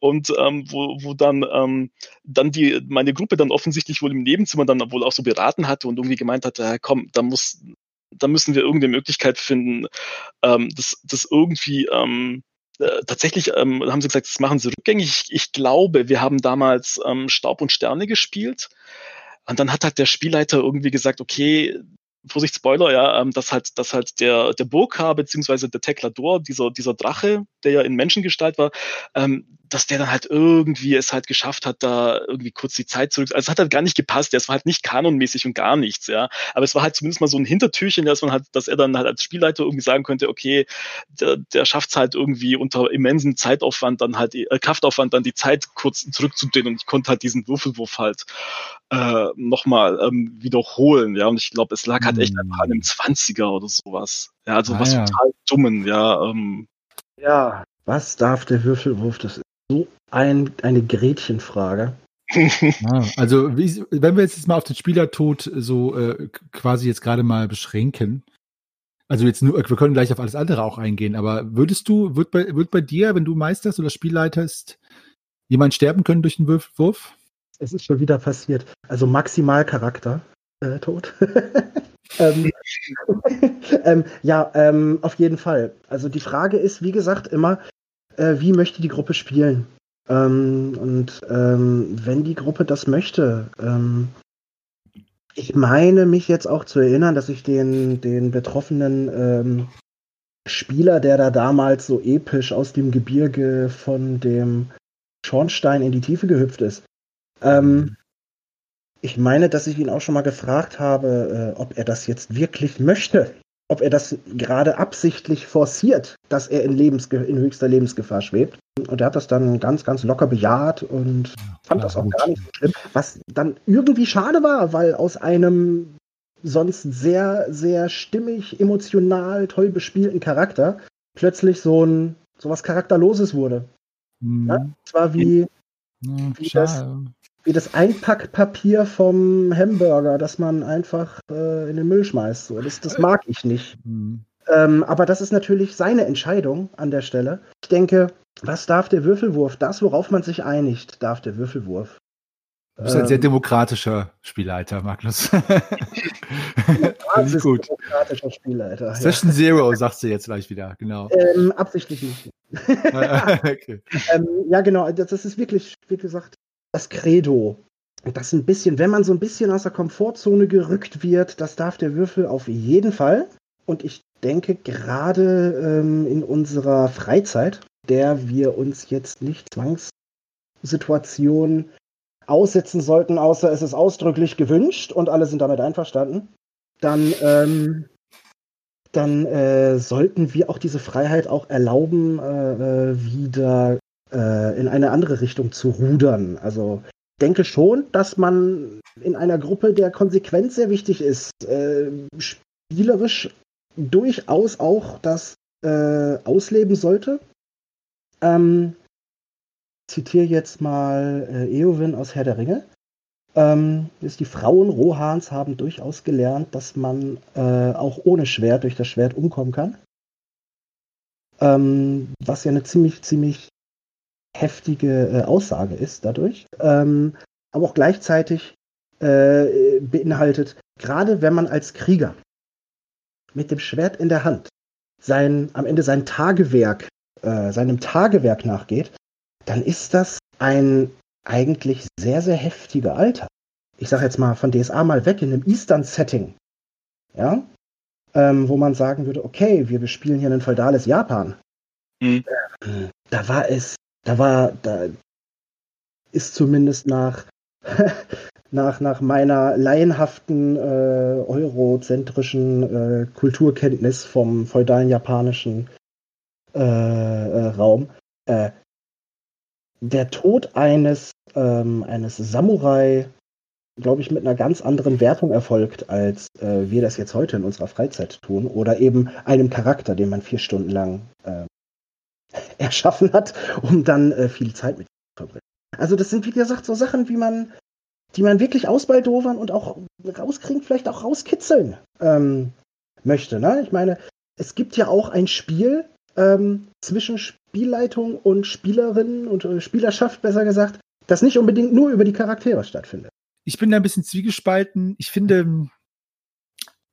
und ähm, wo, wo dann ähm, dann die meine Gruppe dann offensichtlich wohl im Nebenzimmer dann wohl auch so beraten hatte und irgendwie gemeint hatte, ja, komm, da muss, da müssen wir irgendeine Möglichkeit finden, ähm, das, das irgendwie ähm, äh, tatsächlich ähm, haben sie gesagt, das machen sie rückgängig. Ich, ich glaube, wir haben damals ähm, Staub und Sterne gespielt. Und dann hat halt der Spielleiter irgendwie gesagt, okay, Vorsicht, Spoiler, ja, ähm, dass halt, dass halt der, der Burka beziehungsweise der Teklador, dieser, dieser Drache, der ja in Menschengestalt war, ähm, dass der dann halt irgendwie es halt geschafft hat, da irgendwie kurz die Zeit zurück. Also es hat halt gar nicht gepasst. Es war halt nicht kanonmäßig und gar nichts, ja. Aber es war halt zumindest mal so ein Hintertürchen, dass man halt, dass er dann halt als Spielleiter irgendwie sagen könnte, okay, der, der schafft es halt irgendwie unter immensem Zeitaufwand dann halt, äh, Kraftaufwand dann die Zeit kurz zurückzudrehen und ich konnte halt diesen Würfelwurf halt äh, nochmal ähm, wiederholen, ja. Und ich glaube, es lag halt echt einfach an einem 20er oder sowas. Ja, also ah, was ja. total dummen, ja. Ähm, ja, was darf der Würfelwurf? Das ist so ein, eine Gretchenfrage. ah, also, wie, wenn wir jetzt mal auf den Spielertod so äh, quasi jetzt gerade mal beschränken, also jetzt nur, wir können gleich auf alles andere auch eingehen, aber würdest du, wird bei, wird bei dir, wenn du meisterst oder Spielleiterst, jemand sterben können durch einen Wurf? Es ist schon wieder passiert. Also Maximalcharakter äh, tot. [LAUGHS] ähm, [LAUGHS] ähm, ja, ähm, auf jeden Fall. Also die Frage ist, wie gesagt, immer, äh, wie möchte die Gruppe spielen? Ähm, und ähm, wenn die Gruppe das möchte, ähm, ich meine mich jetzt auch zu erinnern, dass ich den, den betroffenen ähm, Spieler, der da damals so episch aus dem Gebirge von dem Schornstein in die Tiefe gehüpft ist, ähm, ich meine, dass ich ihn auch schon mal gefragt habe, äh, ob er das jetzt wirklich möchte ob er das gerade absichtlich forciert, dass er in, Lebensge in höchster Lebensgefahr schwebt. Und er hat das dann ganz, ganz locker bejaht und fand das auch gut. gar nicht so schlimm. Was dann irgendwie schade war, weil aus einem sonst sehr, sehr stimmig, emotional, toll bespielten Charakter plötzlich so ein so was Charakterloses wurde. Mhm. Ja, zwar wie, ja, wie das, wie das Einpackpapier vom Hamburger, das man einfach äh, in den Müll schmeißt. So. Das, das mag ich nicht. Mhm. Ähm, aber das ist natürlich seine Entscheidung an der Stelle. Ich denke, was darf der Würfelwurf? Das, worauf man sich einigt, darf der Würfelwurf. Du bist ein sehr ähm. demokratischer Spielleiter, Magnus. [LAUGHS] Finde gut. Demokratischer Spielleiter. Session ja. Zero, sagst du jetzt gleich wieder, genau. Ähm, absichtlich nicht. [LAUGHS] okay. [LAUGHS] ähm, ja, genau, das, das, ist wirklich, wie gesagt, das Credo. Das ein bisschen, wenn man so ein bisschen aus der Komfortzone gerückt wird, das darf der Würfel auf jeden Fall. Und ich denke, gerade ähm, in unserer Freizeit, der wir uns jetzt nicht Zwangssituationen aussetzen sollten, außer es ist ausdrücklich gewünscht und alle sind damit einverstanden, dann, ähm, dann äh, sollten wir auch diese Freiheit auch erlauben, äh, äh wieder äh, in eine andere Richtung zu rudern. Also denke schon, dass man in einer Gruppe der Konsequenz sehr wichtig ist, äh, spielerisch durchaus auch das äh, ausleben sollte. Ähm, zitiere jetzt mal äh, Eowyn aus Herr der Ringe. Ähm, ist die Frauen Rohans haben durchaus gelernt, dass man äh, auch ohne Schwert durch das Schwert umkommen kann. Ähm, was ja eine ziemlich, ziemlich heftige äh, Aussage ist dadurch, ähm, aber auch gleichzeitig äh, beinhaltet, gerade wenn man als Krieger mit dem Schwert in der Hand sein, am Ende sein Tagewerk, äh, seinem Tagewerk nachgeht, dann ist das ein eigentlich sehr, sehr heftiger Alltag. Ich sage jetzt mal von DSA mal weg in einem Eastern-Setting. Ja? Ähm, wo man sagen würde, okay, wir bespielen hier ein feudales Japan. Mhm. Da war es da war, da ist zumindest nach, [LAUGHS] nach, nach meiner laienhaften äh, eurozentrischen äh, Kulturkenntnis vom feudalen japanischen äh, äh Raum äh, der Tod eines, ähm, eines Samurai glaube ich, mit einer ganz anderen Wertung erfolgt, als äh, wir das jetzt heute in unserer Freizeit tun. Oder eben einem Charakter, den man vier Stunden lang äh, [LAUGHS] erschaffen hat, um dann äh, viel Zeit mit zu verbringen. Also das sind, wie gesagt, so Sachen, wie man, die man wirklich ausbaldowern und auch rauskriegen, vielleicht auch rauskitzeln ähm, möchte. Ne? Ich meine, es gibt ja auch ein Spiel ähm, zwischen Spielleitung und Spielerinnen und äh, Spielerschaft, besser gesagt, das nicht unbedingt nur über die Charaktere stattfindet. Ich bin da ein bisschen zwiegespalten. Ich finde,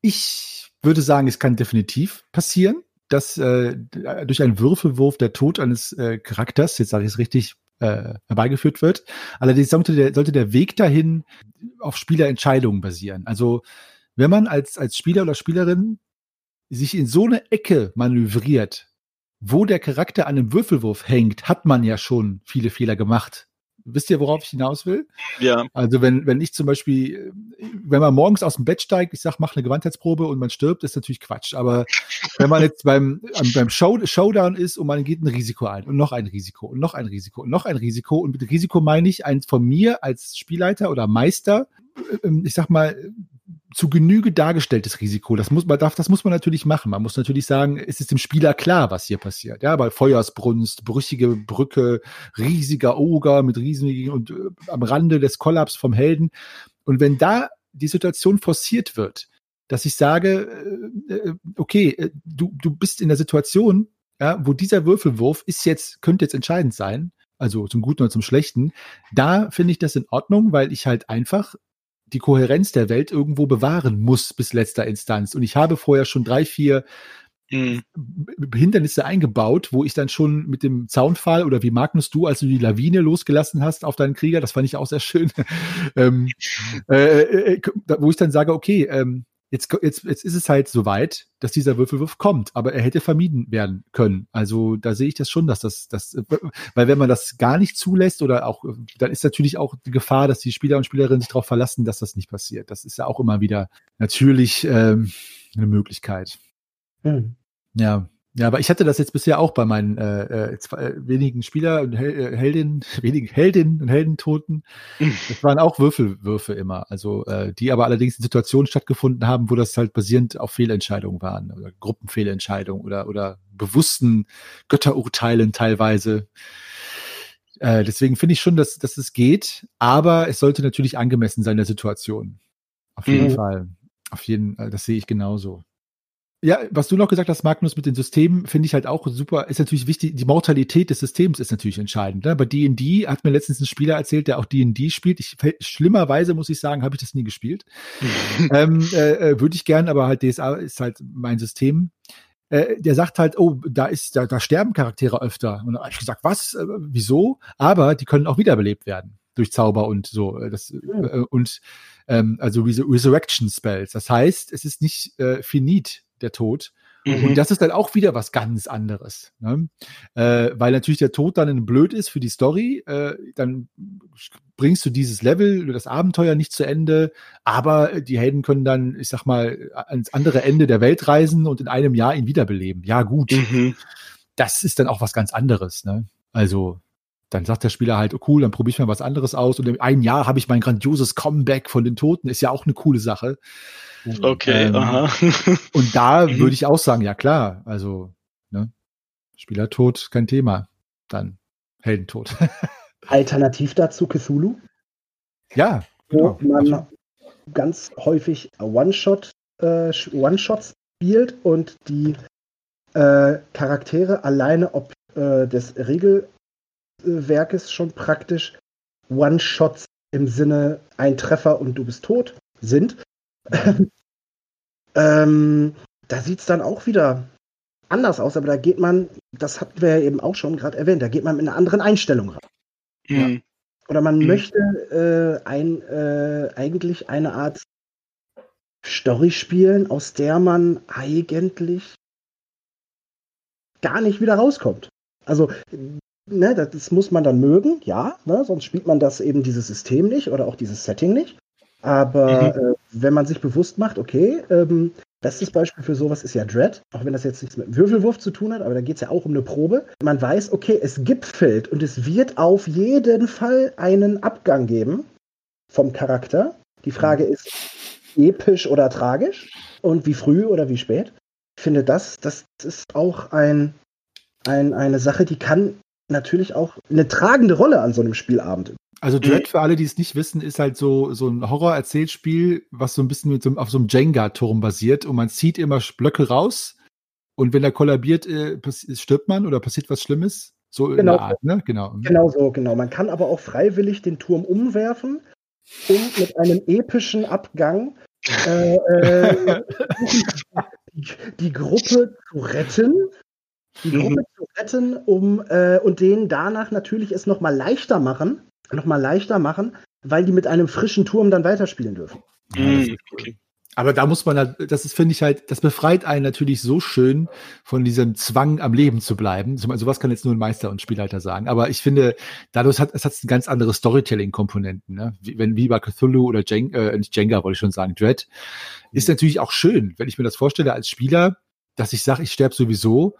ich würde sagen, es kann definitiv passieren, dass äh, durch einen Würfelwurf der Tod eines äh, Charakters, jetzt sage ich es richtig, äh, herbeigeführt wird. Allerdings sollte der, sollte der Weg dahin auf Spielerentscheidungen basieren. Also wenn man als, als Spieler oder Spielerin sich in so eine Ecke manövriert, wo der Charakter an einem Würfelwurf hängt, hat man ja schon viele Fehler gemacht. Wisst ihr, worauf ich hinaus will? Ja. Also wenn, wenn ich zum Beispiel, wenn man morgens aus dem Bett steigt, ich sag, mach eine Gewandheitsprobe und man stirbt, ist natürlich Quatsch. Aber wenn man jetzt beim, beim Show, Showdown ist und man geht ein Risiko ein und noch ein Risiko und noch ein Risiko und noch ein Risiko und mit Risiko meine ich ein von mir als Spielleiter oder Meister, ich sag mal, zu Genüge dargestelltes Risiko. Das muss man darf, das muss man natürlich machen. Man muss natürlich sagen, es ist dem Spieler klar, was hier passiert. Ja, bei Feuersbrunst, brüchige Brücke, riesiger Oger mit riesigen und äh, am Rande des Kollaps vom Helden. Und wenn da die Situation forciert wird, dass ich sage, äh, äh okay, äh, du, du bist in der Situation, ja, wo dieser Würfelwurf ist jetzt, könnte jetzt entscheidend sein, also zum Guten oder zum Schlechten, da finde ich das in Ordnung, weil ich halt einfach die Kohärenz der Welt irgendwo bewahren muss bis letzter Instanz. Und ich habe vorher schon drei, vier mhm. Hindernisse eingebaut, wo ich dann schon mit dem Zaunfall oder wie Magnus du, als du die Lawine losgelassen hast auf deinen Krieger, das fand ich auch sehr schön, [LAUGHS] ähm, [LAUGHS] äh, äh, wo ich dann sage, okay, ähm, Jetzt, jetzt, jetzt ist es halt so weit, dass dieser Würfelwurf kommt, aber er hätte vermieden werden können. Also da sehe ich das schon, dass das, das, weil wenn man das gar nicht zulässt oder auch, dann ist natürlich auch die Gefahr, dass die Spieler und Spielerinnen sich darauf verlassen, dass das nicht passiert. Das ist ja auch immer wieder natürlich ähm, eine Möglichkeit. Mhm. Ja. Ja, aber ich hatte das jetzt bisher auch bei meinen äh, äh, zwei, äh, wenigen Spieler und Hel äh, Heldinnen, [LAUGHS] wenigen Heldinnen und Heldentoten. Das waren auch Würfelwürfe immer. Also äh, die aber allerdings in Situationen stattgefunden haben, wo das halt basierend auf Fehlentscheidungen waren oder Gruppenfehlentscheidungen oder oder bewussten Götterurteilen teilweise. Äh, deswegen finde ich schon, dass, dass es geht, aber es sollte natürlich angemessen sein der Situation. Auf jeden mhm. Fall. Auf jeden, Fall. das sehe ich genauso. Ja, was du noch gesagt hast, Magnus, mit den Systemen, finde ich halt auch super, ist natürlich wichtig, die Mortalität des Systems ist natürlich entscheidend. Ne? Bei D&D hat mir letztens ein Spieler erzählt, der auch D&D spielt. Ich, schlimmerweise, muss ich sagen, habe ich das nie gespielt. [LAUGHS] ähm, äh, äh, Würde ich gern, aber halt DSA ist halt mein System. Äh, der sagt halt, oh, da ist, da, da sterben Charaktere öfter. Und da habe ich gesagt, was? Äh, wieso? Aber die können auch wiederbelebt werden durch Zauber und so. Äh, das, äh, und ähm, also Resurrection Spells. Das heißt, es ist nicht äh, finit der Tod. Mhm. Und das ist dann auch wieder was ganz anderes. Ne? Äh, weil natürlich der Tod dann blöd ist für die Story. Äh, dann bringst du dieses Level, das Abenteuer nicht zu Ende, aber die Helden können dann, ich sag mal, ans andere Ende der Welt reisen und in einem Jahr ihn wiederbeleben. Ja, gut. Mhm. Das ist dann auch was ganz anderes. Ne? Also, dann sagt der Spieler halt, oh cool, dann probiere ich mal was anderes aus. Und in einem Jahr habe ich mein grandioses Comeback von den Toten. Ist ja auch eine coole Sache. Okay, ähm, aha. [LAUGHS] und da mhm. würde ich auch sagen, ja klar, also ne, Spielertod kein Thema. Dann Heldentod. [LAUGHS] Alternativ dazu Cthulhu. Ja. Wo genau. man also. ganz häufig One-Shot, äh, One-Shots spielt und die äh, Charaktere alleine ob äh, des Regelwerkes schon praktisch One-Shots im Sinne ein Treffer und du bist tot sind. [LAUGHS] ähm, da sieht es dann auch wieder anders aus, aber da geht man, das hatten wir ja eben auch schon gerade erwähnt, da geht man mit einer anderen Einstellung ran. Mhm. Ja. Oder man mhm. möchte äh, ein, äh, eigentlich eine Art Story spielen, aus der man eigentlich gar nicht wieder rauskommt. Also, ne, das muss man dann mögen, ja, ne, sonst spielt man das eben dieses System nicht oder auch dieses Setting nicht. Aber mhm. äh, wenn man sich bewusst macht, okay, ähm, bestes Beispiel für sowas ist ja Dread, auch wenn das jetzt nichts mit dem Würfelwurf zu tun hat, aber da geht es ja auch um eine Probe. Man weiß, okay, es gipfelt und es wird auf jeden Fall einen Abgang geben vom Charakter, Die Frage ist, episch oder tragisch? Und wie früh oder wie spät? Ich finde, das, das ist auch ein, ein, eine Sache, die kann natürlich auch eine tragende Rolle an so einem Spielabend. Also Dread, für alle, die es nicht wissen, ist halt so, so ein Horror-Erzählspiel, was so ein bisschen so, auf so einem Jenga-Turm basiert und man zieht immer Blöcke raus und wenn er kollabiert, äh, stirbt man oder passiert was Schlimmes. So genau, in der Art, ne? Genau. Genau so, genau. Man kann aber auch freiwillig den Turm umwerfen, um mit einem epischen Abgang äh, äh, [LAUGHS] die, die, Gruppe zu retten. Die mhm. Gruppe [LAUGHS] zu retten, um äh, und denen danach natürlich es nochmal leichter machen, nochmal leichter machen, weil die mit einem frischen Turm dann weiterspielen dürfen. Ja, mhm, okay. Aber da muss man halt, das ist, finde ich halt, das befreit einen natürlich so schön von diesem Zwang am Leben zu bleiben. So, sowas kann jetzt nur ein Meister und Spielleiter sagen. Aber ich finde, dadurch hat es hat ganz andere Storytelling-Komponenten, ne? Wie, wenn, wie bei Cthulhu oder Jenga, äh, nicht Jenga, wollte ich schon sagen, Dread. Ist natürlich auch schön, wenn ich mir das vorstelle als Spieler, dass ich sage, ich sterbe sowieso,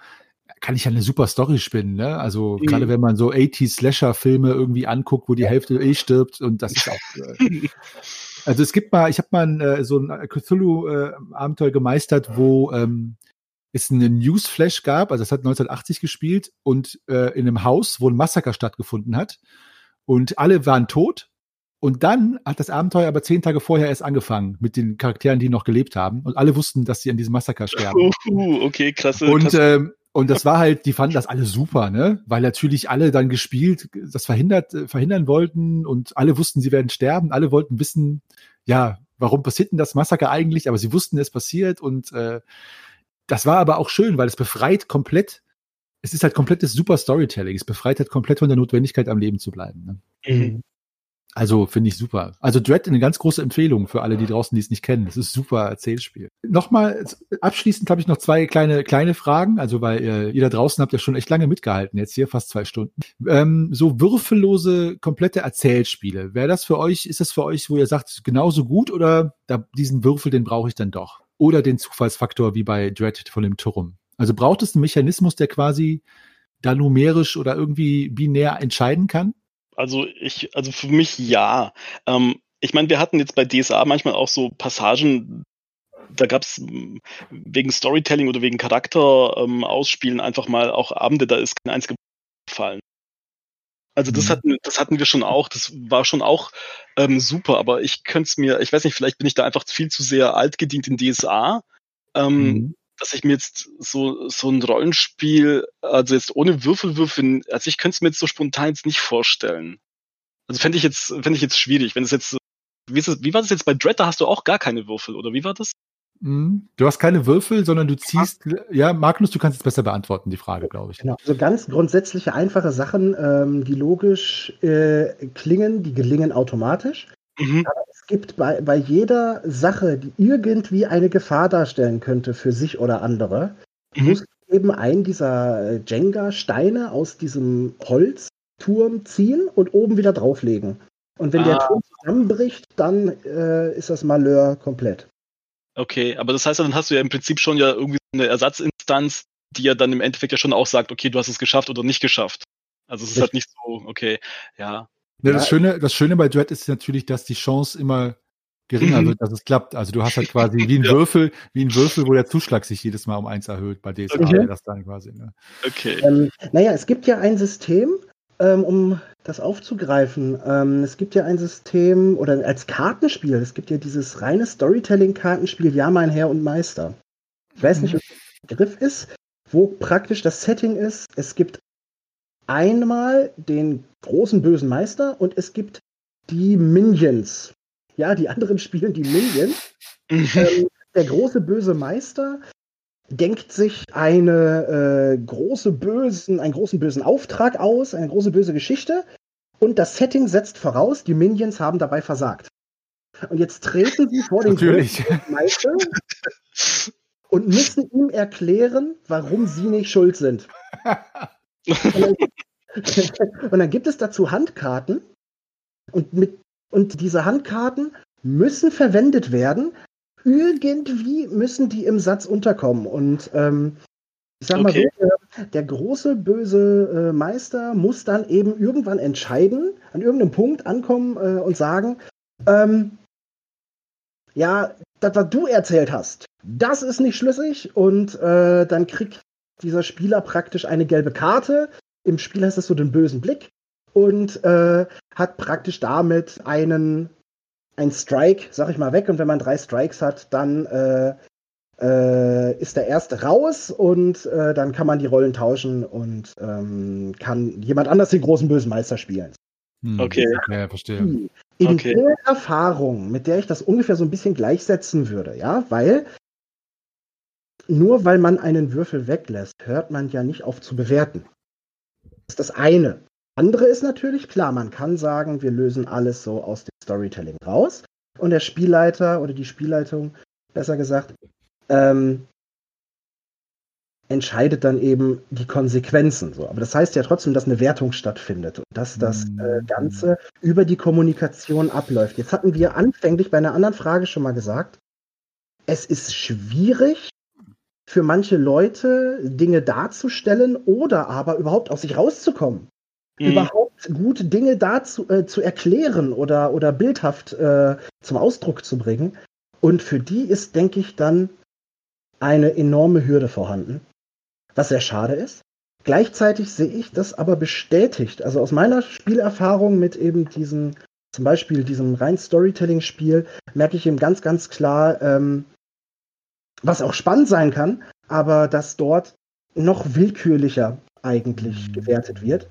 kann ich ja eine super Story spinnen, ne? Also mhm. gerade wenn man so 80 Slasher-Filme irgendwie anguckt, wo die Hälfte eh stirbt und das ist auch. Äh, [LAUGHS] also es gibt mal, ich habe mal äh, so ein Cthulhu-Abenteuer äh, gemeistert, wo ähm, es einen Newsflash gab, also es hat 1980 gespielt und äh, in einem Haus, wo ein Massaker stattgefunden hat und alle waren tot. Und dann hat das Abenteuer aber zehn Tage vorher erst angefangen mit den Charakteren, die noch gelebt haben. Und alle wussten, dass sie an diesem Massaker sterben. Uh, okay, klasse. Und klasse. Ähm, und das war halt, die fanden das alle super, ne? Weil natürlich alle dann gespielt, das verhindert, äh, verhindern wollten und alle wussten, sie werden sterben. Alle wollten wissen, ja, warum passiert denn das Massaker eigentlich? Aber sie wussten, es passiert und äh, das war aber auch schön, weil es befreit komplett. Es ist halt komplettes super Storytelling. Es befreit halt komplett von der Notwendigkeit, am Leben zu bleiben. Ne? Mhm. Also finde ich super. Also Dread eine ganz große Empfehlung für alle, die draußen, die es nicht kennen. Das ist super Erzählspiel. Nochmal abschließend habe ich noch zwei kleine kleine Fragen. Also weil äh, ihr da draußen habt ja schon echt lange mitgehalten, jetzt hier fast zwei Stunden. Ähm, so würfellose komplette Erzählspiele. Wäre das für euch? Ist das für euch, wo ihr sagt genauso gut oder da, diesen Würfel, den brauche ich dann doch? Oder den Zufallsfaktor wie bei Dread von dem Turm? Also braucht es einen Mechanismus, der quasi da numerisch oder irgendwie binär entscheiden kann? Also ich, also für mich ja. Ähm, ich meine, wir hatten jetzt bei DSA manchmal auch so Passagen, da gab es hm, wegen Storytelling oder wegen Charakter ähm, ausspielen einfach mal auch Abende, da ist kein einziger gefallen. Also das mhm. hatten, das hatten wir schon auch, das war schon auch ähm, super, aber ich könnte es mir, ich weiß nicht, vielleicht bin ich da einfach viel zu sehr alt gedient in DSA. Ähm, mhm dass ich mir jetzt so, so ein Rollenspiel, also jetzt ohne Würfel würfeln, also ich könnte es mir jetzt so spontan jetzt nicht vorstellen. Also fände ich jetzt, fände ich jetzt schwierig, wenn es jetzt, wie, ist es, wie war das jetzt bei Dread, da hast du auch gar keine Würfel, oder wie war das? Mhm. Du hast keine Würfel, sondern du ziehst, ja, Magnus, du kannst es besser beantworten, die Frage, glaube ich. Genau, also ganz grundsätzliche, einfache Sachen, ähm, die logisch äh, klingen, die gelingen automatisch. Mhm. Aber es gibt bei, bei jeder Sache, die irgendwie eine Gefahr darstellen könnte für sich oder andere, mhm. muss eben ein dieser äh, Jenga-Steine aus diesem Holzturm ziehen und oben wieder drauflegen. Und wenn ah. der Turm zusammenbricht, dann äh, ist das Malheur komplett. Okay, aber das heißt, dann hast du ja im Prinzip schon ja irgendwie eine Ersatzinstanz, die ja dann im Endeffekt ja schon auch sagt, okay, du hast es geschafft oder nicht geschafft. Also es ist halt nicht so, okay, ja. Ja, das, Schöne, das Schöne bei Dread ist natürlich, dass die Chance immer geringer mhm. wird, dass es klappt. Also du hast halt [LAUGHS] quasi wie ein ja. Würfel, wie ein Würfel, wo der Zuschlag sich jedes Mal um eins erhöht bei DSA. Okay. Das dann quasi. Ne? Okay. Ähm, naja, es gibt ja ein System, ähm, um das aufzugreifen. Ähm, es gibt ja ein System oder als Kartenspiel. Es gibt ja dieses reine Storytelling-Kartenspiel Ja, mein Herr und Meister. Ich weiß nicht, mhm. ob das ein Begriff ist, wo praktisch das Setting ist. Es gibt einmal den großen bösen Meister und es gibt die Minions. Ja, die anderen [LAUGHS] spielen die Minions. Mhm. ähm, der große böse Meister denkt sich eine äh, große bösen, einen großen bösen Auftrag aus, eine große böse Geschichte. Und das Setting setzt voraus, die Minions haben dabei versagt. Und jetzt treten sie vor den großen Meister und müssen ihm erklären, warum sie nicht schuld sind. [LAUGHS] [LAUGHS] Und dann gibt es dazu Handkarten und, mit, und diese Handkarten müssen verwendet werden. Irgendwie müssen die im Satz unterkommen. Und ähm, ich sag okay. mal so, der, der große böse äh, Meister muss dann eben irgendwann entscheiden, an irgendeinem Punkt ankommen äh, und sagen, ähm, ja, das, was du erzählt hast, das ist nicht schlüssig und äh, dann kriegt dieser Spieler praktisch eine gelbe Karte. Im Spiel heißt das so den bösen Blick und äh, hat praktisch damit einen ein Strike, sag ich mal, weg. Und wenn man drei Strikes hat, dann äh, äh, ist der erste raus und äh, dann kann man die Rollen tauschen und ähm, kann jemand anders den großen bösen Meister spielen. Hm, okay. Ja, verstehe. In okay. der Erfahrung, mit der ich das ungefähr so ein bisschen gleichsetzen würde, ja, weil nur weil man einen Würfel weglässt, hört man ja nicht auf zu bewerten. Das ist das eine. Andere ist natürlich klar, man kann sagen, wir lösen alles so aus dem Storytelling raus und der Spielleiter oder die Spielleitung, besser gesagt, ähm, entscheidet dann eben die Konsequenzen. So. Aber das heißt ja trotzdem, dass eine Wertung stattfindet und dass das äh, mhm. Ganze über die Kommunikation abläuft. Jetzt hatten wir anfänglich bei einer anderen Frage schon mal gesagt, es ist schwierig für manche Leute Dinge darzustellen oder aber überhaupt aus sich rauszukommen. Mhm. Überhaupt gut Dinge dazu äh, zu erklären oder, oder bildhaft äh, zum Ausdruck zu bringen. Und für die ist, denke ich, dann eine enorme Hürde vorhanden, was sehr schade ist. Gleichzeitig sehe ich das aber bestätigt. Also aus meiner Spielerfahrung mit eben diesem, zum Beispiel diesem rein Storytelling-Spiel, merke ich eben ganz, ganz klar, ähm, was auch spannend sein kann, aber dass dort noch willkürlicher eigentlich mhm. gewertet wird.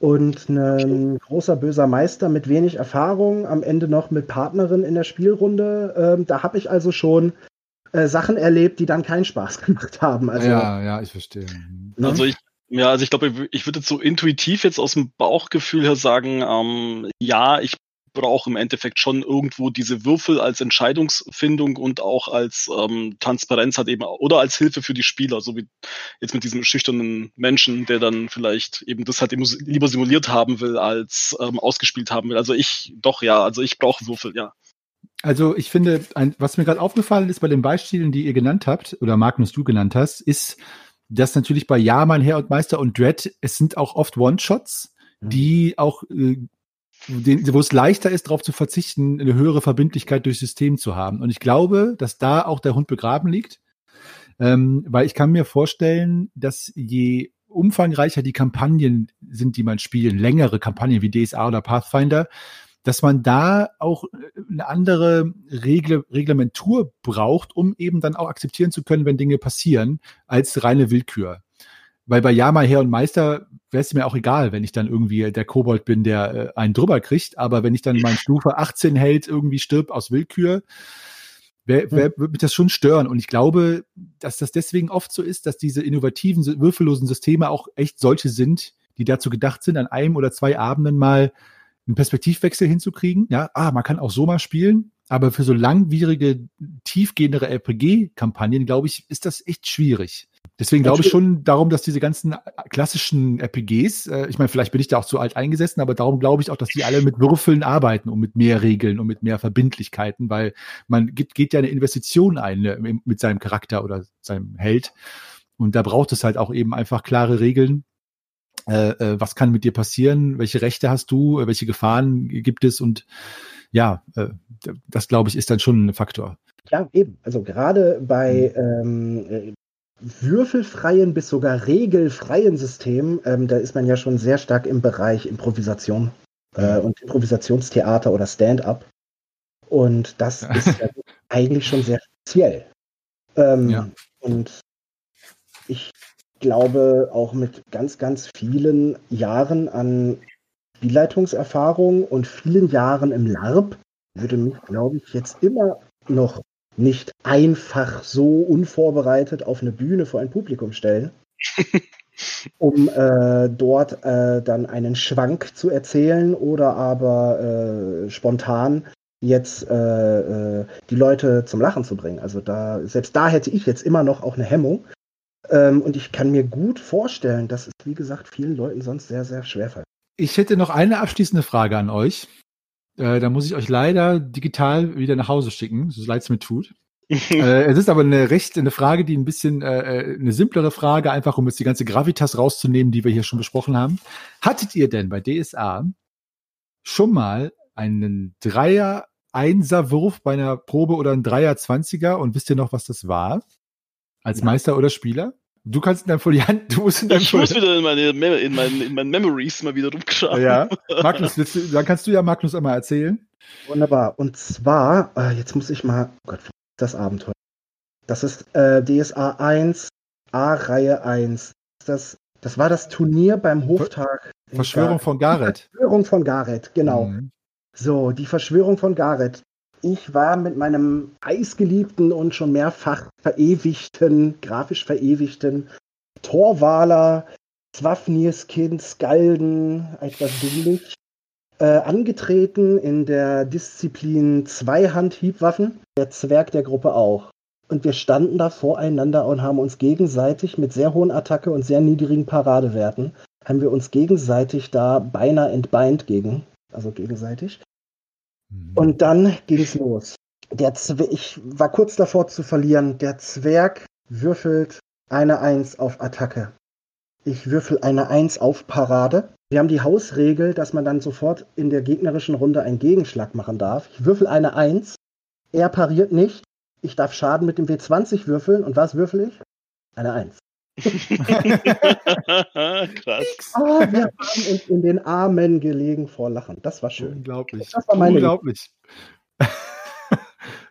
Und ein großer böser Meister mit wenig Erfahrung, am Ende noch mit Partnerin in der Spielrunde. Ähm, da habe ich also schon äh, Sachen erlebt, die dann keinen Spaß [LAUGHS] gemacht haben. Also, ja, ja, ich verstehe. Ne? Also ich, ja, also ich glaube, ich würde so intuitiv jetzt aus dem Bauchgefühl her sagen, ähm, ja, ich brauche im Endeffekt schon irgendwo diese Würfel als Entscheidungsfindung und auch als ähm, Transparenz hat eben oder als Hilfe für die Spieler, so wie jetzt mit diesem schüchternen Menschen, der dann vielleicht eben das halt lieber simuliert haben will als ähm, ausgespielt haben will. Also ich doch ja, also ich brauche Würfel, ja. Also ich finde, ein, was mir gerade aufgefallen ist bei den Beispielen, die ihr genannt habt, oder Magnus, du genannt hast, ist, dass natürlich bei Ja, mein Herr und Meister und Dread, es sind auch oft One-Shots, mhm. die auch äh, den, wo es leichter ist, darauf zu verzichten, eine höhere Verbindlichkeit durchs System zu haben. Und ich glaube, dass da auch der Hund begraben liegt, ähm, weil ich kann mir vorstellen, dass je umfangreicher die Kampagnen sind, die man spielen, längere Kampagnen wie DSA oder Pathfinder, dass man da auch eine andere Regel, Reglementur braucht, um eben dann auch akzeptieren zu können, wenn Dinge passieren, als reine Willkür. Weil bei Yama Herr und Meister wäre es mir auch egal, wenn ich dann irgendwie der Kobold bin, der äh, einen drüber kriegt. Aber wenn ich dann meine Stufe 18 hält, irgendwie stirbt aus Willkür, wer, wer würde mich das schon stören. Und ich glaube, dass das deswegen oft so ist, dass diese innovativen, würfellosen Systeme auch echt solche sind, die dazu gedacht sind, an einem oder zwei Abenden mal einen Perspektivwechsel hinzukriegen. Ja, ah, man kann auch so mal spielen. Aber für so langwierige, tiefgehendere RPG-Kampagnen, glaube ich, ist das echt schwierig. Deswegen glaube ich schon darum, dass diese ganzen klassischen RPGs, äh, ich meine, vielleicht bin ich da auch zu alt eingesessen, aber darum glaube ich auch, dass die alle mit Würfeln arbeiten und mit mehr Regeln und mit mehr Verbindlichkeiten, weil man geht, geht ja eine Investition ein ne, mit seinem Charakter oder seinem Held. Und da braucht es halt auch eben einfach klare Regeln. Äh, äh, was kann mit dir passieren? Welche Rechte hast du? Welche Gefahren gibt es? Und ja, äh, das glaube ich ist dann schon ein Faktor. Ja, eben. Also gerade bei hm. ähm, würfelfreien bis sogar regelfreien System, ähm, da ist man ja schon sehr stark im Bereich Improvisation äh, und Improvisationstheater oder Stand-up. Und das ist ja [LAUGHS] eigentlich schon sehr speziell. Ähm, ja. Und ich glaube, auch mit ganz, ganz vielen Jahren an Spielleitungserfahrung und vielen Jahren im LARP würde mich, glaube ich, jetzt immer noch nicht einfach so unvorbereitet auf eine Bühne vor ein Publikum stellen, [LAUGHS] um äh, dort äh, dann einen Schwank zu erzählen oder aber äh, spontan jetzt äh, äh, die Leute zum Lachen zu bringen. Also da, selbst da hätte ich jetzt immer noch auch eine Hemmung. Ähm, und ich kann mir gut vorstellen, dass es, wie gesagt, vielen Leuten sonst sehr, sehr schwer fällt. Ich hätte noch eine abschließende Frage an euch. Äh, da muss ich euch leider digital wieder nach Hause schicken, so leid es mir tut. [LAUGHS] äh, es ist aber eine recht eine Frage, die ein bisschen äh, äh, eine simplere Frage, einfach um jetzt die ganze Gravitas rauszunehmen, die wir hier schon besprochen haben. Hattet ihr denn bei DSA schon mal einen Dreier Einserwurf bei einer Probe oder ein Dreier 20er und wisst ihr noch, was das war? Als ja. Meister oder Spieler? Du kannst in deinem Foliant, du musst in deinem Ich muss wieder in meine, in meinen, in meinen Memories mal wieder rumschauen. Ja, [LAUGHS] Magnus, du, dann kannst du ja Magnus einmal erzählen. Wunderbar. Und zwar, äh, jetzt muss ich mal, oh Gott, das Abenteuer. Das ist äh, DSA 1, A-Reihe 1. Das, das war das Turnier beim Hoftag. Verschwörung von Gareth. Verschwörung von Gareth, genau. Mhm. So, die Verschwörung von Gareth. Ich war mit meinem eisgeliebten und schon mehrfach verewigten, grafisch verewigten Torwaler, Swafnirskind, Skalden, etwas dinglich, äh, angetreten in der Disziplin Zweihand-Hiebwaffen, der Zwerg der Gruppe auch. Und wir standen da voreinander und haben uns gegenseitig mit sehr hohen Attacke und sehr niedrigen Paradewerten, haben wir uns gegenseitig da beinahe entbeint gegen, also gegenseitig. Mhm. Und dann ging es los. Der ich war kurz davor zu verlieren. Der Zwerg würfelt eine Eins auf Attacke. Ich würfel eine Eins auf Parade. Wir haben die Hausregel, dass man dann sofort in der gegnerischen Runde einen Gegenschlag machen darf. Ich würfel eine Eins. Er pariert nicht. Ich darf Schaden mit dem W20 würfeln. Und was würfel ich? Eine Eins. Krass. Oh, wir haben uns in den Armen gelegen vor Lachen. Das war schön. Unglaublich. Das war meine Unglaublich. [LAUGHS]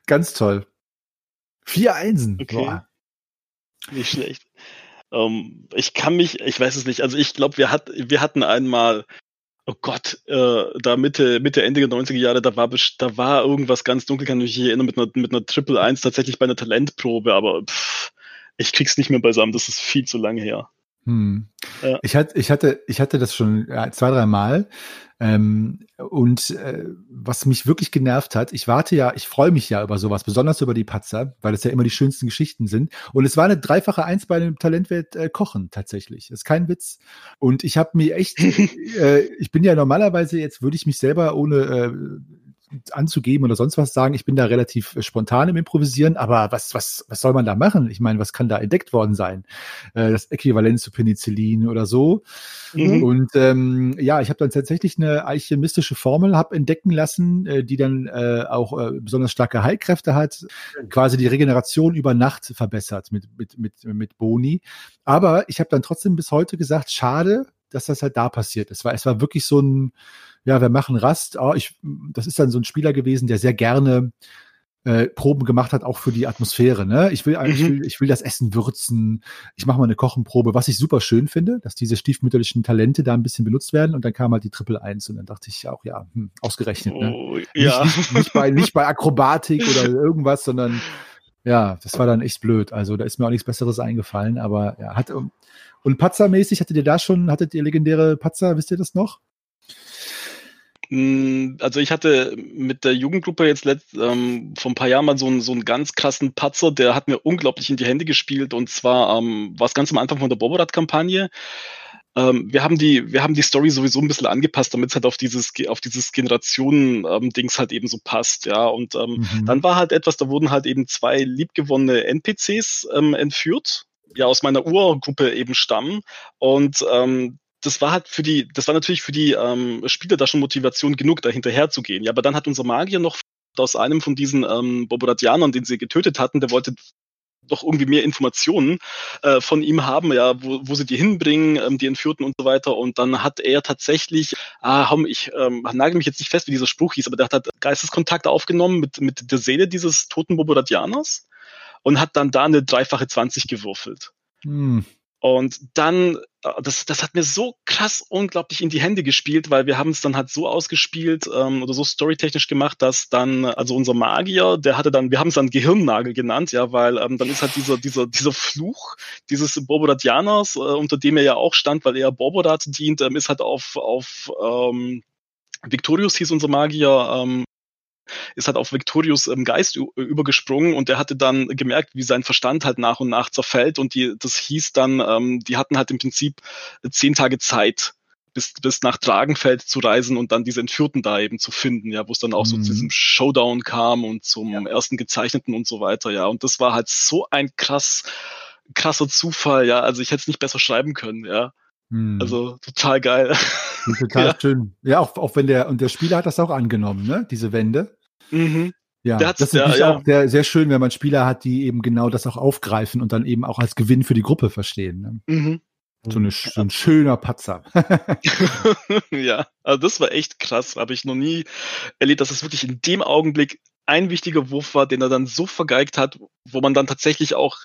Ganz toll. Vier Einsen. Okay. Boah. Nicht schlecht. Um, ähm, ich kann mich, ich weiß es nicht, also ich glaube, wir, hat, wir hatten einmal, oh Gott, äh, da Mitte, Mitte, Ende der 90er Jahre, da war, da war irgendwas ganz dunkel, kann ich mich erinnern, mit einer, mit einer Triple Eins tatsächlich bei einer Talentprobe, aber pff, ich krieg's nicht mehr beisammen, das ist viel zu lange her. Hm. Ja. Ich, hatte, ich, hatte, ich hatte das schon zwei, drei Mal. Ähm, und äh, was mich wirklich genervt hat, ich warte ja, ich freue mich ja über sowas, besonders über die Patzer, weil das ja immer die schönsten Geschichten sind. Und es war eine dreifache Eins bei dem Talentwert äh, Kochen tatsächlich. Das ist kein Witz. Und ich habe mir echt, [LAUGHS] äh, ich bin ja normalerweise, jetzt würde ich mich selber ohne äh, anzugeben oder sonst was sagen. Ich bin da relativ äh, spontan im Improvisieren, aber was, was, was soll man da machen? Ich meine, was kann da entdeckt worden sein? Äh, das Äquivalent zu Penicillin oder so. Mhm. Und ähm, ja, ich habe dann tatsächlich eine alchemistische Formel hab entdecken lassen, äh, die dann äh, auch äh, besonders starke Heilkräfte hat, quasi die Regeneration über Nacht verbessert mit, mit, mit, mit Boni. Aber ich habe dann trotzdem bis heute gesagt, schade, dass das halt da passiert. Es war, es war wirklich so ein, ja, wir machen Rast. Oh, ich, das ist dann so ein Spieler gewesen, der sehr gerne äh, Proben gemacht hat, auch für die Atmosphäre. Ne? Ich will eigentlich, mhm. will, ich will das Essen würzen. Ich mache mal eine Kochenprobe, was ich super schön finde, dass diese stiefmütterlichen Talente da ein bisschen benutzt werden. Und dann kam halt die Triple Eins und dann dachte ich auch, ja, hm, ausgerechnet. Ne? Oh, ja. Nicht, nicht, nicht, bei, nicht bei [LAUGHS] Akrobatik oder irgendwas, sondern ja, das war dann echt blöd. Also da ist mir auch nichts Besseres eingefallen, aber ja, hat und Patzer-mäßig hattet ihr da schon, hattet ihr legendäre Patzer, wisst ihr das noch? Hm, also ich hatte mit der Jugendgruppe jetzt letzt, ähm, vor ein paar Jahren mal so einen, so einen ganz krassen Patzer, der hat mir unglaublich in die Hände gespielt und zwar ähm, war es ganz am Anfang von der Boborat-Kampagne. Ähm, wir haben die, wir haben die Story sowieso ein bisschen angepasst, damit es halt auf dieses, auf dieses Generationen-Dings ähm, halt eben so passt, ja. Und ähm, mhm. dann war halt etwas, da wurden halt eben zwei liebgewonnene NPCs ähm, entführt, ja aus meiner Urgruppe eben stammen und ähm, das war halt für die, das war natürlich für die ähm, Spieler da schon Motivation genug, da hinterher zu gehen. Ja, aber dann hat unser Magier noch aus einem von diesen ähm, Bobodatianern, den sie getötet hatten, der wollte doch irgendwie mehr Informationen äh, von ihm haben, ja, wo, wo sie die hinbringen, ähm, die Entführten und so weiter. Und dann hat er tatsächlich, ah, ich ähm, nagel mich jetzt nicht fest, wie dieser Spruch hieß, aber der hat halt Geisteskontakt aufgenommen mit, mit der Seele dieses toten Bobodatianers und hat dann da eine dreifache 20 gewürfelt. Hm. Und dann, das, das hat mir so krass unglaublich in die Hände gespielt, weil wir haben es dann halt so ausgespielt ähm, oder so storytechnisch gemacht, dass dann, also unser Magier, der hatte dann, wir haben es dann Gehirnnagel genannt, ja, weil ähm, dann ist halt dieser, dieser, dieser Fluch dieses Borbodatianers, äh, unter dem er ja auch stand, weil er Borbodat dient, ähm, ist halt auf, auf ähm, Victorius hieß unser Magier, ähm, ist halt auf Victorius ähm, Geist übergesprungen und er hatte dann gemerkt, wie sein Verstand halt nach und nach zerfällt und die, das hieß dann, ähm, die hatten halt im Prinzip zehn Tage Zeit, bis, bis nach Dragenfeld zu reisen und dann diese Entführten da eben zu finden, ja, wo es dann auch mhm. so zu mhm. diesem Showdown kam und zum ja. ersten Gezeichneten und so weiter, ja. Und das war halt so ein krass, krasser Zufall, ja. Also ich hätte es nicht besser schreiben können, ja. Mhm. Also total geil. Total [LAUGHS] ja. schön. Ja, auch, auch wenn der, und der Spieler hat das auch angenommen, ne? Diese Wende. Mhm. Ja, das ist ja, ja. auch sehr, sehr schön, wenn man Spieler hat, die eben genau das auch aufgreifen und dann eben auch als Gewinn für die Gruppe verstehen. Ne? Mhm. So, eine, so, ein schöner Patzer. [LAUGHS] [LAUGHS] ja, also das war echt krass. Habe ich noch nie erlebt, dass es wirklich in dem Augenblick ein wichtiger Wurf war, den er dann so vergeigt hat, wo man dann tatsächlich auch,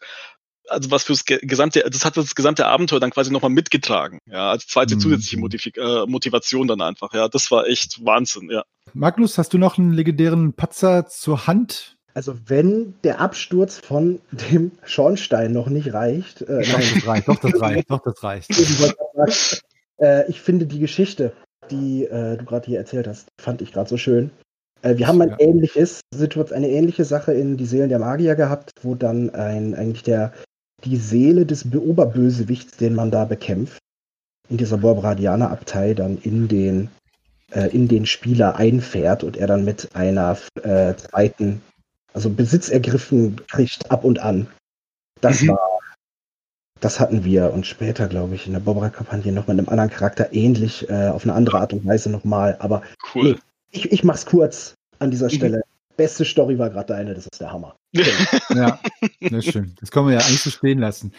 also was fürs gesamte, das hat das gesamte Abenteuer dann quasi nochmal mitgetragen, ja, als zweite mhm. zusätzliche Motiv äh, Motivation dann einfach, ja, das war echt Wahnsinn, ja. Magnus, hast du noch einen legendären Patzer zur Hand? Also wenn der Absturz von dem Schornstein noch nicht reicht. Äh, nein, das reicht, doch, das reicht, doch, das reicht. äh, ich finde die Geschichte, die äh, du gerade hier erzählt hast, fand ich gerade so schön. Äh, wir haben ein ja. ähnliches, eine ähnliche Sache in Die Seelen der Magier gehabt, wo dann ein, eigentlich der, die Seele des Oberbösewichts, den man da bekämpft, in dieser Borbradianer-Abtei dann in den, äh, in den Spieler einfährt und er dann mit einer äh, zweiten also Besitz ergriffen kriegt ab und an. Das mhm. war, das hatten wir und später, glaube ich, in der Bobra-Kampagne noch mit einem anderen Charakter ähnlich, äh, auf eine andere Art und Weise nochmal. Aber cool. Nee, ich, ich mach's kurz an dieser mhm. Stelle. Beste Story war gerade deine, das ist der Hammer. ja, das ist schön. Das kann man ja eigentlich so stehen lassen.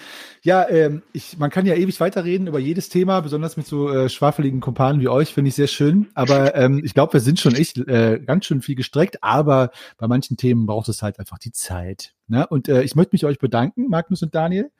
Ja, ähm, ich, man kann ja ewig weiterreden über jedes Thema, besonders mit so äh, schwafeligen Kumpanen wie euch, finde ich sehr schön. Aber ähm, ich glaube, wir sind schon echt äh, ganz schön viel gestreckt, aber bei manchen Themen braucht es halt einfach die Zeit. Ne? Und äh, ich möchte mich euch bedanken, Magnus und Daniel.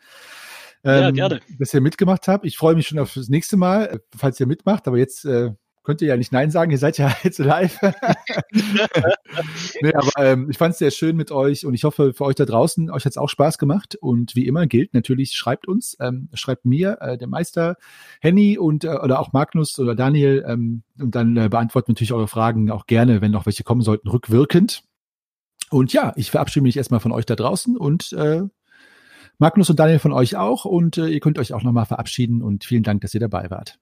Ähm, ja, gerne. Dass ihr mitgemacht habt. Ich freue mich schon auf das nächste Mal, äh, falls ihr mitmacht. Aber jetzt äh, könnt ihr ja nicht Nein sagen, ihr seid ja [LAUGHS] jetzt live. [LAUGHS] nee, aber ähm, ich fand es sehr schön mit euch und ich hoffe für euch da draußen, euch hat es auch Spaß gemacht und wie immer gilt natürlich, schreibt uns, ähm, schreibt mir, äh, der Meister, Henny und äh, oder auch Magnus oder Daniel ähm, und dann äh, beantworten natürlich eure Fragen auch gerne, wenn noch welche kommen sollten, rückwirkend. Und ja, ich verabschiede mich erstmal von euch da draußen und äh, Magnus und Daniel von euch auch und äh, ihr könnt euch auch nochmal verabschieden und vielen Dank, dass ihr dabei wart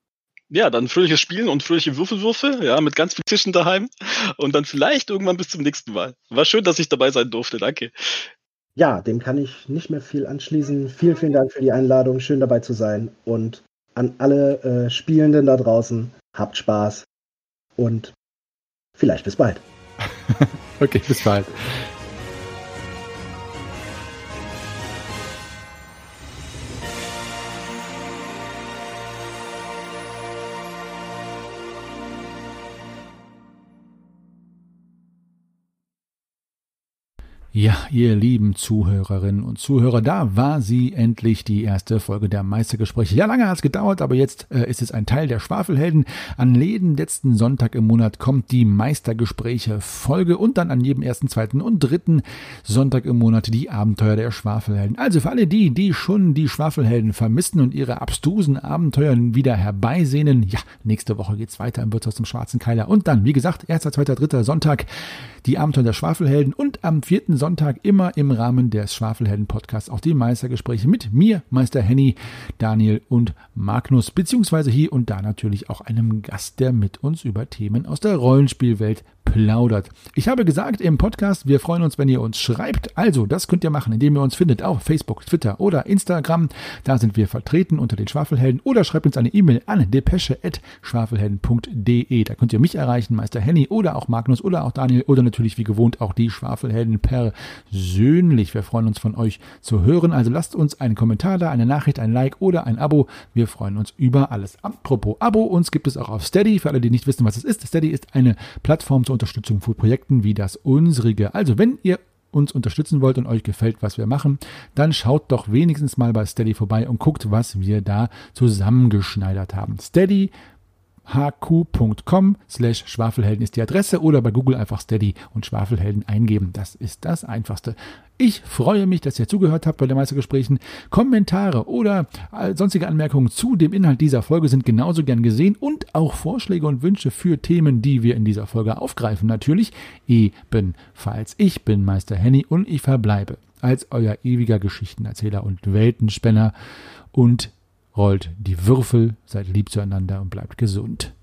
ja, dann fröhliches Spielen und fröhliche Würfelwürfe, ja, mit ganz viel Tischen daheim und dann vielleicht irgendwann bis zum nächsten Mal. War schön, dass ich dabei sein durfte. Danke. Ja, dem kann ich nicht mehr viel anschließen. Vielen, vielen Dank für die Einladung. Schön dabei zu sein. Und an alle äh, Spielenden da draußen, habt Spaß und vielleicht bis bald. [LAUGHS] okay, bis bald. Ja, ihr lieben Zuhörerinnen und Zuhörer, da war sie endlich die erste Folge der Meistergespräche. Ja, lange hat es gedauert, aber jetzt äh, ist es ein Teil der Schwafelhelden. An jeden letzten Sonntag im Monat kommt die Meistergespräche Folge und dann an jedem ersten, zweiten und dritten Sonntag im Monat die Abenteuer der Schwafelhelden. Also für alle die, die schon die Schwafelhelden vermissen und ihre abstrusen Abenteuer wieder herbeisehnen, ja, nächste Woche geht's weiter im Wirtshaus zum Schwarzen Keiler und dann, wie gesagt, erster, zweiter, dritter Sonntag die Abenteuer der Schwafelhelden und am vierten Sonntag immer im Rahmen des Schwafelhelden-Podcasts auch die Meistergespräche mit mir, Meister Henny, Daniel und Magnus, beziehungsweise hier und da natürlich auch einem Gast, der mit uns über Themen aus der Rollenspielwelt plaudert. Ich habe gesagt im Podcast, wir freuen uns, wenn ihr uns schreibt. Also, das könnt ihr machen, indem ihr uns findet auf Facebook, Twitter oder Instagram. Da sind wir vertreten unter den Schwafelhelden oder schreibt uns eine E-Mail an depesche.schwafelhelden.de. Da könnt ihr mich erreichen, Meister Henny oder auch Magnus oder auch Daniel oder natürlich wie gewohnt auch die Schwafelhelden persönlich. Wir freuen uns von euch zu hören. Also lasst uns einen Kommentar da, eine Nachricht, ein Like oder ein Abo. Wir freuen uns über alles. Apropos Abo, uns gibt es auch auf Steady. Für alle, die nicht wissen, was es ist. Steady ist eine Plattform zur Unterstützung für Projekten wie das unsrige. Also wenn ihr uns unterstützen wollt und euch gefällt, was wir machen, dann schaut doch wenigstens mal bei Steady vorbei und guckt, was wir da zusammengeschneidert haben. Steady hq.com slash Schwafelhelden ist die Adresse oder bei Google einfach Steady und Schwafelhelden eingeben. Das ist das Einfachste. Ich freue mich, dass ihr zugehört habt bei den Meistergesprächen. Kommentare oder sonstige Anmerkungen zu dem Inhalt dieser Folge sind genauso gern gesehen und auch Vorschläge und Wünsche für Themen, die wir in dieser Folge aufgreifen. Natürlich ebenfalls. Ich bin Meister Henny und ich verbleibe als euer ewiger Geschichtenerzähler und Weltenspänner und rollt die Würfel, seid lieb zueinander und bleibt gesund.